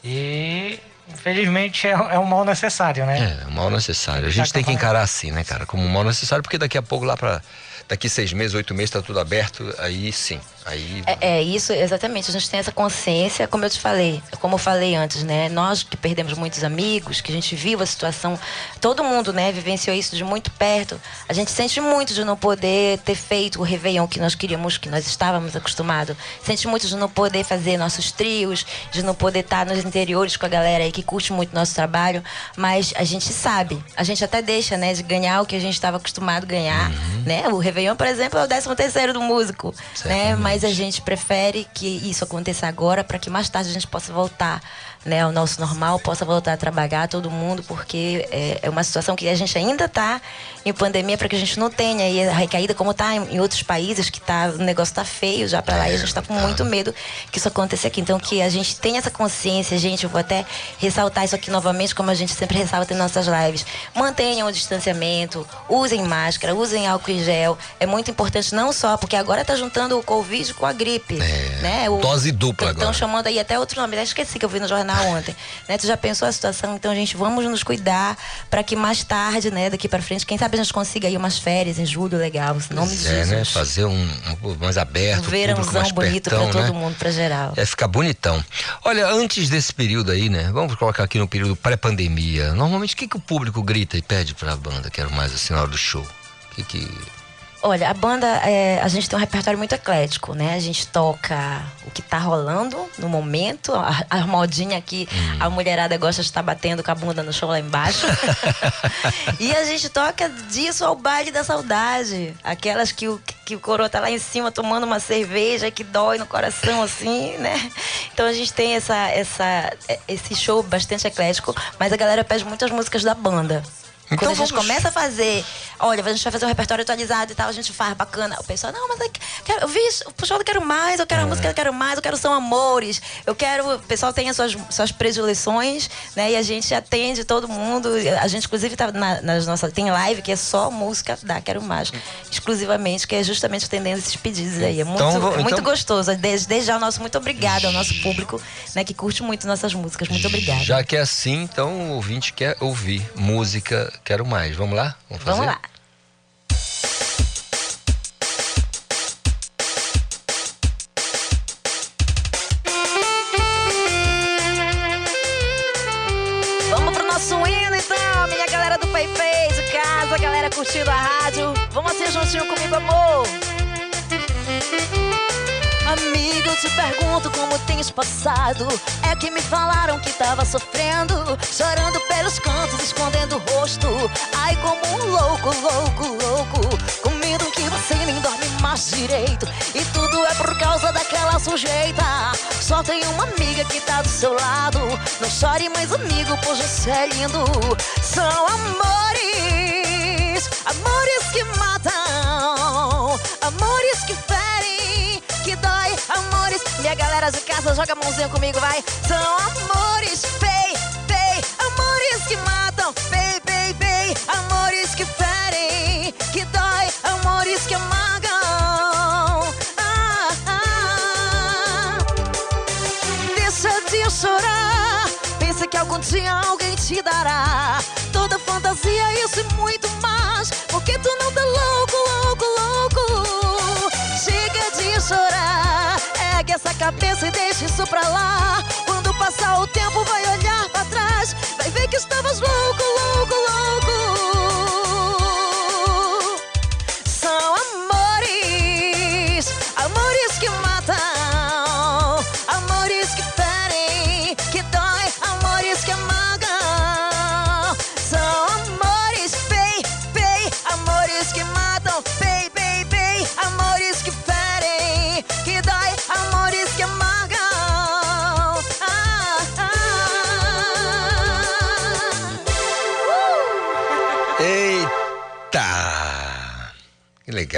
e infelizmente é, é um mal necessário, né? É, um mal necessário. A gente tem que encarar assim, né, cara? Como um mal necessário, porque daqui a pouco, lá para daqui seis meses, oito meses, tá tudo aberto, aí sim. Aí É, é isso, exatamente. A gente tem essa consciência, como eu te falei, como eu falei antes, né? Nós que perdemos muitos amigos, que a gente viu a situação, todo mundo, né, vivenciou isso de muito perto. A gente sente muito de não poder ter feito o Réveillon que nós queríamos, que nós estávamos acostumados. Sente muito de não poder fazer nossos trios, de não poder estar nos interiores com a galera aí que curte muito nosso trabalho. Mas a gente sabe, a gente até deixa, né, de ganhar o que a gente estava acostumado a ganhar, né? O Réveillon, por exemplo, é o 13 terceiro do músico, né? Mas a gente prefere que isso aconteça agora para que mais tarde a gente possa voltar, né, ao nosso normal, possa voltar a trabalhar todo mundo, porque é, é uma situação que a gente ainda está em pandemia para que a gente não tenha aí a recaída como está em, outros países que tá, o negócio tá feio já para lá e a gente está com muito medo que isso aconteça aqui. Então que a gente tenha essa consciência, gente, eu vou até ressaltar isso aqui novamente, como a gente sempre ressalta em nossas lives. Mantenham o distanciamento, usem máscara, usem álcool em gel. É muito importante não só porque agora tá juntando o Covid com a gripe, né? O, Dose dupla Estão chamando aí até outro nome. Eu esqueci que eu vi no jornal ontem. né? Tu já pensou a situação? Então, gente, vamos nos cuidar para que mais tarde, né, daqui para frente, quem sabe a gente consiga aí umas férias em julho legal, em nome de é, né? Fazer um, um mais aberto, Um verãozão mais bonito para todo né? mundo, para geral. É ficar bonitão. Olha, antes desse período aí, né? Vamos colocar aqui no período pré-pandemia. Normalmente, o que, que o público grita e pede pra banda? Quero mais assim na hora do show. O que que. Olha, a banda, é, a gente tem um repertório muito eclético, né? A gente toca o que tá rolando no momento, a, a modinha que a mulherada gosta de estar batendo com a bunda no chão lá embaixo. e a gente toca disso ao baile da saudade. Aquelas que o, que o coroa tá lá em cima tomando uma cerveja que dói no coração, assim, né? Então a gente tem essa, essa, esse show bastante eclético, mas a galera pede muitas músicas da banda. Quando a gente começa a fazer, olha, a gente vai fazer um repertório atualizado e tal, a gente faz bacana. O pessoal, não, mas eu, quero, eu vi show eu quero mais, eu quero a música, eu quero mais, eu quero são amores. Eu quero. O pessoal tem as suas, suas predileções, né? E a gente atende todo mundo. A gente, inclusive, tá na, nas nossas. Tem live que é só música da Quero Mais, exclusivamente, que é justamente atendendo esses pedidos aí. É muito, Então, vou- é muito então- gostoso. Desde, desde já o nosso muito obrigado ao nosso público, né, que curte muito nossas músicas. Muito obrigada. Já que é assim, então o ouvinte quer ouvir música, quero mais. Vamos lá? Vamos fazer? Vamos lá. Vamos pro nosso hino então, minha galera do PayPay de casa, galera curtindo a rádio. Vamos assim juntinho comigo, amor. Amigo, eu te pergunto como tens passado. É que me falaram que tava sofrendo, chorando pelos cantos, escondendo o rosto. Ai, como um louco, louco, louco. Com medo que você nem dorme mais direito. E tudo é por causa daquela sujeita. Só tem uma amiga que tá do seu lado. Não chore mais, amigo, pois você é lindo. São amores, amores que matam, amores que ferem, amores. Minha galera de casa, joga a mãozinha comigo, vai. São amores, pei, pei, amores que matam, pei, pei, pei, amores que ferem, que dói, amores que amagam. Ah, ah. Deixa de chorar. Pensa que algum dia alguém te dará toda fantasia, isso e muito mais. Porque tu não tá louco, louco, louco. Chega de chorar. Essa cabeça e deixa isso pra lá. Quando passar o tempo, vai olhar pra trás. Vai ver que estavas louco, louco, louco.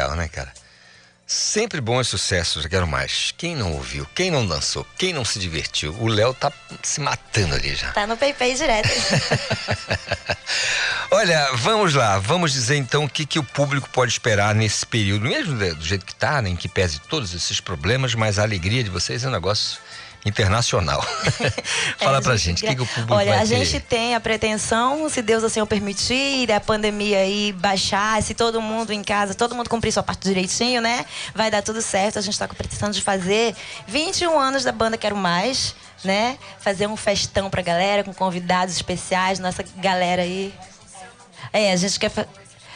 Legal, né, cara? Sempre bons sucessos, quero mais. Quem não ouviu, quem não dançou, quem não se divertiu, o Léo tá se matando ali já. Tá no PayPay direto. Olha, vamos lá, vamos dizer então o que, que o público pode esperar nesse período, mesmo do do jeito que tá, né, em que pese todos esses problemas, mas a alegria de vocês é um negócio internacional. Fala pra gente, o que, que o público Olha, a gente tem a pretensão, se Deus assim o permitir, a pandemia aí baixar, se todo mundo em casa, todo mundo cumprir sua parte direitinho, né? Vai dar tudo certo. A gente tá com a pretensão de fazer 21 anos da banda Quero Mais, né? Fazer um festão pra galera, com convidados especiais, nossa galera aí. É, a gente quer.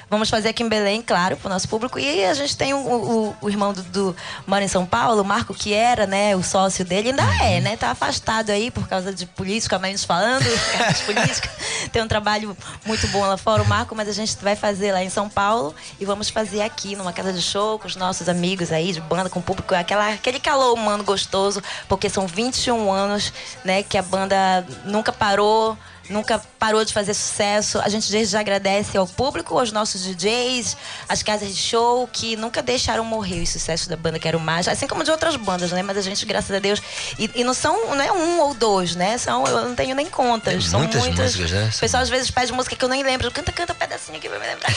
Vamos fazer aqui em Belém, claro, para o nosso público. E a gente tem o, o- o irmão do, do mora em São Paulo, o Marco, que era, né, o sócio dele, ainda é, né? Tá afastado aí por causa de política, menos falando, de política. Tem um trabalho muito bom lá fora, o Marco, mas a gente vai fazer lá em São Paulo e vamos fazer aqui numa casa de show com os nossos amigos aí de banda, com o público, aquela, aquele calor humano gostoso, porque são 21 anos, né, que a banda nunca parou nunca parou de fazer sucesso. A gente desde já agradece ao público, aos nossos DJs, às casas de show que nunca deixaram morrer os sucessos da banda Quero Mais, assim como de outras bandas, né? Mas a gente, graças a Deus, e, e não são não é um ou dois, né? São eu não tenho nem contas, Tem são muitas muitas. músicas, né? O pessoal às vezes pede música que eu nem lembro, canta canta um pedacinho aqui pra me lembrar.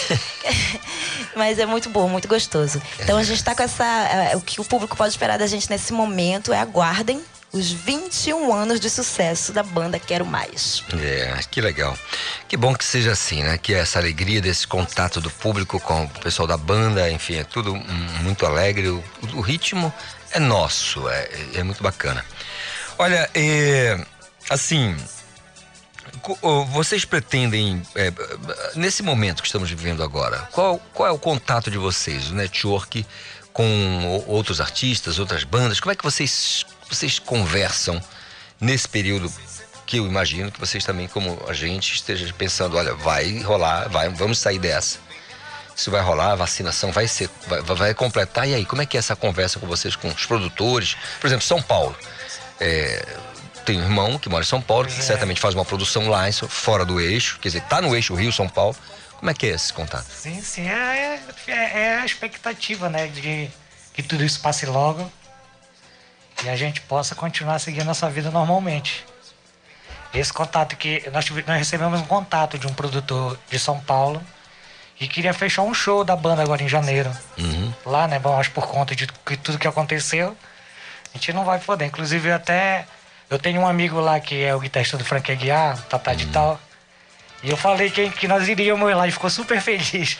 Mas é muito bom, muito gostoso. Então a gente tá com essa eh, o que o público pode esperar da gente nesse momento é aguardem os 21 anos de sucesso da banda Quero Mais. É, que legal. Que bom que seja assim, né? Que essa alegria desse contato do público com o pessoal da banda, enfim, é tudo muito alegre. O, o ritmo é nosso, é, é muito bacana. Olha, é, assim, vocês pretendem, é, nesse momento que estamos vivendo agora, qual, qual é o contato de vocês, o network com outros artistas, outras bandas? Como é que vocês, vocês conversam nesse período que eu imagino que vocês também, como a gente, esteja pensando, olha, vai rolar, vai, vamos sair dessa. Isso vai rolar, a vacinação vai ser, vai, vai completar. E aí, como é que é essa conversa com vocês, com os produtores? Por exemplo, São Paulo. É, tem um irmão que mora em São Paulo, que certamente faz uma produção lá, fora do eixo, quer dizer, tá no eixo Rio-São Paulo. Como é que é esse contato? Sim, sim. É, é, é a expectativa, né? De que tudo isso passe logo e a gente possa continuar seguindo nossa vida normalmente. Esse contato que nós, tive- nós recebemos um contato de um produtor de São Paulo que queria fechar um show da banda agora em janeiro. Uhum. Lá, né? Bom, mas por conta de tudo que aconteceu, a gente não vai poder. Inclusive, até eu tenho um amigo lá que é o guitarrista do Frank Aguiar, Tata de Tal. E eu falei que, que nós iríamos lá e ficou super feliz.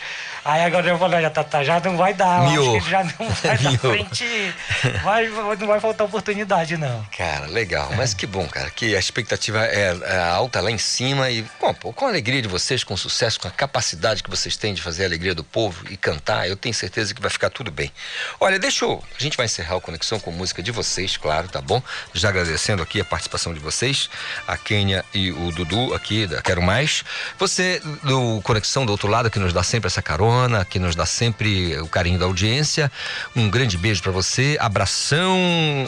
Aí agora eu falei, olha, Tata, já não vai dar. Miou. acho que já não vai dar frente. Vai, não vai faltar oportunidade, não. Cara, legal. Mas que bom, cara. Que a expectativa é, é alta lá em cima e bom, pô, com a alegria de vocês, com o sucesso, com a capacidade que vocês têm de fazer a alegria do povo e cantar, eu tenho certeza que vai ficar tudo bem. Olha, deixa eu. A gente vai encerrar o Conexão com música de vocês, claro, tá bom? Já agradecendo aqui a participação de vocês, a Kênia e o Dudu aqui da Quero Mais. Você do Conexão do outro lado, que nos dá sempre essa carona, que nos dá sempre o carinho da audiência. Um grande beijo pra você, abração,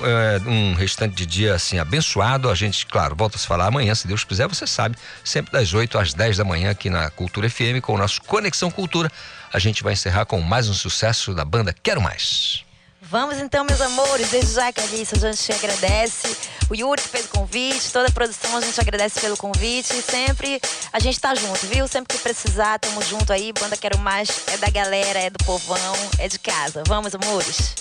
é, um restante de dia assim abençoado. A gente, claro, volta a se falar amanhã, se Deus quiser, você sabe, sempre das 8 às 10 da manhã aqui na Cultura FM com o nosso Conexão Cultura. A gente vai encerrar com mais um sucesso da banda Quero Mais. Vamos então, meus amores. Desde já, Calice, a gente agradece. O Yuri que fez o convite, toda a produção, a gente agradece pelo convite. E sempre a gente tá junto, viu? Sempre que precisar, tamo junto aí. Banda Quero Mais é da galera, é do povão, é de casa. Vamos, amores.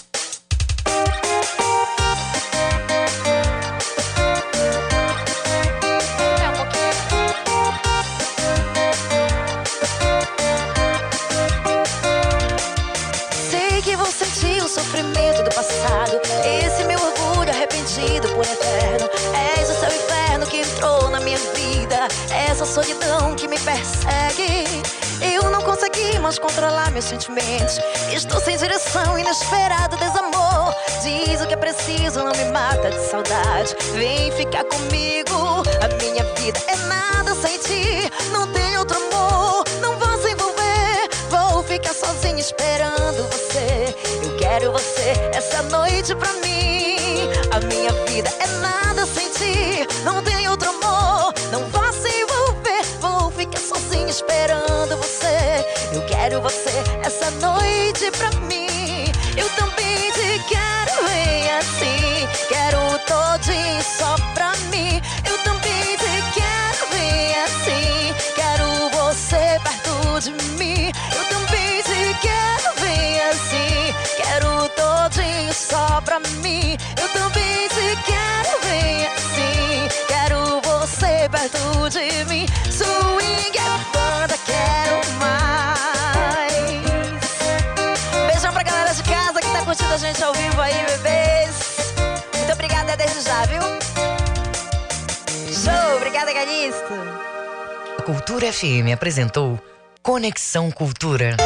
Eterno. És o seu inferno que entrou na minha vida. Essa solidão que me persegue. Eu não consegui mais controlar meus sentimentos. Estou sem direção, inesperado desamor. Diz o que é preciso, não me mata de saudade. Vem ficar comigo. A minha vida é nada sem ti. Não tem outro amor. Vou ficar sozinha esperando você. Eu quero você essa noite pra mim. A minha vida é nada sem ti. Não tem outro amor. Não vá se envolver. Vou ficar sozinha esperando você. Eu quero você essa noite pra mim. Eu também te quero bem assim. Quero todinho só pra mim. Eu também te quero bem assim. Quero você perto de mim. pra mim. Eu também te quero bem assim. Quero você perto de mim. Swing é banda, quero mais. Beijão pra galera de casa que tá curtindo a gente ao vivo aí, bebês. Muito obrigada desde já, viu? Show, obrigada, Calixto. Cultura FM apresentou Conexão Cultura.